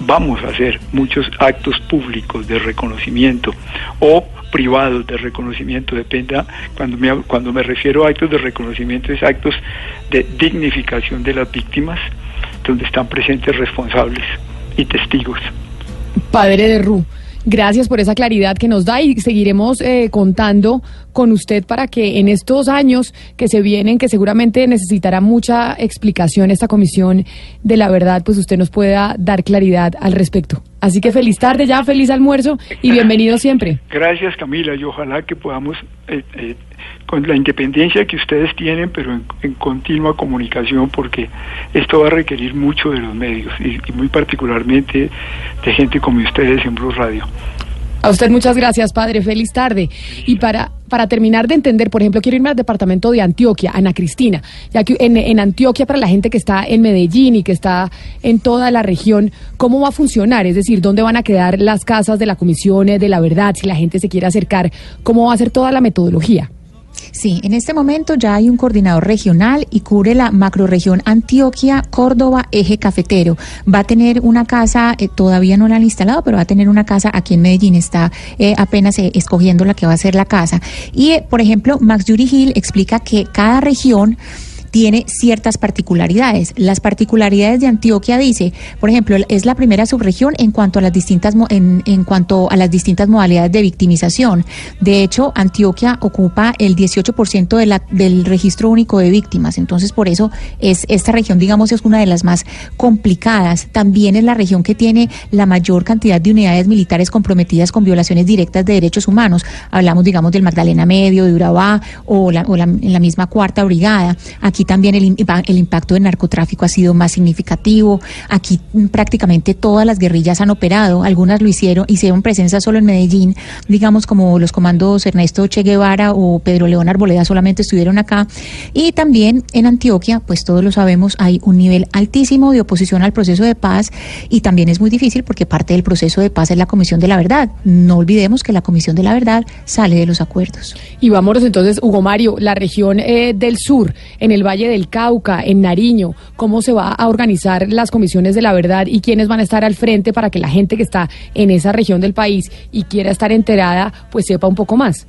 vamos a hacer muchos actos públicos de reconocimiento o privados de reconocimiento, dependa, cuando me, cuando me refiero a actos de reconocimiento es actos de dignificación de las víctimas, donde están presentes responsables y testigos. Padre de Ru, Gracias por esa claridad que nos da y seguiremos eh, contando con usted para que en estos años que se vienen, que seguramente necesitará mucha explicación esta comisión de la verdad, pues usted nos pueda dar claridad al respecto. Así que feliz tarde ya, feliz almuerzo y bienvenido siempre. Gracias Camila y ojalá que podamos eh, eh, con la independencia que ustedes tienen, pero en, continua comunicación, porque esto va a requerir mucho de los medios y, muy particularmente de gente como ustedes en Blue Radio. A usted muchas gracias, padre. Feliz tarde. Y para, para terminar de entender, por ejemplo, quiero irme al departamento de Antioquia, Ana Cristina, ya que en, en, Antioquia, para la gente que está en Medellín y que está en toda la región, ¿cómo va a funcionar? Es decir, ¿dónde van a quedar las casas de la Comisión de la Verdad? Si la gente se quiere acercar, ¿cómo va a ser toda la metodología? Sí, en este momento ya hay un coordinador regional y cubre la macroregión Antioquia, Córdoba, eje cafetero. Va a tener una casa, eh, todavía no la han instalado, pero va a tener una casa aquí en Medellín, está eh, apenas eh, escogiendo la que va a ser la casa. Y, por ejemplo, Max Yuri Gil explica que cada región tiene ciertas particularidades. Las particularidades de Antioquia dice, por ejemplo, es la primera subregión en cuanto a las distintas en, en cuanto a las distintas modalidades de victimización. De hecho, Antioquia ocupa el 18% de del registro único de víctimas. Entonces, por eso es esta región, digamos, es una de las más complicadas. También es la región que tiene la mayor cantidad de unidades militares comprometidas con violaciones directas de derechos humanos. Hablamos, digamos, del Magdalena Medio, de Urabá o, la, o en la misma cuarta brigada. Aquí también el, el impacto del narcotráfico ha sido más significativo. Aquí mm, prácticamente todas las guerrillas han operado. Algunas lo hicieron, hicieron presencia solo en Medellín, digamos como los comandos Ernesto Che Guevara o Pedro León Arboleda solamente estuvieron acá. Y también en Antioquia, pues todos lo sabemos, hay un nivel altísimo de oposición al proceso de paz y también es muy difícil porque parte del proceso de paz es la Comisión de la Verdad. No olvidemos que la Comisión de la Verdad sale de los acuerdos. Y vámonos entonces, Hugo Mario, la región eh, del sur, en el Valle del Cauca, en Nariño, ¿cómo se va a organizar las comisiones de la verdad y quiénes van a estar al frente para que la gente que está en esa región del país y quiera estar enterada, pues sepa un poco más?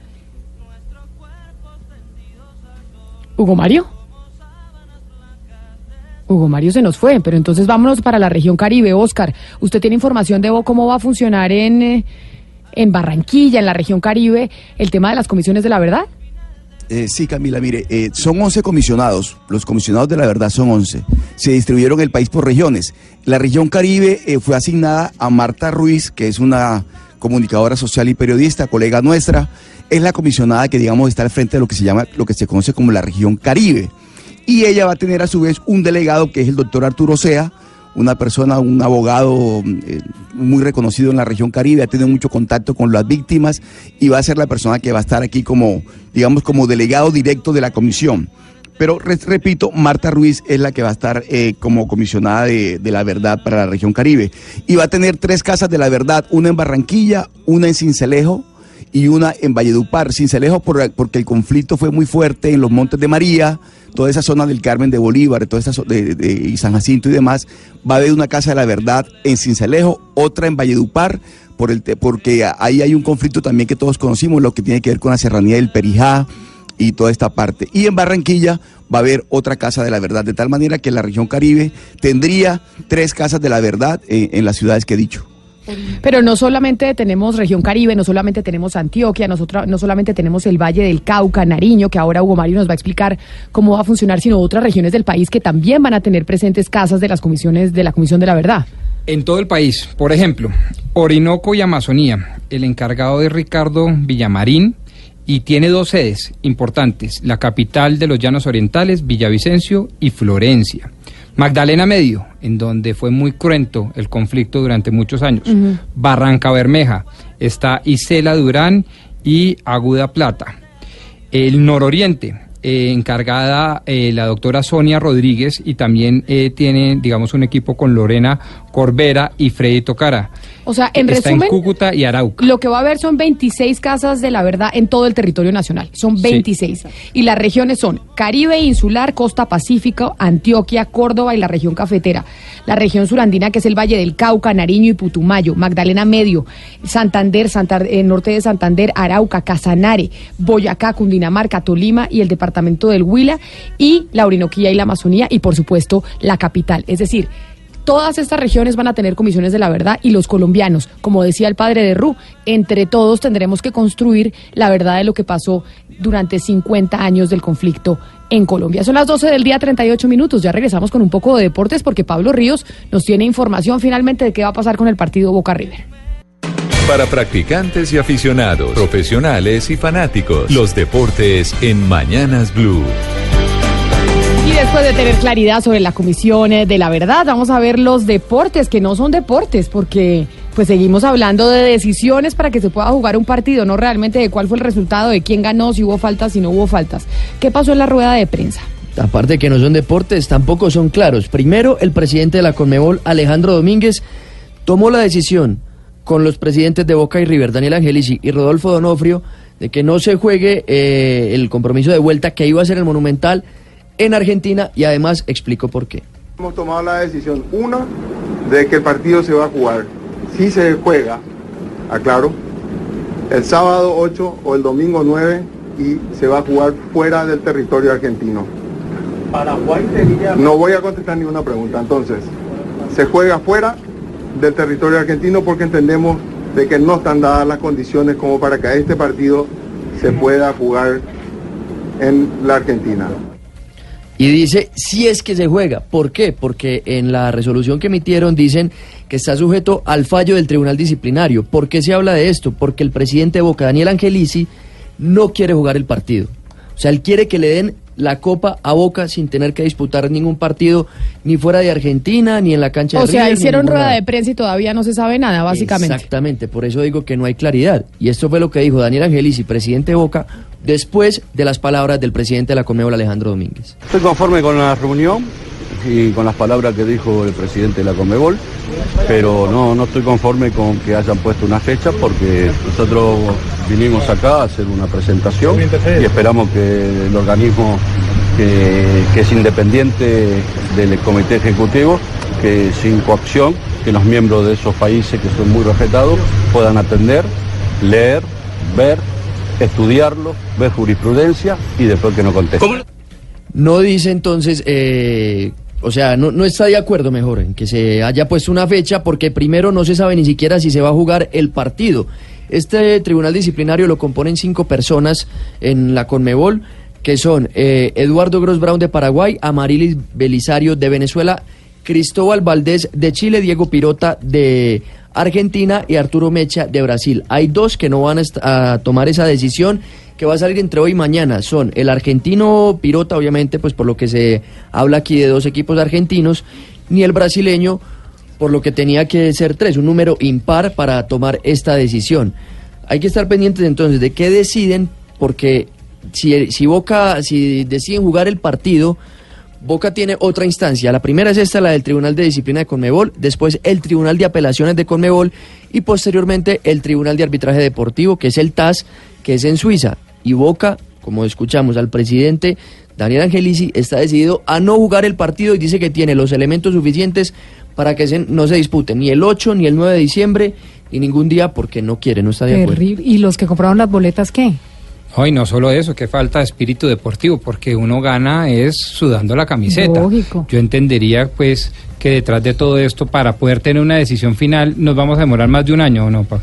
Hugo Mario. Hugo Mario se nos fue, pero entonces vámonos para la región Caribe. Oscar, ¿usted tiene información de cómo va a funcionar en, eh, en Barranquilla, en la región Caribe, el tema de las comisiones de la verdad? Eh, sí, Camila, mire, eh, son 11 comisionados. Los comisionados de la verdad son 11. Se distribuyeron el país por regiones. La región Caribe eh, fue asignada a Marta Ruiz, que es una comunicadora social y periodista, colega nuestra. Es la comisionada que, digamos, está al frente de lo que se llama, lo que se conoce como la región Caribe. Y ella va a tener a su vez un delegado que es el doctor Arturo Sea, una persona, un abogado eh, muy reconocido en la región Caribe, ha tenido mucho contacto con las víctimas y va a ser la persona que va a estar aquí como, digamos, como delegado directo de la comisión. Pero re- repito, Marta Ruiz es la que va a estar eh, como comisionada de, de la verdad para la región Caribe. Y va a tener tres casas de la verdad, una en Barranquilla, una en Cincelejo y una en Valledupar. Cincelejo por- porque el conflicto fue muy fuerte en los Montes de María, toda esa zona del Carmen de Bolívar, toda esa de, de- y San Jacinto y demás. Va a haber una casa de la verdad en Cincelejo, otra en Valledupar, por el porque ahí hay un conflicto también que todos conocimos, lo que tiene que ver con la serranía del Perijá y toda esta parte. Y en Barranquilla va a haber otra casa de la verdad, de tal manera que la región Caribe tendría tres casas de la verdad en- en las ciudades que he dicho. Pero no solamente tenemos región Caribe, no solamente tenemos Antioquia, nosotros, no solamente tenemos el Valle del Cauca, Nariño, que ahora Hugo Mario nos va a explicar cómo va a funcionar, sino otras regiones del país que también van a tener presentes casas de las comisiones de la Comisión de la Verdad. En todo el país, por ejemplo, Orinoco y Amazonía, el encargado es Ricardo Villamarín y tiene dos sedes importantes, la capital de los Llanos Orientales, Villavicencio y Florencia. Magdalena Medio, en donde fue muy cruento el conflicto durante muchos años. Barranca Bermeja, está Isela Durán y Aguda Plata. El nororiente, eh, encargada eh, la doctora Sonia Rodríguez y también eh, tiene, digamos, un equipo con Lorena Corbera y Freddy Tocara. O sea, en Está resumen, en Cúcuta y Arauca. lo que va a haber son 26 casas de la verdad en todo el territorio nacional. Son Sí. 26. Y las regiones son Caribe Insular, Costa Pacífico, Antioquia, Córdoba y la región cafetera. La región surandina, que es el Valle del Cauca, Nariño y Putumayo. Magdalena Medio, Santander, Santar- eh, norte de Santander, Arauca, Casanare, Boyacá, Cundinamarca, Tolima y el departamento del Huila. Y la Orinoquía y la Amazonía. Y por supuesto, la capital. Es decir, Todas estas regiones van a tener comisiones de la verdad y los colombianos, como decía el padre de Ru, entre todos tendremos que construir la verdad de lo que pasó durante 50 años del conflicto en Colombia. Son las 12 del día 38 minutos, ya regresamos con un poco de deportes porque Pablo Ríos nos tiene información finalmente de qué va a pasar con el partido Boca River. Para practicantes y aficionados, profesionales y fanáticos, los deportes en Mañanas Blue. Después de tener claridad sobre la comisión de la verdad, vamos a ver los deportes que no son deportes, porque pues seguimos hablando de decisiones para que se pueda jugar un partido, no realmente de cuál fue el resultado, de quién ganó, si hubo faltas, si no hubo faltas. ¿Qué pasó en la rueda de prensa? Aparte de que no son deportes, tampoco son claros. Primero, el presidente de la Conmebol, Alejandro Domínguez, tomó la decisión con los presidentes de Boca y River, Daniel Angelici y Rodolfo Donofrio, de que no se juegue eh, el compromiso de vuelta que iba a ser el Monumental en Argentina y además explicó por qué. Hemos tomado la decisión, una, de que el partido se va a jugar. Si se juega, aclaro, el sábado 8 o el domingo 9 y se va a jugar fuera del territorio argentino. No voy a contestar ninguna pregunta. Entonces, se juega fuera del territorio argentino porque entendemos de que no están dadas las condiciones como para que este partido se pueda jugar en la Argentina. Y dice, si es que se juega. ¿Por qué? Porque en la resolución que emitieron dicen que está sujeto al fallo del Tribunal Disciplinario. ¿Por qué se habla de esto? Porque el presidente de Boca, Daniel Angelici, no quiere jugar el partido. O sea, él quiere que le den la copa a Boca sin tener que disputar ningún partido ni fuera de Argentina ni en la cancha O de sea, River, ni hicieron rueda lado. de prensa y todavía no se sabe nada, básicamente. Exactamente, por eso digo que no hay claridad. Y esto fue lo que dijo Daniel Angelici, presidente de Boca, después de las palabras del presidente de la Conmebol, Alejandro Domínguez. Estoy conforme con la reunión y con las palabras que dijo el presidente de la Conmebol, pero no, no estoy conforme con que hayan puesto una fecha porque nosotros vinimos acá a hacer una presentación y esperamos que el organismo que, que es independiente del comité ejecutivo, que sin coacción, que los miembros de esos países que son muy respetados puedan atender, leer, ver, estudiarlo, ver jurisprudencia y después que no contesten. No dice entonces, eh, o sea, no, no está de acuerdo mejor en que se haya puesto una fecha porque primero no se sabe ni siquiera si se va a jugar el partido. Este tribunal disciplinario lo componen cinco personas en la Conmebol, que son eh, Eduardo Gross Brown de Paraguay, Amarilis Belisario de Venezuela, Cristóbal Valdés de Chile, Diego Pirota de Argentina y Arturo Mecha de Brasil. Hay dos que no van a, tomar esa decisión que va a salir entre hoy y mañana. Son el argentino Pirota, obviamente, pues por lo que se habla aquí de dos equipos argentinos, ni el brasileño, por lo que tenía que ser tres, un número impar para tomar esta decisión. Hay que estar pendientes entonces de qué deciden, porque si, si Boca, si deciden jugar el partido, Boca tiene otra instancia. La primera es esta, la del Tribunal de Disciplina de Conmebol, después el Tribunal de Apelaciones de Conmebol y posteriormente el Tribunal de Arbitraje Deportivo, que es el TAS, que es en Suiza. Y Boca, como escuchamos al presidente Daniel Angelici, está decidido a no jugar el partido y dice que tiene los elementos suficientes para que se- no se dispute ni el 8 ni el 9 de diciembre ni ningún día porque no quiere, no está de acuerdo. Terrible. ¿Y los que compraron las boletas qué? Hoy no solo eso, que falta de espíritu deportivo, porque uno gana es sudando la camiseta. Lógico. Yo entendería pues que detrás de todo esto, para poder tener una decisión final, nos vamos a demorar más de un año, ¿o no? Pa?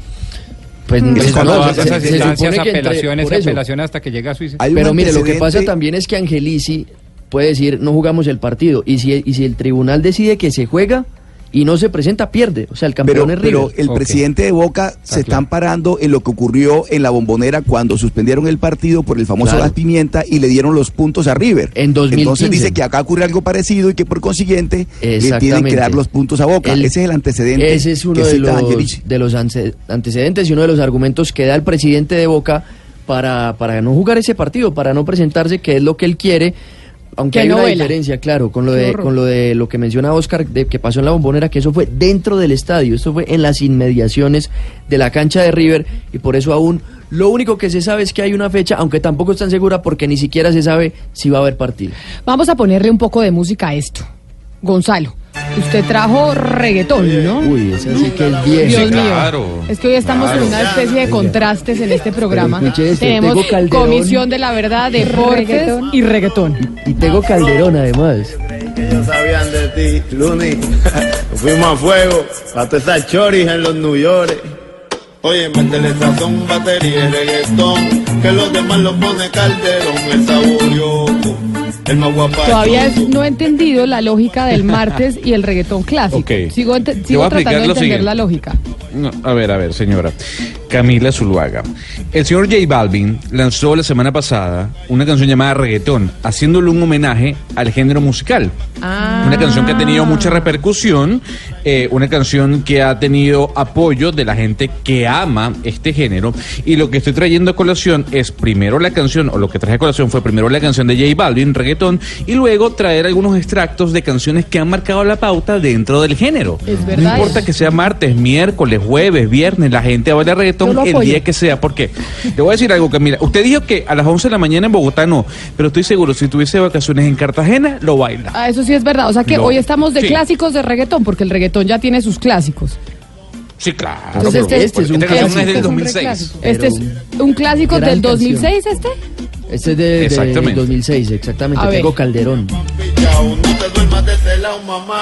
Pues Mm. no, todas se- esas se instancias, supone que entre- apelaciones, eso. apelaciones hasta que llega a Suiza. Pero mire, lo que pasa también es que Angelici puede decir no jugamos el partido y si, y si el tribunal decide que se juega y no se presenta, pierde. O sea, el campeón Pero, es River. pero el presidente de Boca se está claro. amparando en lo que ocurrió en la bombonera cuando suspendieron el partido por el famoso Claro. gas pimienta y le dieron los puntos a River. En 2015. Entonces dice que acá ocurre algo parecido y que por consiguiente le tienen Exactamente. que dar los puntos a Boca. El- ese es el antecedente Ese es uno que de cita los, de los antecedentes y uno de los argumentos que da el presidente de Boca para, para no jugar ese partido, para no presentarse, que es lo que él quiere. Aunque hay una diferencia, claro, con lo, de, con lo de lo que menciona Oscar, de que pasó en la bombonera, que eso fue dentro del estadio, esto fue en las inmediaciones de la cancha de River, y por eso aún lo único que se sabe es que hay una fecha, aunque tampoco es tan segura porque ni siquiera se sabe si va a haber partido. Vamos a ponerle un poco de música a esto. Gonzalo, usted trajo reggaetón, ¿no? Uy, ese sí que es viejo. Dios Sí, mío. claro. Es que hoy estamos en una especie de contrastes en este programa. Esto, Tenemos tengo Calderón. Comisión de la Verdad, Deportes Reggaetón. y reggaetón. Y tengo Calderón además. Ellos sabían de ti, Luni. Fuimos a fuego, todas esas choris en los New York. Oye, métele sazón, batería y reggaetón. Que los demás lo pone Calderón, el saborioso. El más guapacho. Todavía es- no he entendido la lógica del martes y el reggaetón clásico. Sigo, ente- sigo tratando de entender siguiente. la lógica. No, a ver, a ver, señora. Camila Zuluaga. El señor J Balvin lanzó la semana pasada una canción llamada Reggaetón, haciéndole un homenaje al género musical. Una canción que ha tenido mucha repercusión, eh, una canción que ha tenido apoyo de la gente que ama este género. Y lo que estoy trayendo a colación es primero la canción, o lo que traje a colación fue primero la canción de J Balvin, Reggaetón, y luego traer algunos extractos de canciones que han marcado la pauta dentro del género. Es No verdad. importa que sea martes, miércoles, jueves, viernes, la gente baila reggaetón el día que sea. Porque te voy a decir algo, Camila. Usted dijo que a las 11 de la mañana en Bogotá no, pero estoy seguro, si tuviese vacaciones en Cartagena, lo baila. Ah, eso sí es verdad. O sea que No. hoy estamos de Sí. clásicos de reggaetón, porque el reggaetón ya tiene sus clásicos. Sí, claro. Entonces, este es un esta canción es clásico. del 2006. Este es un clásico del 2006, este. Este es de, de Exactamente. 2006, exactamente. A ver. Tengo Calderón. Pillao, no te duermas de ese lado, mamá.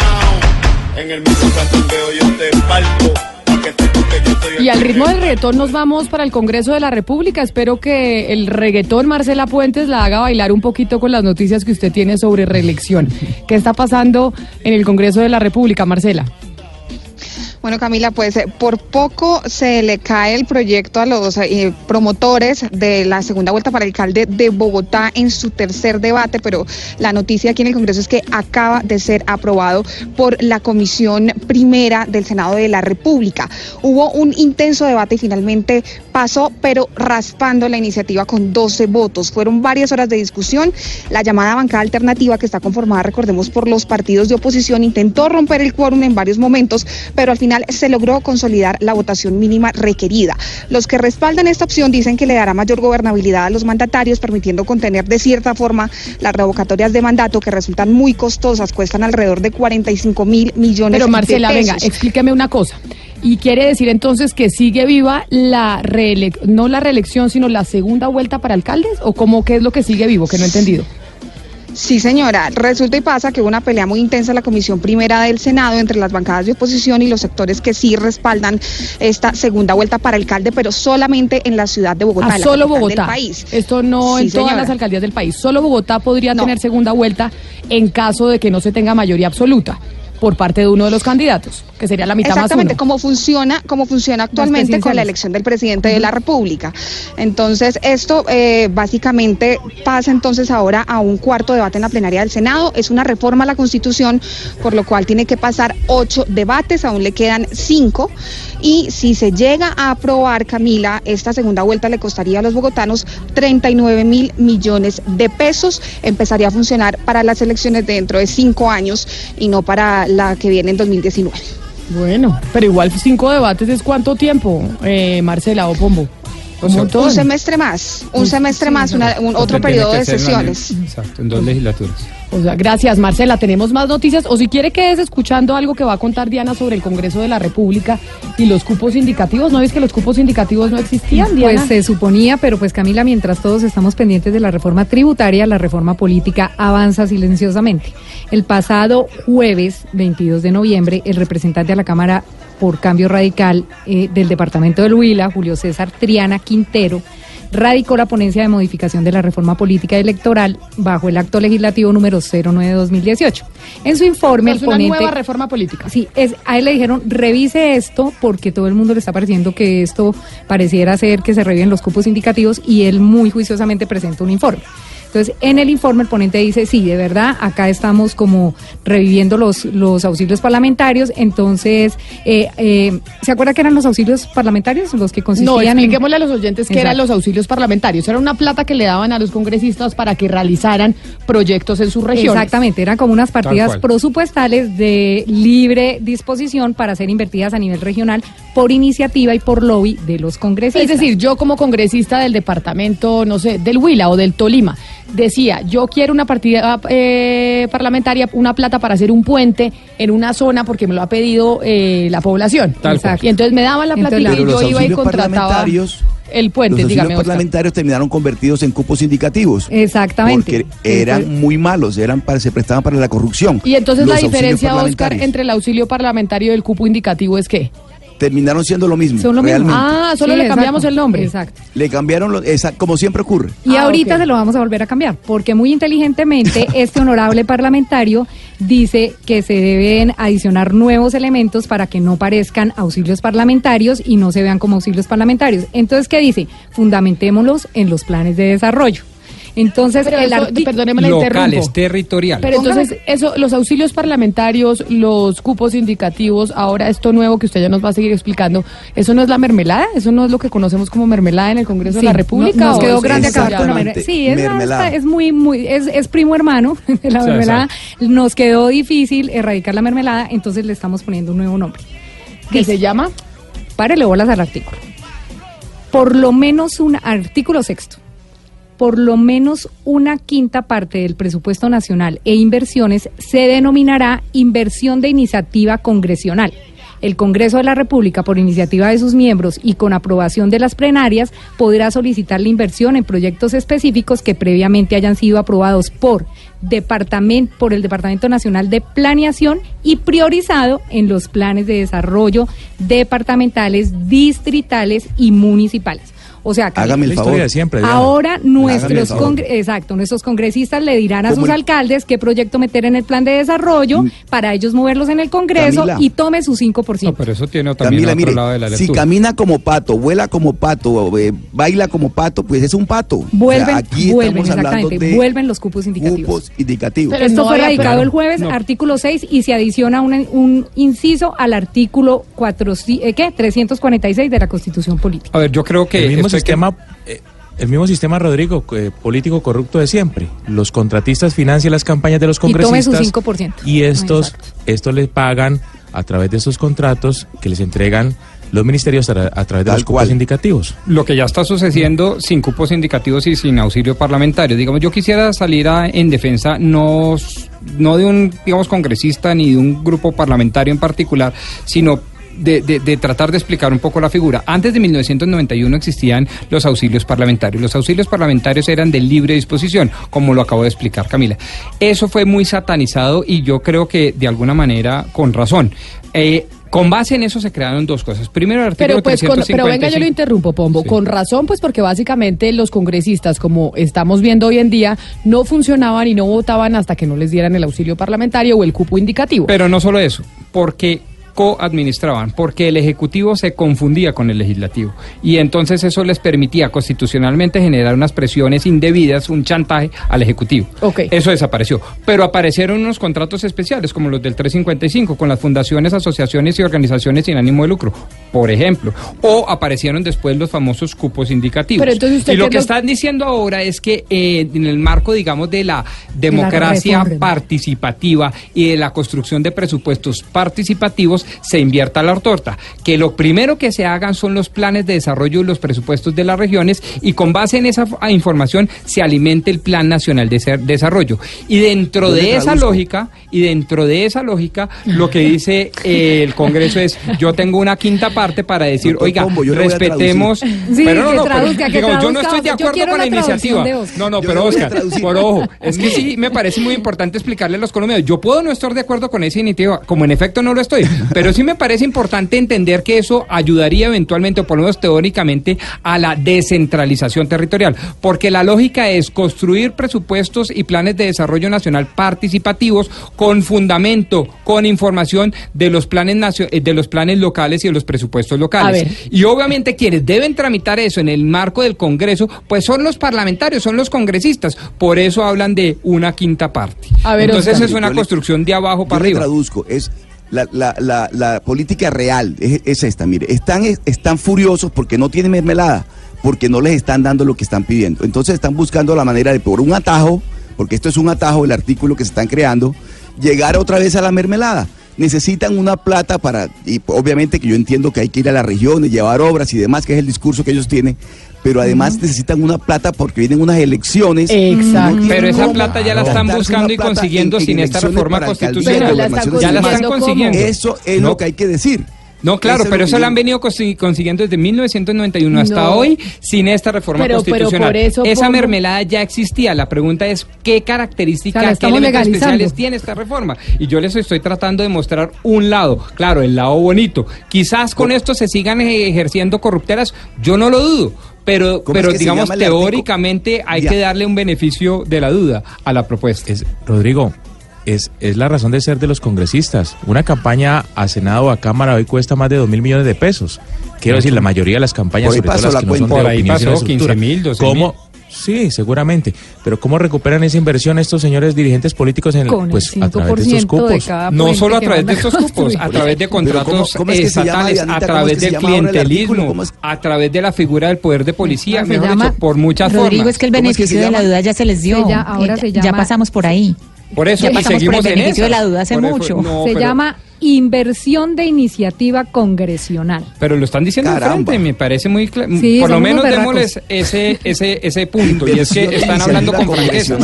En el mismo cachondeo yo te parto. Pa' que sepas que yo soy el Y al ritmo del reggaetón nos vamos para el Congreso de la República. Espero que el reggaetón Marcela Puentes la haga bailar un poquito con las noticias que usted tiene sobre reelección. ¿Qué está pasando en el Congreso de la República, Marcela? Bueno, Camila, pues eh, por poco se le cae el proyecto a los eh, promotores de la segunda vuelta para alcalde de Bogotá en su tercer debate, pero la noticia aquí en el Congreso es que acaba de ser aprobado por la Comisión Primera del Senado de la República. Hubo un intenso debate y finalmente pasó, pero raspando la iniciativa con 12 votos. Fueron varias horas de discusión. La llamada bancada alternativa, que está conformada, recordemos, por los partidos de oposición, intentó romper el quórum en varios momentos, pero al final se logró consolidar la votación mínima requerida. Los que respaldan esta opción dicen que le dará mayor gobernabilidad a los mandatarios, permitiendo contener de cierta forma las revocatorias de mandato que resultan muy costosas, cuestan alrededor de 45 mil millones Pero Marcela, de venga, pesos. explíqueme una cosa. Y quiere decir entonces que sigue viva la no la reelección, sino la segunda vuelta para alcaldes? ¿O cómo qué es lo que sigue vivo? Que no he entendido. Sí, señora. Resulta y pasa que hubo una pelea muy intensa en la Comisión Primera del Senado entre las bancadas de oposición y los sectores que sí respaldan esta segunda vuelta para alcalde, pero solamente en la ciudad de Bogotá, Ah, en la solo capital Bogotá. del país. Esto no Sí, en todas señora. las alcaldías del país. Solo Bogotá podría tener segunda vuelta en caso de que no se tenga mayoría absoluta por parte de uno de los candidatos, que sería la mitad más Exactamente, uno. como funciona, como funciona actualmente con la elección del presidente de la República. Entonces, esto eh, básicamente pasa entonces ahora a un cuarto debate en la plenaria del Senado. Es una reforma a la Constitución, por lo cual tiene que pasar ocho debates, aún le quedan cinco. Y si se llega a aprobar, Camila, esta segunda vuelta le costaría a los bogotanos 39 mil millones de pesos. Empezaría a funcionar para las elecciones dentro de cinco años y no para la que viene en 2019. Bueno, pero igual cinco debates es cuánto tiempo, eh, Marcela o Pombo. Un montón. Un semestre más, un semestre más, una- un otro periodo que de sesiones. Exacto, en dos legislaturas. O sea, gracias Marcela, tenemos más noticias. O si quiere quedes escuchando algo que va a contar Diana sobre el Congreso de la República y los cupos indicativos. ¿No es que los cupos indicativos no existían, Diana? Pues se suponía, pero pues Camila, mientras todos estamos pendientes de la reforma tributaria, la reforma política avanza silenciosamente. El pasado jueves 22 de noviembre, el representante de la Cámara por Cambio Radical eh, del Departamento del Huila, Julio César Triana Quintero, radicó la ponencia de modificación de la reforma política electoral bajo el acto legislativo número 09-2018. En su informe, Es el una ponente... nueva reforma política. Sí, es, a él le dijeron, revise esto, porque todo el mundo le está pareciendo que esto pareciera ser que se reviven los cupos indicativos y él muy juiciosamente presenta un informe. Entonces, en el informe el ponente dice, sí, de verdad, acá estamos como reviviendo los, los auxilios parlamentarios. Entonces, eh, eh, ¿se acuerda que eran los auxilios parlamentarios los que No, consistían en... expliquémosle a los oyentes que eran los auxilios parlamentarios. Era una plata que le daban a los congresistas para que realizaran proyectos en sus regiones. Exactamente, eran como unas partidas presupuestales de libre disposición para ser invertidas a nivel regional por iniciativa y por lobby de los congresistas. Es decir, yo como congresista del departamento, no sé, del Huila o del Tolima, decía, yo quiero una partida eh, parlamentaria, una plata para hacer un puente en una zona porque me lo ha pedido eh, la población. Tal cual. Y entonces me daban la Pero y yo iba y contrataba parlamentarios el puente, los auxilios dígame. Oscar. parlamentarios terminaron convertidos en cupos indicativos. Exactamente. Porque eran muy malos, eran para, se prestaban para la corrupción. Y entonces Los la diferencia, Oscar, entre el auxilio parlamentario y el cupo indicativo es que terminaron siendo lo mismo. Son lo mismo. realmente. Ah, solo Sí, le exacto. cambiamos el nombre. Exacto. Le cambiaron, lo- esa- como siempre ocurre. Y Ah, ahorita se lo vamos a volver a cambiar, porque muy inteligentemente este honorable parlamentario dice que se deben adicionar nuevos elementos para que no parezcan auxilios parlamentarios y no se vean como auxilios parlamentarios. Entonces, ¿qué dice? Fundamentémoslos en los planes de desarrollo. Entonces, Pero el eso, arti- perdóneme la Locales, interrumpo. territoriales. Pero entonces, eso, los auxilios parlamentarios, los cupos indicativos, ahora esto nuevo que usted ya nos va a seguir explicando, ¿eso no es la mermelada? ¿Eso no es lo que conocemos como mermelada en el Congreso de la no- República? Nos ¿O quedó grande acabar con la mermelada. Sí, es, mermelada. es muy, muy, es, es primo hermano de la Sí, mermelada. Nos quedó difícil erradicar la mermelada, entonces le estamos poniendo un nuevo nombre. ¿Qué se llama? Párele bolas al artículo. Por lo menos un artículo sexto. Por lo menos una quinta parte del presupuesto nacional e inversiones se denominará inversión de iniciativa congresional. el Congreso de la República, por iniciativa de sus miembros y con aprobación de las plenarias, podrá solicitar la inversión en proyectos específicos que previamente hayan sido aprobados por por el Departamento Nacional de Planeación y priorizado en los planes de desarrollo departamentales, distritales y municipales. O sea, que Hágame el La favor. siempre, ahora nuestros favor. exacto, nuestros congresistas le dirán a sus el- alcaldes qué proyecto meter en el plan de desarrollo para ellos moverlos en el Congreso Camila. y tome su 5%. No, pero eso tiene también Camila, otro mire, lado de la si camina como pato, vuela como pato, eh, baila como pato, pues es un pato. O sea, Vuelven, aquí exactamente, de vuelven los cupos indicativos. cupos indicativos. Esto no fue radicado pero- el jueves, no. artículo 6, y se adiciona un, un inciso al artículo 4, eh, ¿qué? 346 de la Constitución Política. A ver, yo creo que que- sistema eh, el mismo sistema Rodrigo eh, político corrupto de siempre los contratistas financian las campañas de los Y tome congresistas su 5%. y estos estos les pagan a través de esos contratos que les entregan los ministerios a, a través de los cupos indicativos lo que ya está sucediendo sin cupos indicativos y sin auxilio parlamentario. Digamos, yo quisiera salir a- en defensa no, no de un, digamos, congresista ni de un grupo parlamentario en particular, sino de, de- de tratar de explicar un poco la figura. Antes de 1991 existían los auxilios parlamentarios. Los auxilios parlamentarios eran de libre disposición, como lo acabo de explicar Camila. Eso fue muy satanizado y yo creo que de alguna manera con razón. Eh, con base en eso se crearon dos cosas. Primero, el artículo Pero pues, con- pero venga, yo lo 355. interrumpo, Pombo. Con razón, pues porque básicamente los congresistas, como estamos viendo hoy en día, no funcionaban y no votaban hasta que no les dieran el auxilio parlamentario o el cupo indicativo. Pero no solo eso, porque coadministraban, porque el Ejecutivo se confundía con el Legislativo. Y entonces eso les permitía constitucionalmente generar unas presiones indebidas, un chantaje al Ejecutivo. Eso desapareció. Pero aparecieron unos contratos especiales, como los del 355, con las fundaciones, asociaciones y organizaciones sin ánimo de lucro, por ejemplo. O aparecieron después los famosos cupos indicativos. Pero entonces usted y lo que están diciendo ahora es que eh, en el marco, digamos, de la democracia participativa y de la construcción de presupuestos participativos se invierta la torta. Que lo primero que se hagan son los planes de desarrollo y los presupuestos de las regiones y con base en esa información se alimente el Plan Nacional de Ser- Desarrollo. Y dentro de esa lógica, y dentro de esa lógica, lo que dice eh, el Congreso es, yo tengo una quinta parte para decir, oiga, yo respetemos... Sí, pero no, que no, pero, traduzca, que digamos, yo no estoy de acuerdo con la iniciativa. No, no, Yo pero Oscar, por ojo, es que sí me parece muy importante explicarle a los colombianos. Yo puedo no estar de acuerdo con esa iniciativa, como en efecto no lo estoy, pero sí me parece importante entender que eso ayudaría eventualmente, o por lo menos teóricamente, a la descentralización territorial, porque la lógica es construir presupuestos y planes de desarrollo nacional participativos con fundamento, con información de los planes nacio- eh, de los planes locales y de los presupuestos locales. Y obviamente quienes deben tramitar eso en el marco del Congreso, pues son los parlamentarios, son los congresistas. Por eso hablan de una quinta parte. A ver, Entonces Oscar. es una Yo construcción de abajo Yo para le arriba. traduzco, es la, la, la, política real, es, es esta, mire, están, están furiosos porque no tienen mermelada, porque no les están dando lo que están pidiendo. Entonces están buscando la manera de, por un atajo, porque esto es un atajo, el artículo que se están creando, llegar otra vez a la mermelada. Necesitan una plata para, y obviamente que yo entiendo que hay que ir a las regiones, llevar obras y demás, que es el discurso que ellos tienen, pero además necesitan una plata porque vienen unas elecciones. Exacto. No Pero esa plata ya la están buscando y consiguiendo en- en sin esta reforma constitucional. La Ya la están consiguiendo. Eso es No. lo que hay que decir. No, claro, pero lo eso yo- han venido consi- consiguiendo desde 1991 hasta No. hoy sin esta reforma Pero- pero constitucional. por eso, Esa mermelada ya existía. La pregunta es qué O sea, características, la qué elementos especiales tiene esta reforma. Y yo les estoy tratando de mostrar un lado, claro, el lado bonito. Quizás con esto se sigan ejerciendo corrupteras, yo no lo dudo. Pero, ¿Cómo es pero que digamos, teóricamente hay Ya. que darle un beneficio de la duda a la propuesta. es Rodrigo es, es la razón de ser de los congresistas. Una campaña a Senado o a Cámara hoy cuesta más de dos mil millones de pesos. Quiero decir, la mayoría de las campañas, sobre todo las la que no son de ahí opinión, sino pasó, de estructura. 15.000, 12.000. ¿Cómo? Sí, seguramente. Pero ¿cómo recuperan esa inversión estos señores dirigentes políticos en el, Con el pues, a través de estos 5% de cupos? No solo a través de estos cupos, a través de ¿cómo- contratos cómo es que se llama, estatales, Dianita? a ¿Cómo través es que se del el clientelismo, a través de la figura del poder de policía, No, se mejor llama- dicho, por muchas Rodrigo, formas. es que el ¿Cómo es que se beneficio de la duda ya se les dio. Se ya- ahora Eh, se ya llama- pasamos por ahí. Por eso Ya y pasamos por seguimos el en beneficio de esas. la duda hace Por eso- mucho. no, Se pero- llama inversión de iniciativa congresional. Pero lo están diciendo enfrente, me parece muy claro. Sí, Por lo menos démosles ese, ese, ese punto. y es que están hablando con franqueza.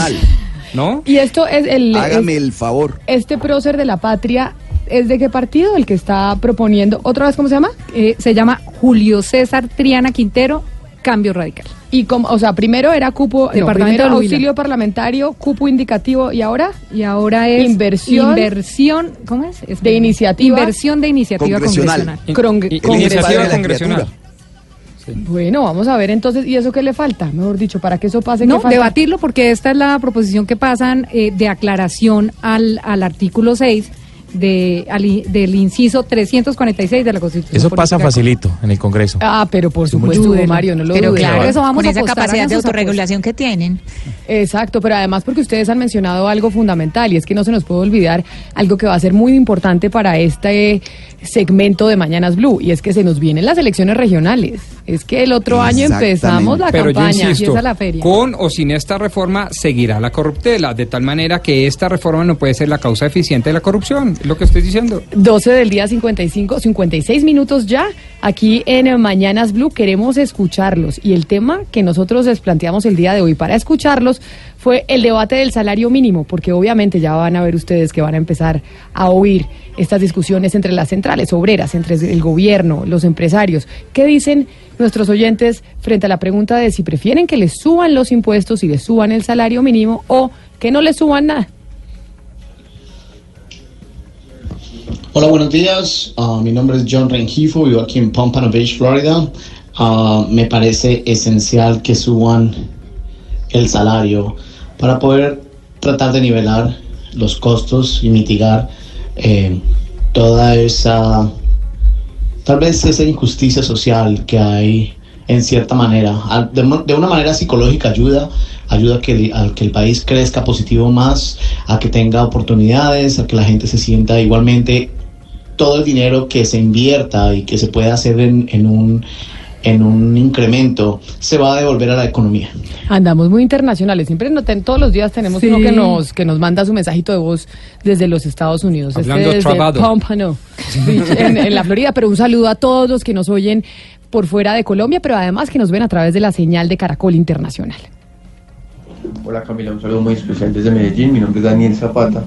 ¿No? Y esto es el... Hágame es- el favor. este prócer de la patria es de qué partido el que está proponiendo? ¿Otra vez cómo se llama? Eh, se llama Julio César Triana Quintero, Cambio Radical. Y como, o sea, primero era cupo, no, Departamento primero auxilio parlamentario, cupo indicativo y ahora Y ahora es Inversión- inversión ¿cómo es? Es de iniciativa Inversión de iniciativa Congresional. congresional. Cron- Y- congresional. Iniciativa congresional. Bueno, vamos a ver entonces, ¿y eso qué le falta? Mejor dicho, para que eso pase, ¿qué No, falta? debatirlo porque esta es la proposición que pasan eh, de aclaración al, al artículo 6 de, al del inciso 346 de la Constitución. Eso pasa Política. facilito en el Congreso. Ah, pero por supuesto. Mario, no lo Pero dude. claro, Eso vamos con a esa capacidad de autorregulación que tienen. Exacto, pero además porque ustedes han mencionado algo fundamental y es que no se nos puede olvidar algo que va a ser muy importante para este segmento de Mañanas Blue y es que se nos vienen las elecciones regionales. Es que el otro año empezamos la Pero yo campaña. insisto, empieza la feria. con o sin esta reforma seguirá la corruptela, de tal manera que esta reforma no puede ser la causa eficiente de la corrupción, es lo que estoy diciendo. 12 del día 55, 56 minutos ya. Aquí en Mañanas Blue queremos escucharlos. Y el tema que nosotros les planteamos el día de hoy para escucharlos fue el debate del salario mínimo, porque obviamente ya van a ver ustedes que van a empezar a oír estas discusiones entre las centrales obreras, entre el gobierno, los empresarios. ¿Qué dicen nuestros oyentes frente a la pregunta de si prefieren que les suban los impuestos y les suban el salario mínimo o que no les suban nada? Hola, buenos días. Ah, mi nombre es John Rengifo, vivo aquí en Pompano Beach, Florida. Ah, me parece esencial que suban el salario para poder tratar de nivelar los costos y mitigar eh, toda esa, tal vez esa injusticia social que hay en cierta manera. De, una manera psicológica ayuda, ayuda a que, el- que el país crezca positivo más, a que tenga oportunidades, a que la gente se sienta igualmente todo el dinero que se invierta y que se pueda hacer en, en un en un incremento se va a devolver a la economía. Andamos muy internacionales. Siempre noten, todos los días tenemos Sí. uno que nos que nos manda su mensajito de voz desde los Estados Unidos. Hablando este desde. Pompano en, en la Florida. Pero un saludo a todos los que nos oyen por fuera de Colombia, pero además que nos ven a través de la señal de Caracol Internacional. Hola Camila, un saludo muy especial desde Medellín. Mi nombre es Daniel Zapata.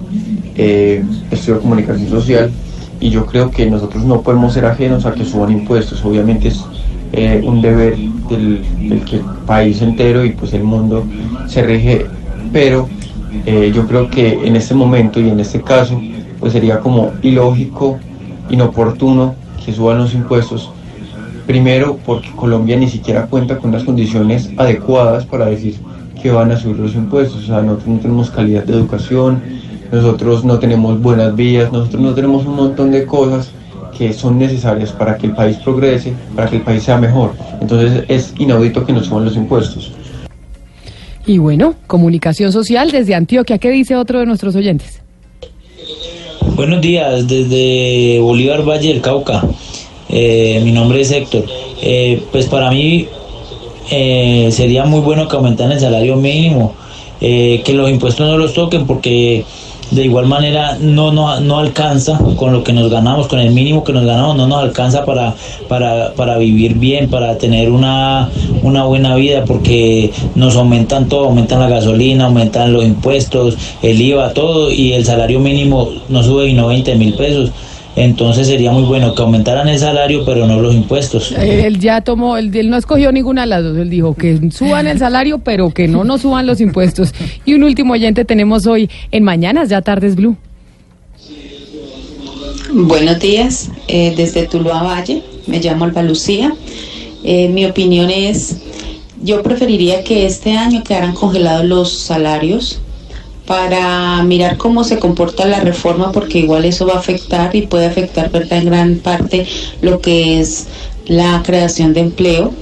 Eh, estudio comunicación social y yo creo que nosotros no podemos ser ajenos a que suban impuestos. Obviamente es eh, un deber del, que el país entero y pues el mundo se rige, pero eh, yo creo que en este momento y en este caso pues sería como ilógico, inoportuno que suban los impuestos Primero, porque Colombia ni siquiera cuenta con las condiciones adecuadas para decir que van a subir los impuestos. O sea, no tenemos calidad de educación, nosotros no tenemos buenas vías, nosotros no tenemos un montón de cosas que son necesarias para que el país progrese, para que el país sea mejor. Entonces es inaudito que nos suban los impuestos. Y bueno, comunicación social desde Antioquia. ¿Qué dice otro de nuestros oyentes? Buenos días, desde Bolívar Valle del Cauca. Eh, mi nombre es Héctor. Eh, pues para mí eh, sería muy bueno que aumentaran el salario mínimo, eh, que los impuestos no los toquen porque de igual manera no, no, no alcanza con lo que nos ganamos, con el mínimo que nos ganamos, no nos alcanza para, para, para vivir bien, para tener una, una buena vida, porque nos aumentan todo, aumentan la gasolina, aumentan los impuestos, el IVA, todo, y el salario mínimo no sube y no 20 mil pesos. Entonces sería muy bueno que aumentaran el salario, pero no los impuestos. Él ya tomó, él, él no escogió ninguna de las dos. Él dijo que suban el salario, pero que no nos suban los impuestos. Y un último oyente tenemos hoy en Mañanas, ya tardes Blue. Buenos días, eh, desde Tuluá Valle, me llamo Alba Lucía. Eh, mi opinión es, yo preferiría que este año quedaran congelados los salarios para mirar cómo se comporta la reforma, porque igual eso va a afectar y puede afectar ¿verdad? en gran parte lo que es la creación de empleo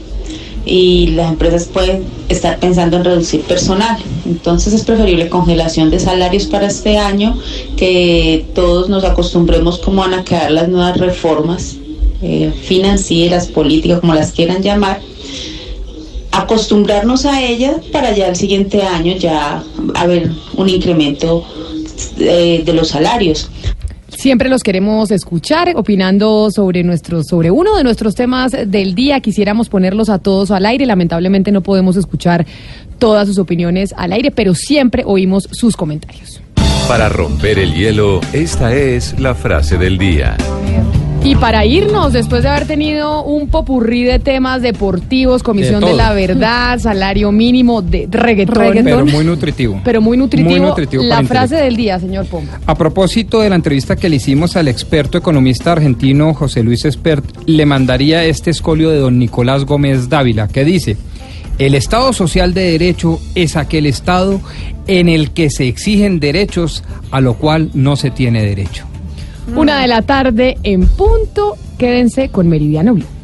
y las empresas pueden estar pensando en reducir personal. Entonces es preferible congelación de salarios para este año, que todos nos acostumbremos cómo van a quedar las nuevas reformas eh, financieras, políticas, como las quieran llamar, acostumbrarnos a ellas para ya el siguiente año ya haber un incremento eh, de los salarios. Siempre los queremos escuchar opinando sobre nuestros, sobre uno de nuestros temas del día. Quisiéramos ponerlos a todos al aire. Lamentablemente no podemos escuchar todas sus opiniones al aire, pero siempre oímos sus comentarios. Para romper el hielo, esta es la frase del día. Y para irnos, después de haber tenido un popurrí de temas deportivos, Comisión De la Verdad, salario mínimo, de reggaetón, Pero muy nutritivo. pero muy nutritivo, Muy nutritivo la frase del día, señor Pompa. A propósito de la entrevista que le hicimos al experto economista argentino José Luis Espert, le mandaría este escolio de don Nicolás Gómez Dávila, que dice, el Estado social de derecho es aquel Estado en el que se exigen derechos a lo cual no se tiene derecho. Una de la tarde en punto, quédense con Meridiano Blue.